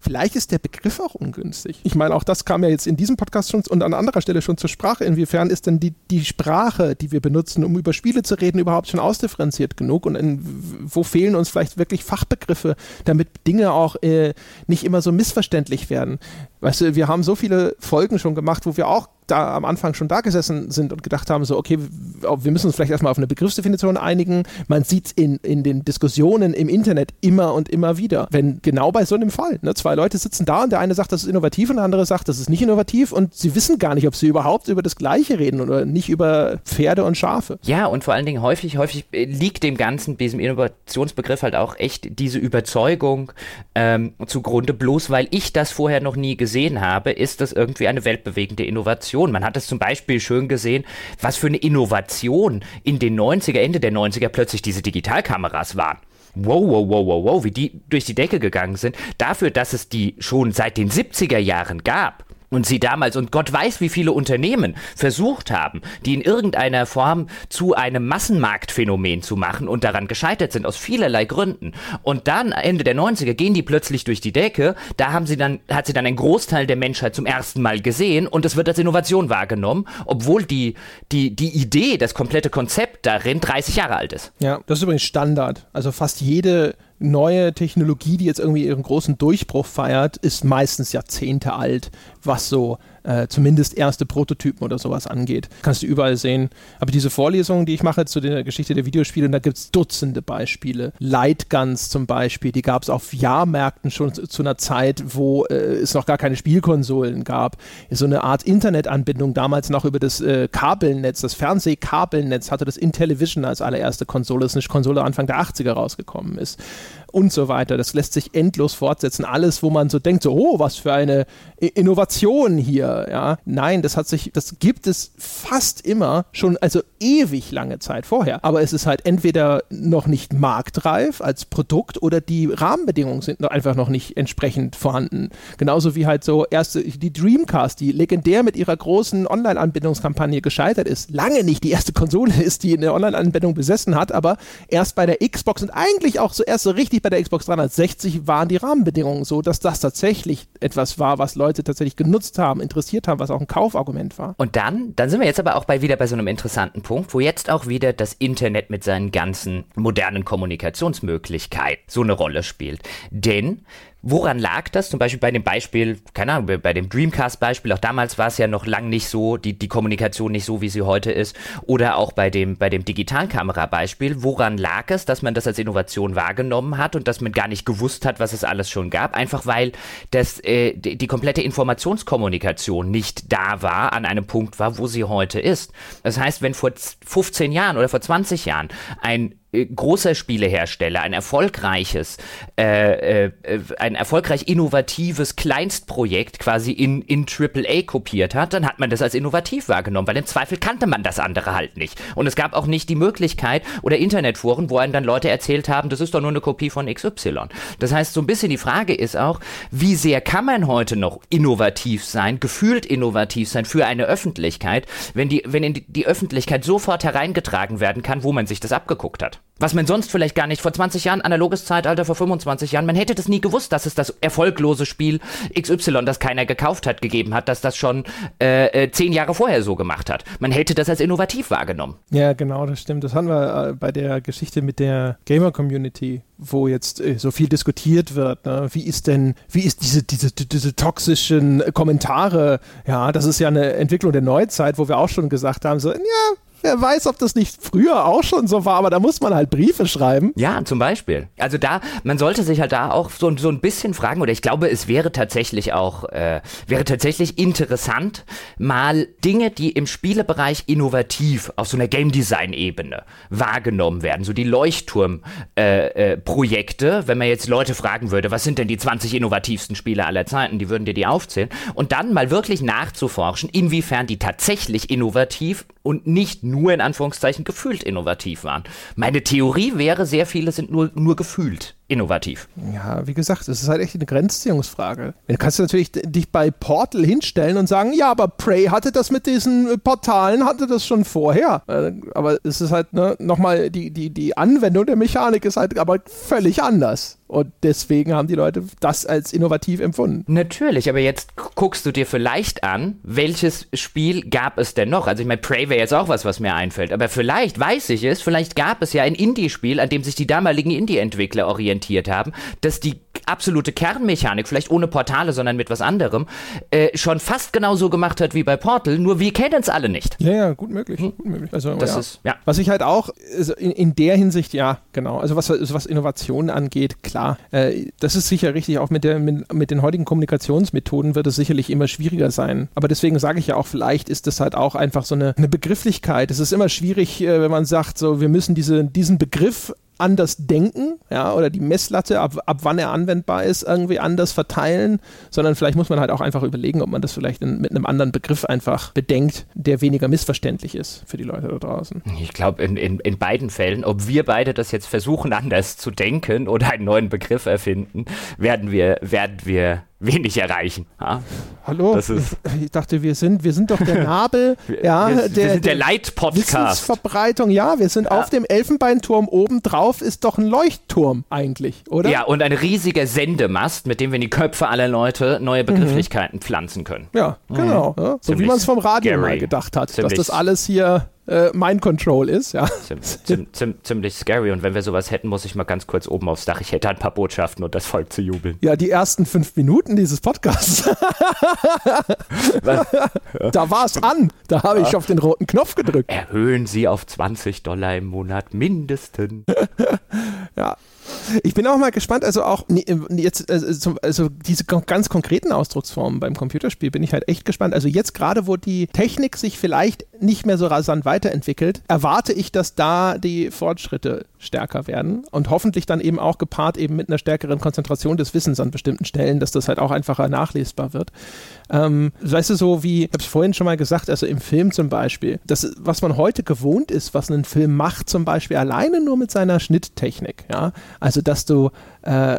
vielleicht ist der Begriff auch ungünstig. Ich meine, auch das kam ja jetzt in diesem Podcast schon und an anderer Stelle schon zur Sprache. Inwiefern ist denn die, die Sprache, die wir benutzen, um über Spiele zu reden, überhaupt schon ausdifferenziert genug? Und in, wo fehlen uns vielleicht wirklich Fachbegriffe, damit Dinge auch äh, nicht immer so missverständlich werden? Weißt du, wir haben so viele Folgen schon gemacht, wo wir auch da am Anfang schon da gesessen sind und gedacht haben, so, okay, wir müssen uns vielleicht erstmal auf eine Begriffsdefinition einigen. Man sieht es in, in den Diskussionen im Internet immer und immer wieder. Wenn genau bei so einem Fall, ne, zwei Leute sitzen da und der eine sagt, das ist innovativ und der andere sagt, das ist nicht innovativ und sie wissen gar nicht, ob sie überhaupt über das Gleiche reden oder nicht über Pferde und Schafe. Ja, und vor allen Dingen häufig, häufig äh, liegt dem Ganzen, diesem Innovationsbegriff halt auch echt diese Überzeugung ähm, zugrunde, bloß weil ich das vorher noch nie gesehen habe, ist das irgendwie eine weltbewegende Innovation. Innovation. Man hat es zum Beispiel schön gesehen, was für eine Innovation in den 90er, Ende der 90er plötzlich diese Digitalkameras waren. Wow, wow, wow, wow, wow, wie die durch die Decke gegangen sind. Dafür, dass es die schon seit den 70er Jahren gab, und sie damals und Gott weiß, wie viele Unternehmen versucht haben, die in irgendeiner Form zu einem Massenmarktphänomen zu machen und daran gescheitert sind aus vielerlei Gründen. Und dann Ende der 90er gehen die plötzlich durch die Decke. Da haben sie dann hat sie dann ein Großteil der Menschheit zum ersten Mal gesehen und es wird als Innovation wahrgenommen, obwohl die die die Idee, das komplette Konzept darin 30 Jahre alt ist. Ja, das ist übrigens Standard. Also fast jede neue Technologie, die jetzt irgendwie ihren großen Durchbruch feiert, ist meistens Jahrzehnte alt, was so äh, zumindest erste Prototypen oder sowas angeht. Kannst du überall sehen. Aber diese Vorlesungen, die ich mache zu der Geschichte der Videospiele, da gibt es Dutzende Beispiele. Lightguns zum Beispiel, die gab es auf Jahrmärkten schon zu, zu einer Zeit, wo äh, es noch gar keine Spielkonsolen gab. So eine Art Internetanbindung, damals noch über das äh, Kabelnetz, das Fernsehkabelnetz hatte das Intellivision als allererste Konsole. Das ist eine Konsole Anfang der 80er rausgekommen ist und so weiter. Das lässt sich endlos fortsetzen. Alles, wo man so denkt, so, oh, was für eine Innovation hier. Ja, nein, das hat sich, das gibt es fast immer schon, also ewig lange Zeit vorher. Aber es ist halt entweder noch nicht marktreif als Produkt oder die Rahmenbedingungen sind einfach noch nicht entsprechend vorhanden. Genauso wie halt so erste, die Dreamcast, die legendär mit ihrer großen Online-Anbindungskampagne gescheitert ist. Lange nicht die erste Konsole ist, die eine Online-Anbindung besessen hat, aber erst bei der Xbox und eigentlich auch zuerst so richtig bei der Xbox 360 waren die Rahmenbedingungen so, dass das tatsächlich etwas war, was Leute tatsächlich genutzt haben, interessiert haben, was auch ein Kaufargument war. Und dann, dann sind wir jetzt aber auch bei wieder bei so einem interessanten Punkt, wo jetzt auch wieder das Internet mit seinen ganzen modernen Kommunikationsmöglichkeiten so eine Rolle spielt. Denn Woran lag das? Zum Beispiel bei dem Beispiel, keine Ahnung, bei dem Dreamcast-Beispiel, auch damals war es ja noch lang nicht so, die, die Kommunikation nicht so, wie sie heute ist. Oder auch bei dem, bei dem Digitalkamera-Beispiel. Woran lag es, dass man das als Innovation wahrgenommen hat und dass man gar nicht gewusst hat, was es alles schon gab? Einfach weil das, äh, die, die komplette Informationskommunikation nicht da war, an einem Punkt war, wo sie heute ist. Das heißt, wenn vor 15 Jahren oder vor 20 Jahren ein großer Spielehersteller ein erfolgreiches, äh, äh, ein erfolgreich innovatives Kleinstprojekt quasi in, in AAA kopiert hat, dann hat man das als innovativ wahrgenommen, weil im Zweifel kannte man das andere halt nicht. Und es gab auch nicht die Möglichkeit oder Internetforen, wo einem dann Leute erzählt haben, das ist doch nur eine Kopie von XY. Das heißt, so ein bisschen die Frage ist auch, wie sehr kann man heute noch innovativ sein, gefühlt innovativ sein für eine Öffentlichkeit, wenn die, wenn in die Öffentlichkeit sofort hereingetragen werden kann, wo man sich das abgeguckt hat. Was man sonst vielleicht gar nicht vor 20 Jahren, analoges Zeitalter vor 25 Jahren, man hätte das nie gewusst, dass es das erfolglose Spiel XY, das keiner gekauft hat, gegeben hat, dass das schon äh, äh, zehn Jahre vorher so gemacht hat. Man hätte das als innovativ wahrgenommen. Ja, genau, das stimmt. Das haben wir äh, bei der Geschichte mit der Gamer-Community, wo jetzt äh, so viel diskutiert wird. Ne? Wie ist denn, wie ist diese, diese, diese toxischen Kommentare? Ja, das ist ja eine Entwicklung der Neuzeit, wo wir auch schon gesagt haben, so, ja, Wer weiß, ob das nicht früher auch schon so war, aber da muss man halt Briefe schreiben. Ja, zum Beispiel. Also da, man sollte sich halt da auch so, so ein bisschen fragen, oder ich glaube, es wäre tatsächlich auch, äh, wäre tatsächlich interessant, mal Dinge, die im Spielebereich innovativ auf so einer Game Design Ebene wahrgenommen werden, so die Leuchtturm-Projekte, äh, äh, wenn man jetzt Leute fragen würde, was sind denn die 20 innovativsten Spiele aller Zeiten, die würden dir die aufzählen, und dann mal wirklich nachzuforschen, inwiefern die tatsächlich innovativ und nicht nur in Anführungszeichen gefühlt innovativ waren. Meine Theorie wäre, sehr viele sind nur, nur gefühlt innovativ. Ja, wie gesagt, es ist halt echt eine Grenzziehungsfrage. Du kannst natürlich dich bei Portal hinstellen und sagen, ja, aber Prey hatte das mit diesen Portalen, hatte das schon vorher. Äh, aber es ist halt ne, nochmal, die, die, die Anwendung der Mechanik ist halt aber völlig anders. Und deswegen haben die Leute das als innovativ empfunden. Natürlich, aber jetzt guckst du dir vielleicht an, welches Spiel gab es denn noch? Also ich meine, Prey wäre jetzt auch was, was mir einfällt. Aber vielleicht weiß ich es, vielleicht gab es ja ein Indie-Spiel, an dem sich die damaligen Indie-Entwickler orientiert haben, dass die absolute Kernmechanik, vielleicht ohne Portale, sondern mit was anderem, äh, schon fast genauso gemacht hat wie bei Portal, nur wir kennen es alle nicht. Ja, ja, gut möglich. Hm. Gut möglich. Also, das ja. ist, ja. Was ich halt auch also in, in, der Hinsicht, ja, genau, also was, was Innovationen angeht, klar, äh, das ist sicher richtig, auch mit, der, mit, mit den heutigen Kommunikationsmethoden wird es sicherlich immer schwieriger sein. Aber deswegen sage ich ja auch, vielleicht ist das halt auch einfach so eine, eine Begrifflichkeit. Es ist immer schwierig, äh, wenn man sagt, so, wir müssen diese, diesen Begriff anders denken, ja, oder die Messlatte, ab, ab wann er anwendbar ist, irgendwie anders verteilen, sondern vielleicht muss man halt auch einfach überlegen, ob man das vielleicht in, mit einem anderen Begriff einfach bedenkt, der weniger missverständlich ist für die Leute da draußen. Ich glaube, in, in, in beiden Fällen, ob wir beide das jetzt versuchen, anders zu denken oder einen neuen Begriff erfinden, werden wir, werden wir wenig erreichen. Ja? Hallo? Das ist ich dachte, wir sind, wir sind doch der Nabel, ja, wir, der, wir sind der, Leitpodcast. Wissensverbreitung, ja, wir sind ja. auf dem Elfenbeinturm oben drauf, ist doch ein Leuchtturm eigentlich, oder? Ja, und ein riesiger Sendemast, mit dem wir in die Köpfe aller Leute neue Begrifflichkeiten mhm. pflanzen können. Ja, genau. Mhm. Ja, so wie man es vom Radio scary. mal gedacht hat, Ziemlich dass das alles hier äh, Mind Control ist, ja. Ziem, ziem, ziem, ziemlich scary. Und wenn wir sowas hätten, muss ich mal ganz kurz oben aufs Dach. Ich hätte ein paar Botschaften und das Volk zu jubeln. Ja, die ersten fünf Minuten dieses Podcasts. da war es an. Da habe ich auf den roten Knopf gedrückt. Erhöhen Sie auf 20 Dollar im Monat mindestens. ja. Ich bin auch mal gespannt, also auch jetzt, also, also diese ganz konkreten Ausdrucksformen beim Computerspiel bin ich halt echt gespannt. Also jetzt gerade, wo die Technik sich vielleicht nicht mehr so rasant weiterentwickelt, erwarte ich, dass da die Fortschritte stärker werden und hoffentlich dann eben auch gepaart eben mit einer stärkeren Konzentration des Wissens an bestimmten Stellen, dass das halt auch einfacher nachlesbar wird. Ähm, weißt du, so wie, ich habe es vorhin schon mal gesagt, also im Film zum Beispiel, das, was man heute gewohnt ist, was ein Film macht, zum Beispiel alleine nur mit seiner Schnitttechnik, ja, also dass du äh,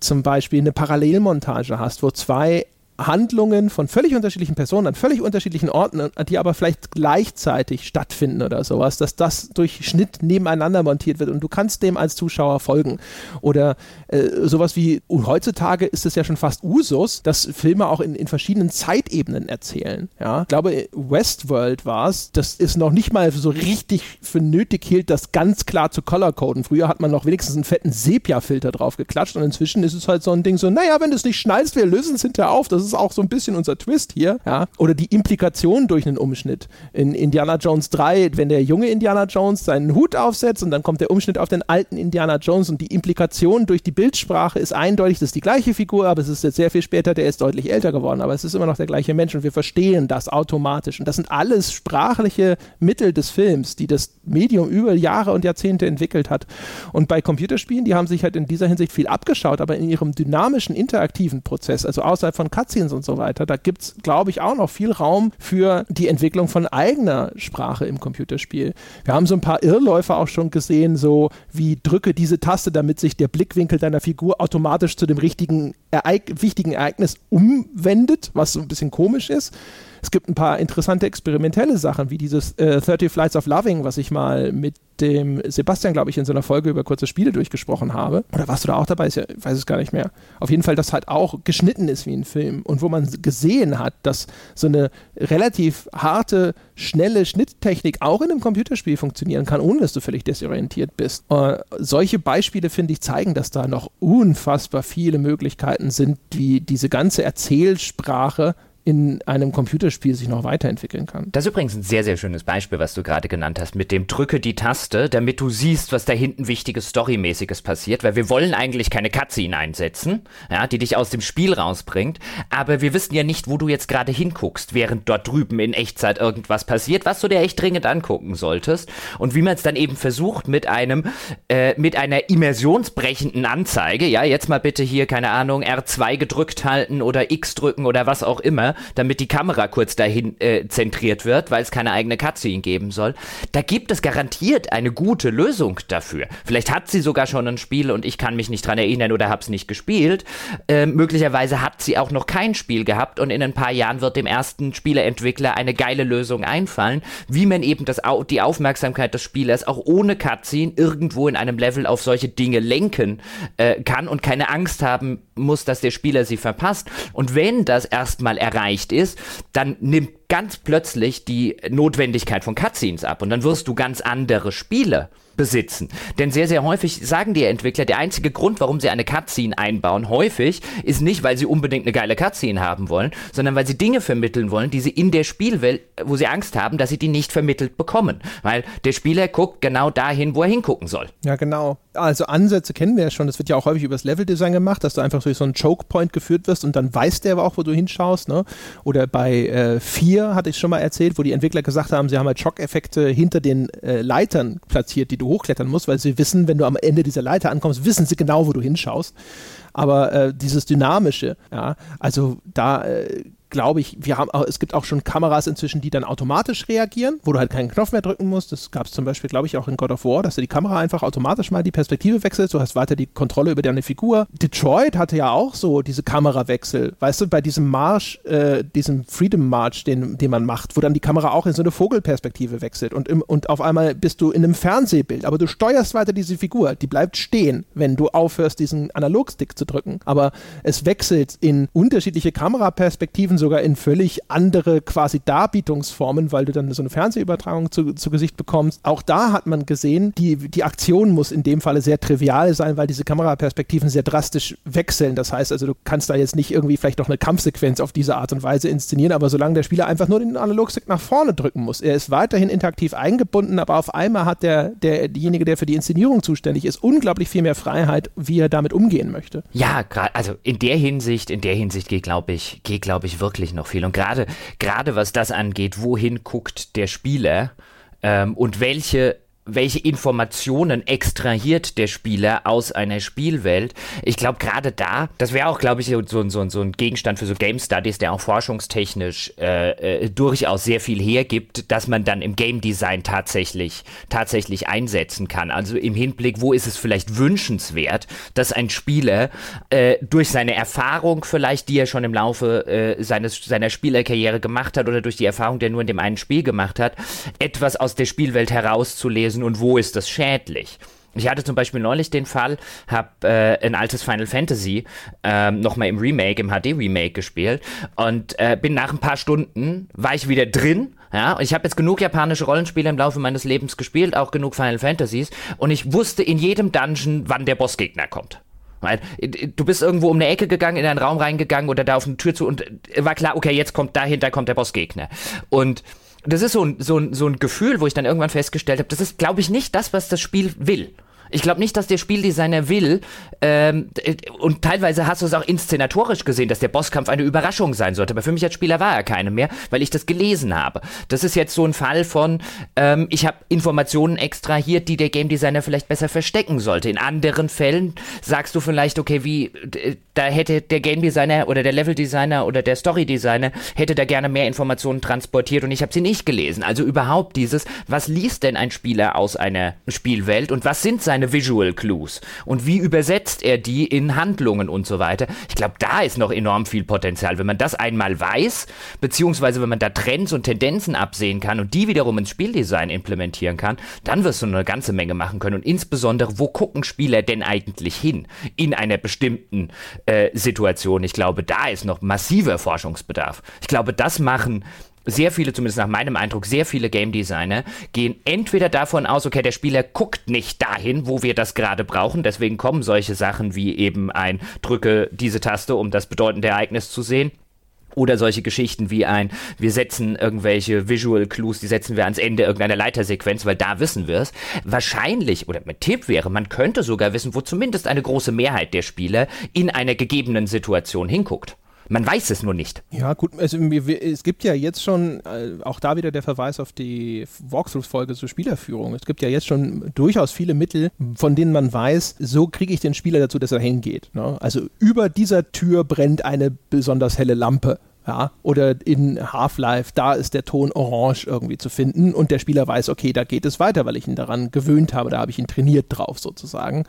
zum Beispiel eine Parallelmontage hast, wo zwei Handlungen von völlig unterschiedlichen Personen an völlig unterschiedlichen Orten, die aber vielleicht gleichzeitig stattfinden oder sowas, dass das durch Schnitt nebeneinander montiert wird und du kannst dem als Zuschauer folgen. Oder äh, sowas wie, heutzutage ist es ja schon fast Usus, dass Filme auch in, in verschiedenen Zeitebenen erzählen. Ja? Ich glaube, Westworld war es, das ist noch nicht mal so richtig für nötig hielt, das ganz klar zu colorcoden. Früher hat man noch wenigstens einen fetten Sepia-Filter drauf geklatscht und inzwischen ist es halt so ein Ding so, naja, wenn du es nicht schnallst, wir lösen es hinterher auf. Das ist auch so ein bisschen unser Twist hier, ja. Oder die Implikation durch einen Umschnitt. In Indiana Jones 3, wenn der junge Indiana Jones seinen Hut aufsetzt und dann kommt der Umschnitt auf den alten Indiana Jones und die Implikation durch die Bildsprache ist eindeutig, das ist die gleiche Figur, aber es ist jetzt sehr viel später, der ist deutlich älter geworden, aber es ist immer noch der gleiche Mensch und wir verstehen das automatisch. Und das sind alles sprachliche Mittel des Films, die das Medium über Jahre und Jahrzehnte entwickelt hat. Und bei Computerspielen, die haben sich halt in dieser Hinsicht viel abgeschaut, aber in ihrem dynamischen, interaktiven Prozess, also außerhalb von Cutscenes Aliens und so weiter. Da gibt es, glaube ich, auch noch viel Raum für die Entwicklung von eigener Sprache im Computerspiel. Wir haben so ein paar Irrläufe auch schon gesehen, so wie drücke diese Taste, damit sich der Blickwinkel deiner Figur automatisch zu dem richtigen, Ereig wichtigen Ereignis umwendet, was so ein bisschen komisch ist. Es gibt ein paar interessante experimentelle Sachen, wie dieses äh, 30 Flights of Loving, was ich mal mit dem Sebastian, glaube ich, in so einer Folge über kurze Spiele durchgesprochen habe. Oder warst du da auch dabei? Ich weiß es gar nicht mehr. Auf jeden Fall, dass halt auch geschnitten ist wie ein Film und wo man gesehen hat, dass so eine relativ harte, schnelle Schnitttechnik auch in einem Computerspiel funktionieren kann, ohne dass du völlig desorientiert bist. Äh, solche Beispiele, finde ich, zeigen, dass da noch unfassbar viele Möglichkeiten sind, wie diese ganze Erzählsprache in einem Computerspiel sich noch weiterentwickeln kann. Das ist übrigens ein sehr, sehr schönes Beispiel, was du gerade genannt hast, mit dem drücke die Taste, damit du siehst, was da hinten wichtiges Storymäßiges passiert, weil wir wollen eigentlich keine Cutscene einsetzen, ja, die dich aus dem Spiel rausbringt, aber wir wissen ja nicht, wo du jetzt gerade hinguckst, während dort drüben in Echtzeit irgendwas passiert, was du dir echt dringend angucken solltest und wie man es dann eben versucht mit einem, äh, mit einer immersionsbrechenden Anzeige, ja, jetzt mal bitte hier, keine Ahnung, R2 gedrückt halten oder X drücken oder was auch immer, damit die Kamera kurz dahin äh, zentriert wird, weil es keine eigene Cutscene geben soll. Da gibt es garantiert eine gute Lösung dafür. Vielleicht hat sie sogar schon ein Spiel und ich kann mich nicht dran erinnern oder habe es nicht gespielt. Äh, möglicherweise hat sie auch noch kein Spiel gehabt und in ein paar Jahren wird dem ersten Spieleentwickler eine geile Lösung einfallen, wie man eben das, die Aufmerksamkeit des Spielers auch ohne Cutscene irgendwo in einem Level auf solche Dinge lenken äh, kann und keine Angst haben muss, dass der Spieler sie verpasst. Und wenn das erstmal erreicht ist, dann nimmt ganz plötzlich die Notwendigkeit von Cutscenes ab und dann wirst du ganz andere Spiele besitzen. Denn sehr, sehr häufig sagen die Entwickler, der einzige Grund, warum sie eine Cutscene einbauen, häufig, ist nicht, weil sie unbedingt eine geile Cutscene haben wollen, sondern weil sie Dinge vermitteln wollen, die sie in der Spielwelt, wo sie Angst haben, dass sie die nicht vermittelt bekommen. Weil der Spieler guckt genau dahin, wo er hingucken soll. Ja, genau. Also Ansätze kennen wir ja schon. Das wird ja auch häufig übers Leveldesign gemacht, dass du einfach durch so einen Choke-Point geführt wirst und dann weiß der aber auch, wo du hinschaust. Ne? Oder bei 4 äh, hatte ich schon mal erzählt, wo die Entwickler gesagt haben, sie haben halt Schockeffekte hinter den äh, Leitern platziert, die du hochklettern musst, weil sie wissen, wenn du am Ende dieser Leiter ankommst, wissen sie genau, wo du hinschaust. Aber äh, dieses Dynamische, ja, also da äh, glaube ich, wir haben, es gibt auch schon Kameras inzwischen, die dann automatisch reagieren, wo du halt keinen Knopf mehr drücken musst. Das gab es zum Beispiel, glaube ich, auch in God of War, dass du die Kamera einfach automatisch mal die Perspektive wechselst. Du hast weiter die Kontrolle über deine Figur. Detroit hatte ja auch so diese Kamerawechsel. Weißt du, bei diesem Marsch, äh, diesem Freedom March, den, den man macht, wo dann die Kamera auch in so eine Vogelperspektive wechselt und, im, und auf einmal bist du in einem Fernsehbild, aber du steuerst weiter diese Figur. Die bleibt stehen, wenn du aufhörst, diesen Analogstick zu drücken. Aber es wechselt in unterschiedliche Kameraperspektiven sogar in völlig andere quasi Darbietungsformen, weil du dann so eine Fernsehübertragung zu, zu Gesicht bekommst. Auch da hat man gesehen, die, die Aktion muss in dem Falle sehr trivial sein, weil diese Kameraperspektiven sehr drastisch wechseln. Das heißt also, du kannst da jetzt nicht irgendwie vielleicht noch eine Kampfsequenz auf diese Art und Weise inszenieren, aber solange der Spieler einfach nur den Analogstick nach vorne drücken muss, er ist weiterhin interaktiv eingebunden, aber auf einmal hat der, der, derjenige, der für die Inszenierung zuständig ist, unglaublich viel mehr Freiheit, wie er damit umgehen möchte. Ja, also in der Hinsicht, in der Hinsicht geht, glaube ich, geht, glaube ich, wirklich wirklich noch viel. Und gerade, gerade was das angeht, wohin guckt der Spieler ähm, und welche welche Informationen extrahiert der Spieler aus einer Spielwelt. Ich glaube, gerade da, das wäre auch, glaube ich, so, so, so ein Gegenstand für so Game Studies, der auch forschungstechnisch äh, äh, durchaus sehr viel hergibt, dass man dann im Game Design tatsächlich, tatsächlich einsetzen kann. Also im Hinblick, wo ist es vielleicht wünschenswert, dass ein Spieler äh, durch seine Erfahrung vielleicht, die er schon im Laufe äh, seines, seiner Spielerkarriere gemacht hat oder durch die Erfahrung, die er nur in dem einen Spiel gemacht hat, etwas aus der Spielwelt herauszulesen, lösen und wo ist das schädlich. Ich hatte zum Beispiel neulich den Fall, habe äh, ein altes Final Fantasy ähm, nochmal im Remake, im HD-Remake gespielt und äh, bin nach ein paar Stunden, war ich wieder drin ja, ich habe jetzt genug japanische Rollenspiele im Laufe meines Lebens gespielt, auch genug Final Fantasies, und ich wusste in jedem Dungeon, wann der Bossgegner kommt. Weil äh, du bist irgendwo um eine Ecke gegangen, in einen Raum reingegangen oder da auf eine Tür zu und äh, war klar, okay, jetzt kommt dahinter kommt der Bossgegner. Und das ist so ein, so, ein, so ein Gefühl, wo ich dann irgendwann festgestellt habe, das ist, glaube ich, nicht das, was das Spiel will. Ich glaube nicht, dass der Spieldesigner will, ähm, und teilweise hast du es auch inszenatorisch gesehen, dass der Bosskampf eine Überraschung sein sollte. Aber für mich als Spieler war er keine mehr, weil ich das gelesen habe. Das ist jetzt so ein Fall von, ähm, ich habe Informationen extrahiert, die der Game Designer vielleicht besser verstecken sollte. In anderen Fällen sagst du vielleicht, okay, wie, da hätte der Game Designer oder der Level Designer oder der Story Designer hätte da gerne mehr Informationen transportiert und ich habe sie nicht gelesen. Also überhaupt dieses, was liest denn ein Spieler aus einer Spielwelt und was sind seine Visual Clues und wie übersetzt er die in Handlungen und so weiter. Ich glaube, da ist noch enorm viel Potenzial. Wenn man das einmal weiß, beziehungsweise wenn man da Trends und Tendenzen absehen kann und die wiederum ins Spieldesign implementieren kann, dann wirst du eine ganze Menge machen können. Und insbesondere, wo gucken Spieler denn eigentlich hin in einer bestimmten äh, Situation? Ich glaube, da ist noch massiver Forschungsbedarf. Ich glaube, das machen sehr viele, zumindest nach meinem Eindruck, sehr viele Game Designer gehen entweder davon aus, okay, der Spieler guckt nicht dahin, wo wir das gerade brauchen, deswegen kommen solche Sachen wie eben ein drücke diese Taste, um das bedeutende Ereignis zu sehen. Oder solche Geschichten wie ein, wir setzen irgendwelche Visual Clues, die setzen wir ans Ende irgendeiner Leitersequenz, weil da wissen wir es. Wahrscheinlich, oder mein Tipp wäre, man könnte sogar wissen, wo zumindest eine große Mehrheit der Spieler in einer gegebenen Situation hinguckt. Man weiß es nur nicht. Ja, gut, also, es gibt ja jetzt schon, äh, auch da wieder der Verweis auf die Walkthrough-Folge zur Spielerführung. Es gibt ja jetzt schon durchaus viele Mittel, von denen man weiß, so kriege ich den Spieler dazu, dass er hingeht. Ne? Also über dieser Tür brennt eine besonders helle Lampe. Ja, oder in Half-Life, da ist der Ton orange irgendwie zu finden und der Spieler weiß, okay, da geht es weiter, weil ich ihn daran gewöhnt habe, da habe ich ihn trainiert drauf sozusagen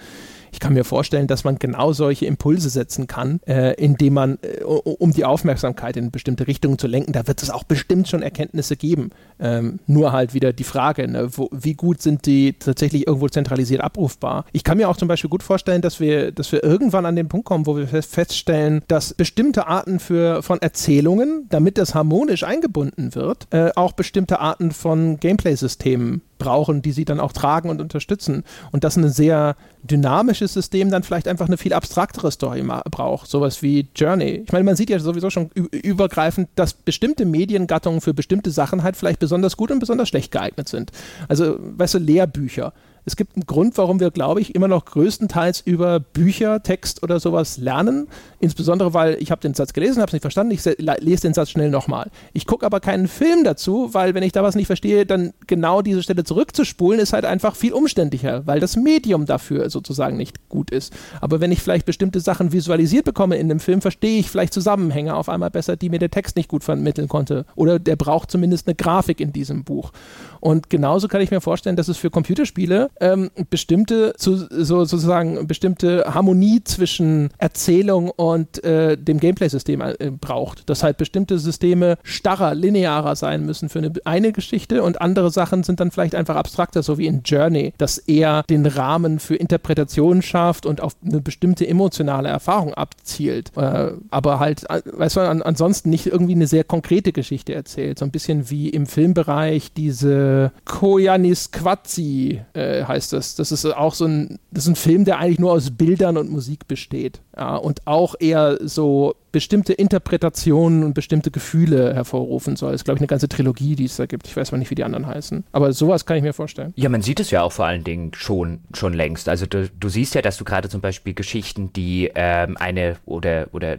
ich kann mir vorstellen, dass man genau solche Impulse setzen kann, äh, indem man, äh, um die Aufmerksamkeit in bestimmte Richtungen zu lenken, da wird es auch bestimmt schon Erkenntnisse geben. Ähm, nur halt wieder die Frage, ne, wo, wie gut sind die tatsächlich irgendwo zentralisiert abrufbar? Ich kann mir auch zum Beispiel gut vorstellen, dass wir, dass wir irgendwann an den Punkt kommen, wo wir feststellen, dass bestimmte Arten für, von Erzählungen, damit das harmonisch eingebunden wird, äh, auch bestimmte Arten von Gameplay-Systemen brauchen, die sie dann auch tragen und unterstützen. Und dass ein sehr dynamisches System dann vielleicht einfach eine viel abstraktere Story braucht. Sowas wie Journey. Ich meine, man sieht ja sowieso schon übergreifend, dass bestimmte Mediengattungen für bestimmte Sachen halt vielleicht besonders gut und besonders schlecht geeignet sind. Also, weißt du, Lehrbücher es gibt einen Grund, warum wir, glaube ich, immer noch größtenteils über Bücher, Text oder sowas lernen. Insbesondere, weil ich habe den Satz gelesen, habe es nicht verstanden, ich lese den Satz schnell nochmal. Ich gucke aber keinen Film dazu, weil wenn ich da was nicht verstehe, dann genau diese Stelle zurückzuspulen, ist halt einfach viel umständlicher, weil das Medium dafür sozusagen nicht gut ist. Aber wenn ich vielleicht bestimmte Sachen visualisiert bekomme in einem Film, verstehe ich vielleicht Zusammenhänge auf einmal besser, die mir der Text nicht gut vermitteln konnte. Oder der braucht zumindest eine Grafik in diesem Buch. Und genauso kann ich mir vorstellen, dass es für Computerspiele ähm, bestimmte, zu, so, sozusagen bestimmte Harmonie zwischen Erzählung und äh, dem Gameplay-System äh, braucht. Dass halt bestimmte Systeme starrer, linearer sein müssen für eine, eine Geschichte und andere Sachen sind dann vielleicht einfach abstrakter, so wie in Journey, dass er den Rahmen für Interpretation schafft und auf eine bestimmte emotionale Erfahrung abzielt. Äh, aber halt, äh, weißt du, an, ansonsten nicht irgendwie eine sehr konkrete Geschichte erzählt. So ein bisschen wie im Filmbereich diese Koyanis Quatsi äh, heißt das. Das ist auch so ein, das ist ein Film, der eigentlich nur aus Bildern und Musik besteht. Ja, und auch eher so bestimmte Interpretationen und bestimmte Gefühle hervorrufen soll. Das ist, glaube ich, eine ganze Trilogie, die es da gibt. Ich weiß mal nicht, wie die anderen heißen. Aber sowas kann ich mir vorstellen. Ja, man sieht es ja auch vor allen Dingen schon, schon längst. Also du, du siehst ja, dass du gerade zum Beispiel Geschichten, die ähm, eine oder, oder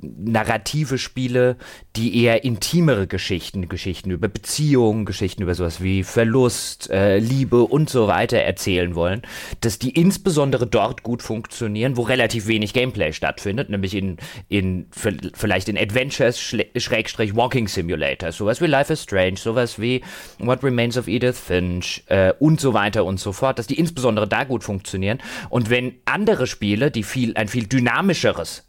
narrative Spiele, die eher intimere Geschichten, Geschichten über Beziehungen, Geschichten über sowas wie Verlust, äh, Liebe und so weiter erzählen wollen, dass die insbesondere dort gut funktionieren, wo relativ wenig Gameplay stattfindet, nämlich in, in vielleicht in Adventures, Schrägstrich Walking Simulators, sowas wie Life is Strange, sowas wie What Remains of Edith Finch äh, und so weiter und so fort, dass die insbesondere da gut funktionieren. Und wenn andere Spiele, die viel, ein viel dynamischeres,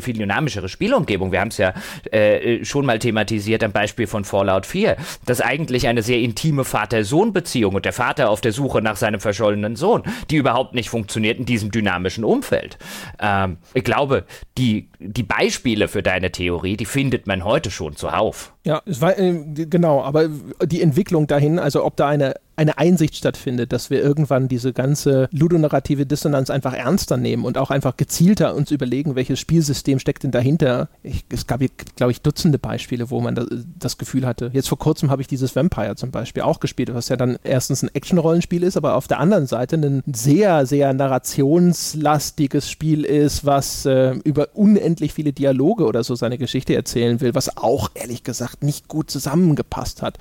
viel dynamischeres atmosphäre Spielumgebung. Wir haben es ja äh, schon mal thematisiert am Beispiel von Fallout 4, dass eigentlich eine sehr intime Vater-Sohn-Beziehung und der Vater auf der Suche nach seinem verschollenen Sohn, die überhaupt nicht funktioniert in diesem dynamischen Umfeld. Ähm, ich glaube, die, die Beispiele für deine Theorie, die findet man heute schon zuhauf. Ja, es war, äh, genau, aber die Entwicklung dahin, also ob da eine eine Einsicht stattfindet, dass wir irgendwann diese ganze ludonarrative Dissonanz einfach ernster nehmen und auch einfach gezielter uns überlegen, welches Spielsystem steckt denn dahinter. Ich, es gab, glaube ich, Dutzende Beispiele, wo man da, das Gefühl hatte. Jetzt vor kurzem habe ich dieses Vampire zum Beispiel auch gespielt, was ja dann erstens ein Action-Rollenspiel ist, aber auf der anderen Seite ein sehr, sehr narrationslastiges Spiel ist, was äh, über unendlich viele Dialoge oder so seine Geschichte erzählen will, was auch ehrlich gesagt nicht gut zusammengepasst hat.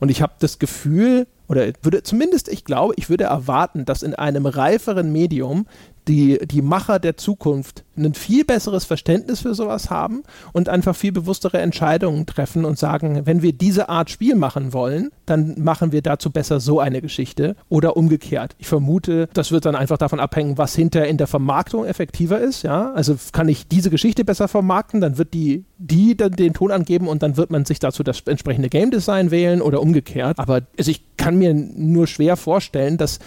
Und ich habe das Gefühl, oder würde zumindest, ich glaube, ich würde erwarten, dass in einem reiferen Medium die, die Macher der Zukunft ein viel besseres Verständnis für sowas haben und einfach viel bewusstere Entscheidungen treffen und sagen, wenn wir diese Art Spiel machen wollen, dann machen wir dazu besser so eine Geschichte oder umgekehrt. Ich vermute, das wird dann einfach davon abhängen, was hinterher in der Vermarktung effektiver ist. Ja, also kann ich diese Geschichte besser vermarkten, dann wird die die dann den Ton angeben und dann wird man sich dazu das entsprechende Game Design wählen oder umgekehrt. Aber also ich kann mir nur schwer vorstellen, dass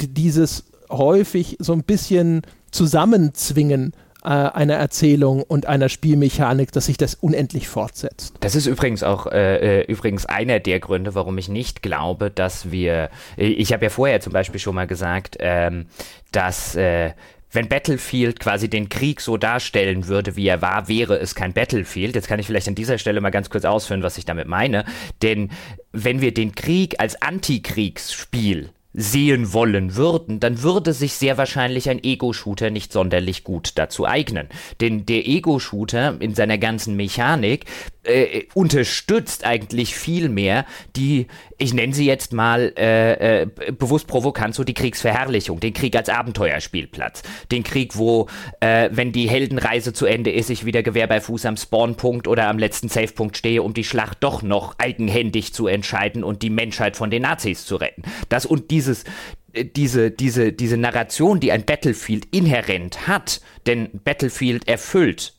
dieses häufig so ein bisschen zusammenzwingen äh, einer Erzählung und einer Spielmechanik, dass sich das unendlich fortsetzt. Das ist übrigens auch äh, äh, übrigens einer der Gründe, warum ich nicht glaube, dass wir. Äh, ich habe ja vorher zum Beispiel schon mal gesagt, ähm, dass äh, wenn Battlefield quasi den Krieg so darstellen würde, wie er war, wäre es kein Battlefield. Jetzt kann ich vielleicht an dieser Stelle mal ganz kurz ausführen, was ich damit meine. Denn wenn wir den Krieg als Antikriegsspiel sehen wollen würden, dann würde sich sehr wahrscheinlich ein Ego-Shooter nicht sonderlich gut dazu eignen. Denn der Ego-Shooter in seiner ganzen Mechanik äh, unterstützt eigentlich viel mehr die, ich nenne sie jetzt mal äh, äh, bewusst provokant, so die Kriegsverherrlichung, den Krieg als Abenteuerspielplatz, den Krieg, wo, äh, wenn die Heldenreise zu Ende ist, ich wieder Gewehr bei Fuß am Spawnpunkt oder am letzten Savepunkt stehe, um die Schlacht doch noch eigenhändig zu entscheiden und die Menschheit von den Nazis zu retten. Das und dieses, äh, diese, diese, diese Narration, die ein Battlefield inhärent hat, denn Battlefield erfüllt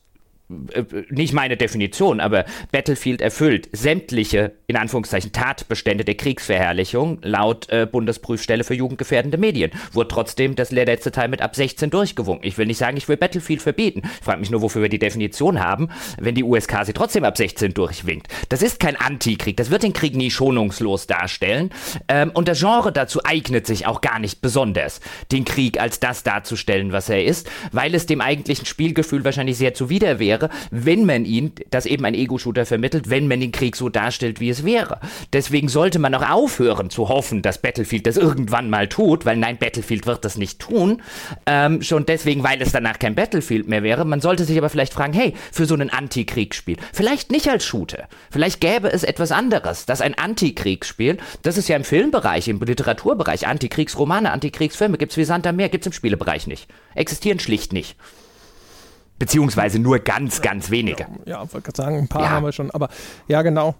nicht meine Definition, aber Battlefield erfüllt sämtliche, in Anführungszeichen, Tatbestände der Kriegsverherrlichung laut äh, Bundesprüfstelle für jugendgefährdende Medien. Wurde trotzdem das letzte Teil mit ab 16 durchgewunken. Ich will nicht sagen, ich will Battlefield verbieten. Ich frage mich nur, wofür wir die Definition haben, wenn die USK sie trotzdem ab 16 durchwinkt. Das ist kein Antikrieg. Das wird den Krieg nie schonungslos darstellen. Ähm, und das Genre dazu eignet sich auch gar nicht besonders, den Krieg als das darzustellen, was er ist, weil es dem eigentlichen Spielgefühl wahrscheinlich sehr zuwider wäre wäre, wenn man ihn, das eben ein Ego-Shooter vermittelt, wenn man den Krieg so darstellt, wie es wäre. Deswegen sollte man auch aufhören zu hoffen, dass Battlefield das irgendwann mal tut, weil nein, Battlefield wird das nicht tun. Ähm, schon deswegen, weil es danach kein Battlefield mehr wäre. Man sollte sich aber vielleicht fragen, hey, für so ein Antikriegsspiel, vielleicht nicht als Shooter, vielleicht gäbe es etwas anderes, das ein Antikriegsspiel, das ist ja im Filmbereich, im Literaturbereich, Antikriegsromane, Antikriegsfilme, gibt es wie Sand am Meer, gibt es im Spielebereich nicht. Existieren schlicht nicht. Beziehungsweise nur ganz, ganz wenige. Ja, ich wollte sagen, ein paar ja. haben wir schon. Aber ja, genau.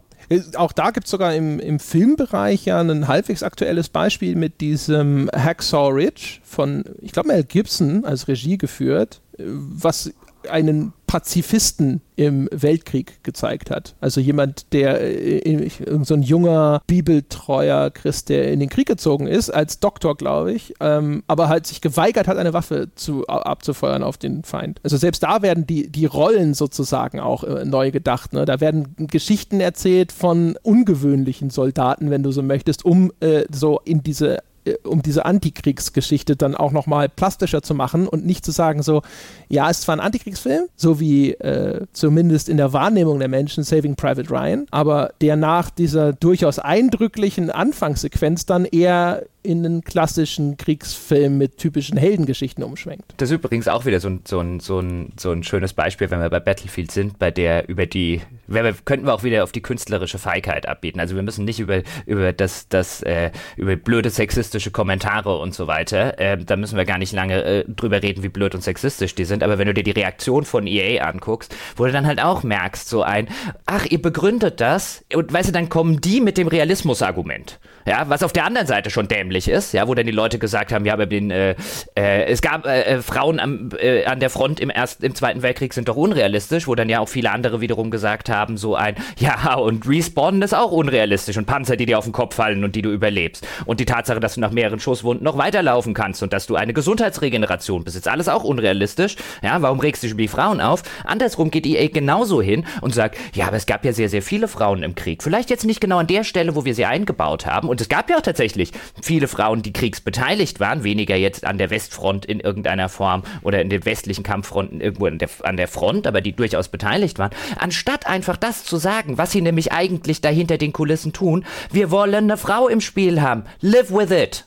Auch da gibt es sogar im, im Filmbereich ja ein halbwegs aktuelles Beispiel mit diesem Hacksaw Ridge von, ich glaube, Mel Gibson als Regie geführt, was einen Pazifisten im Weltkrieg gezeigt hat. Also jemand, der äh, so ein junger bibeltreuer Christ, der in den Krieg gezogen ist, als Doktor, glaube ich, ähm, aber halt sich geweigert hat, eine Waffe zu, abzufeuern auf den Feind. Also selbst da werden die, die Rollen sozusagen auch äh, neu gedacht. Ne? Da werden Geschichten erzählt von ungewöhnlichen Soldaten, wenn du so möchtest, um äh, so in diese um diese Antikriegsgeschichte dann auch nochmal plastischer zu machen und nicht zu sagen so, ja, ist zwar ein Antikriegsfilm, so wie äh, zumindest in der Wahrnehmung der Menschen Saving Private Ryan, aber der nach dieser durchaus eindrücklichen Anfangssequenz dann eher in einen klassischen Kriegsfilm mit typischen Heldengeschichten umschwenkt. Das ist übrigens auch wieder so ein, so ein, so ein, so ein schönes Beispiel, wenn wir bei Battlefield sind, bei der über die, wir, könnten wir auch wieder auf die künstlerische Feigheit abbieten. Also wir müssen nicht über, über das, das äh, über blöde sexistische Kommentare und so weiter, äh, da müssen wir gar nicht lange äh, drüber reden, wie blöd und sexistisch die sind, aber wenn du dir die Reaktion von EA anguckst, wo du dann halt auch merkst, so ein, ach, ihr begründet das, und weißt du, dann kommen die mit dem Realismusargument. Ja, was auf der anderen Seite schon dämlich ist, ja, wo dann die Leute gesagt haben, ja, aber den, äh, äh, es gab äh, äh, Frauen am, äh, an der Front im ersten, im Zweiten Weltkrieg sind doch unrealistisch, wo dann ja auch viele andere wiederum gesagt haben, so ein, ja, und Respawnen ist auch unrealistisch und Panzer, die dir auf den Kopf fallen und die du überlebst. Und die Tatsache, dass du nach mehreren Schusswunden noch weiterlaufen kannst und dass du eine Gesundheitsregeneration besitzt, alles auch unrealistisch. Ja, warum regst du dich über die Frauen auf? Andersrum geht EA genauso hin und sagt, ja, aber es gab ja sehr, sehr viele Frauen im Krieg. Vielleicht jetzt nicht genau an der Stelle, wo wir sie eingebaut haben und es gab ja auch tatsächlich viele Frauen, die kriegsbeteiligt waren, weniger jetzt an der Westfront in irgendeiner Form oder in den westlichen Kampffronten irgendwo der, an der Front, aber die durchaus beteiligt waren. Anstatt einfach das zu sagen, was sie nämlich eigentlich dahinter den Kulissen tun, wir wollen eine Frau im Spiel haben. Live with it.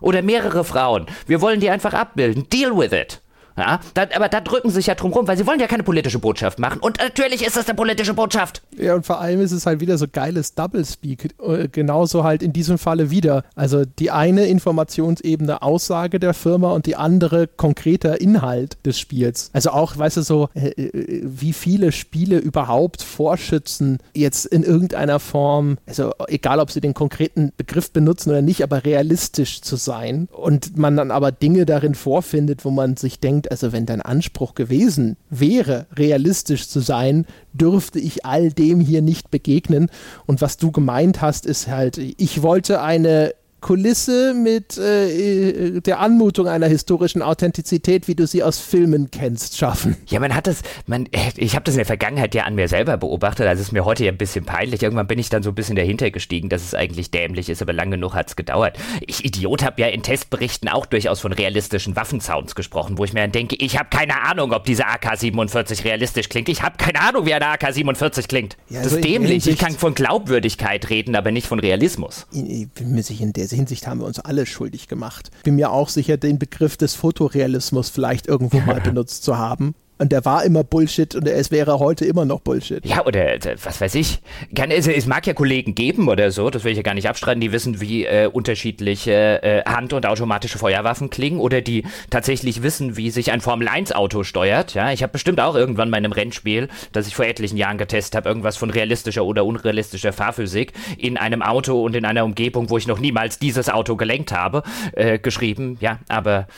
Oder mehrere Frauen. Wir wollen die einfach abbilden. Deal with it. Ja, da, aber da drücken sie sich ja drum rum, weil sie wollen ja keine politische Botschaft machen. Und natürlich ist das eine politische Botschaft. Ja, und vor allem ist es halt wieder so geiles Doublespeak. Äh, genauso halt in diesem Falle wieder. Also die eine Informationsebene Aussage der Firma und die andere konkreter Inhalt des Spiels. Also auch, weißt du, so, äh, äh, wie viele Spiele überhaupt vorschützen, jetzt in irgendeiner Form, also egal ob sie den konkreten Begriff benutzen oder nicht, aber realistisch zu sein. Und man dann aber Dinge darin vorfindet, wo man sich denkt, also wenn dein Anspruch gewesen wäre, realistisch zu sein, dürfte ich all dem hier nicht begegnen. Und was du gemeint hast, ist halt, ich wollte eine Kulisse mit äh, der Anmutung einer historischen Authentizität, wie du sie aus Filmen kennst, schaffen. Ja, man hat das, man, ich habe das in der Vergangenheit ja an mir selber beobachtet, also ist mir heute ja ein bisschen peinlich. Irgendwann bin ich dann so ein bisschen dahinter gestiegen, dass es eigentlich dämlich ist, aber lang genug hat es gedauert. Ich Idiot habe ja in Testberichten auch durchaus von realistischen Waffensounds gesprochen, wo ich mir dann denke, ich habe keine Ahnung, ob diese AK-47 realistisch klingt. Ich habe keine Ahnung, wie eine AK-47 klingt. Ja, das also ist dämlich. Ich kann von Glaubwürdigkeit reden, aber nicht von Realismus. Ich bin mir sicher, in der Hinsicht haben wir uns alle schuldig gemacht. Bin mir auch sicher, den Begriff des Fotorealismus vielleicht irgendwo mal benutzt zu haben. Und der war immer Bullshit und es wäre heute immer noch Bullshit. Ja, oder äh, was weiß ich. Es, es, mag ja Kollegen geben oder so, das will ich ja gar nicht abstreiten, die wissen, wie äh, unterschiedliche äh, Hand- und automatische Feuerwaffen klingen oder die tatsächlich wissen, wie sich ein Formel-1-Auto steuert. Ja, ich habe bestimmt auch irgendwann bei einem Rennspiel, das ich vor etlichen Jahren getestet habe, irgendwas von realistischer oder unrealistischer Fahrphysik in einem Auto und in einer Umgebung, wo ich noch niemals dieses Auto gelenkt habe, äh, geschrieben. Ja, aber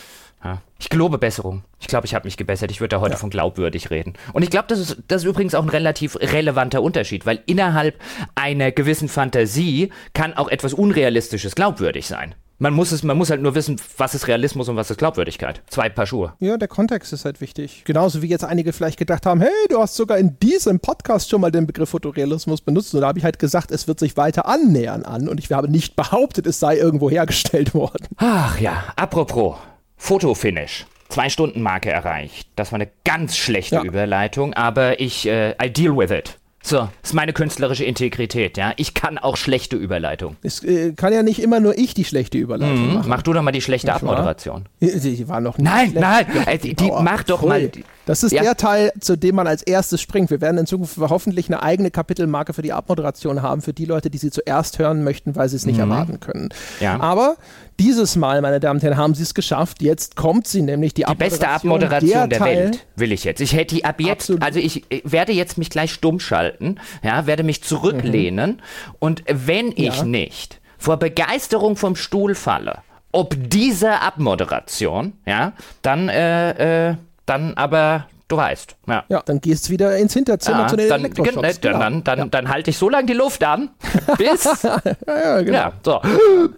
ja. Ich gelobe Besserung. Ich glaube, ich habe mich gebessert. Ich würde da heute ja. von glaubwürdig reden. Und ich glaube, das ist, das ist übrigens auch ein relativ relevanter Unterschied, weil innerhalb einer gewissen Fantasie kann auch etwas Unrealistisches glaubwürdig sein. Man muss, es, man muss halt nur wissen, was ist Realismus und was ist Glaubwürdigkeit. Zwei Paar Schuhe. Ja, der Kontext ist halt wichtig. Genauso wie jetzt einige vielleicht gedacht haben, hey, du hast sogar in diesem Podcast schon mal den Begriff Fotorealismus benutzt. Und da habe ich halt gesagt, es wird sich weiter annähern an. Und ich habe nicht behauptet, es sei irgendwo hergestellt worden. Ach ja, apropos. Fotofinish. Zwei Stunden Marke erreicht. Das war eine ganz schlechte ja. Überleitung, aber ich, äh, I deal with it. So, ist meine künstlerische Integrität, ja. Ich kann auch schlechte Überleitung. Es äh, kann ja nicht immer nur ich die schlechte Überleitung mhm. machen. Mach du doch mal die schlechte nicht Abmoderation. Die, die, war noch nicht Nein, schlecht. nein, äh, die, die mach doch voll. mal. Das ist ja. der Teil, zu dem man als erstes springt. Wir werden in Zukunft hoffentlich eine eigene Kapitelmarke für die Abmoderation haben, für die Leute, die sie zuerst hören möchten, weil sie es nicht mhm. erwarten können. Ja. Aber dieses Mal, meine Damen und Herren, haben sie es geschafft. Jetzt kommt sie nämlich die, die beste Abmoderation der, der Welt, will ich jetzt. Ich hätte die ab jetzt, Absolut. also ich werde jetzt mich gleich stumm schalten, ja, werde mich zurücklehnen mhm. und wenn ich ja. nicht vor Begeisterung vom Stuhl falle, ob diese Abmoderation, ja, dann, äh, äh, dann aber Du weißt. Ja, ja dann gehst du wieder ins Hinterzimmer ja, zu den dann, Elektroshops. Dann, dann, dann, ja. dann halte ich so lange die Luft an, bis. ja, genau. Ja, so.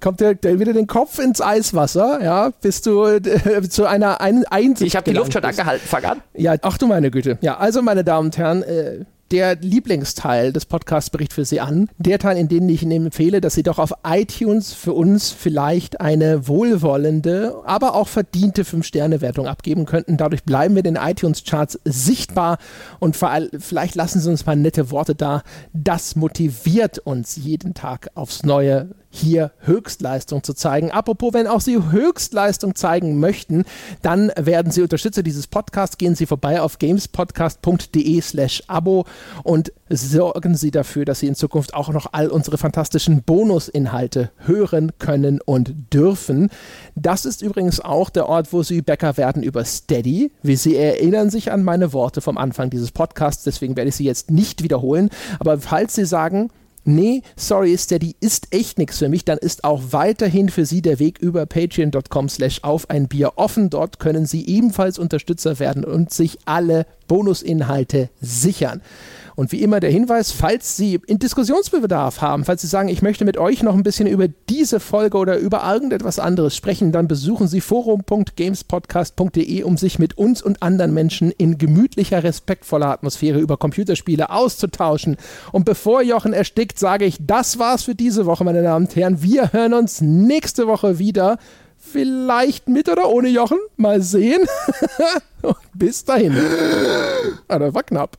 Kommt der, der, wieder den Kopf ins Eiswasser, ja, bis du äh, zu einer ein Einsicht. Ich habe die Luft schon angehalten, fang an. Ja, ach du meine Güte. Ja, also meine Damen und Herren, äh, der Lieblingsteil des Podcasts bericht für Sie an. Der Teil, in dem ich Ihnen empfehle, dass Sie doch auf iTunes für uns vielleicht eine wohlwollende, aber auch verdiente 5-Sterne-Wertung abgeben könnten. Dadurch bleiben wir den iTunes-Charts sichtbar und vielleicht lassen Sie uns mal nette Worte da. Das motiviert uns jeden Tag aufs Neue hier Höchstleistung zu zeigen. Apropos, wenn auch Sie Höchstleistung zeigen möchten, dann werden Sie Unterstützer dieses Podcasts. Gehen Sie vorbei auf gamespodcast.de slash Abo und sorgen Sie dafür, dass Sie in Zukunft auch noch all unsere fantastischen Bonusinhalte hören können und dürfen. Das ist übrigens auch der Ort, wo Sie Bäcker werden über Steady. Wie Sie erinnern sich an meine Worte vom Anfang dieses Podcasts, deswegen werde ich sie jetzt nicht wiederholen. Aber falls Sie sagen, nee, sorry, Steady ist echt nichts für mich, dann ist auch weiterhin für Sie der Weg über patreon.com slash auf ein Bier offen. Dort können Sie ebenfalls Unterstützer werden und sich alle Bonusinhalte sichern. Und wie immer der Hinweis, falls Sie in Diskussionsbedarf haben, falls Sie sagen, ich möchte mit euch noch ein bisschen über diese Folge oder über irgendetwas anderes sprechen, dann besuchen Sie forum.gamespodcast.de, um sich mit uns und anderen Menschen in gemütlicher, respektvoller Atmosphäre über Computerspiele auszutauschen. Und bevor Jochen erstickt, sage ich, das war's für diese Woche, meine Damen und Herren. Wir hören uns nächste Woche wieder. Vielleicht mit oder ohne Jochen. Mal sehen. Bis dahin. Aber war knapp.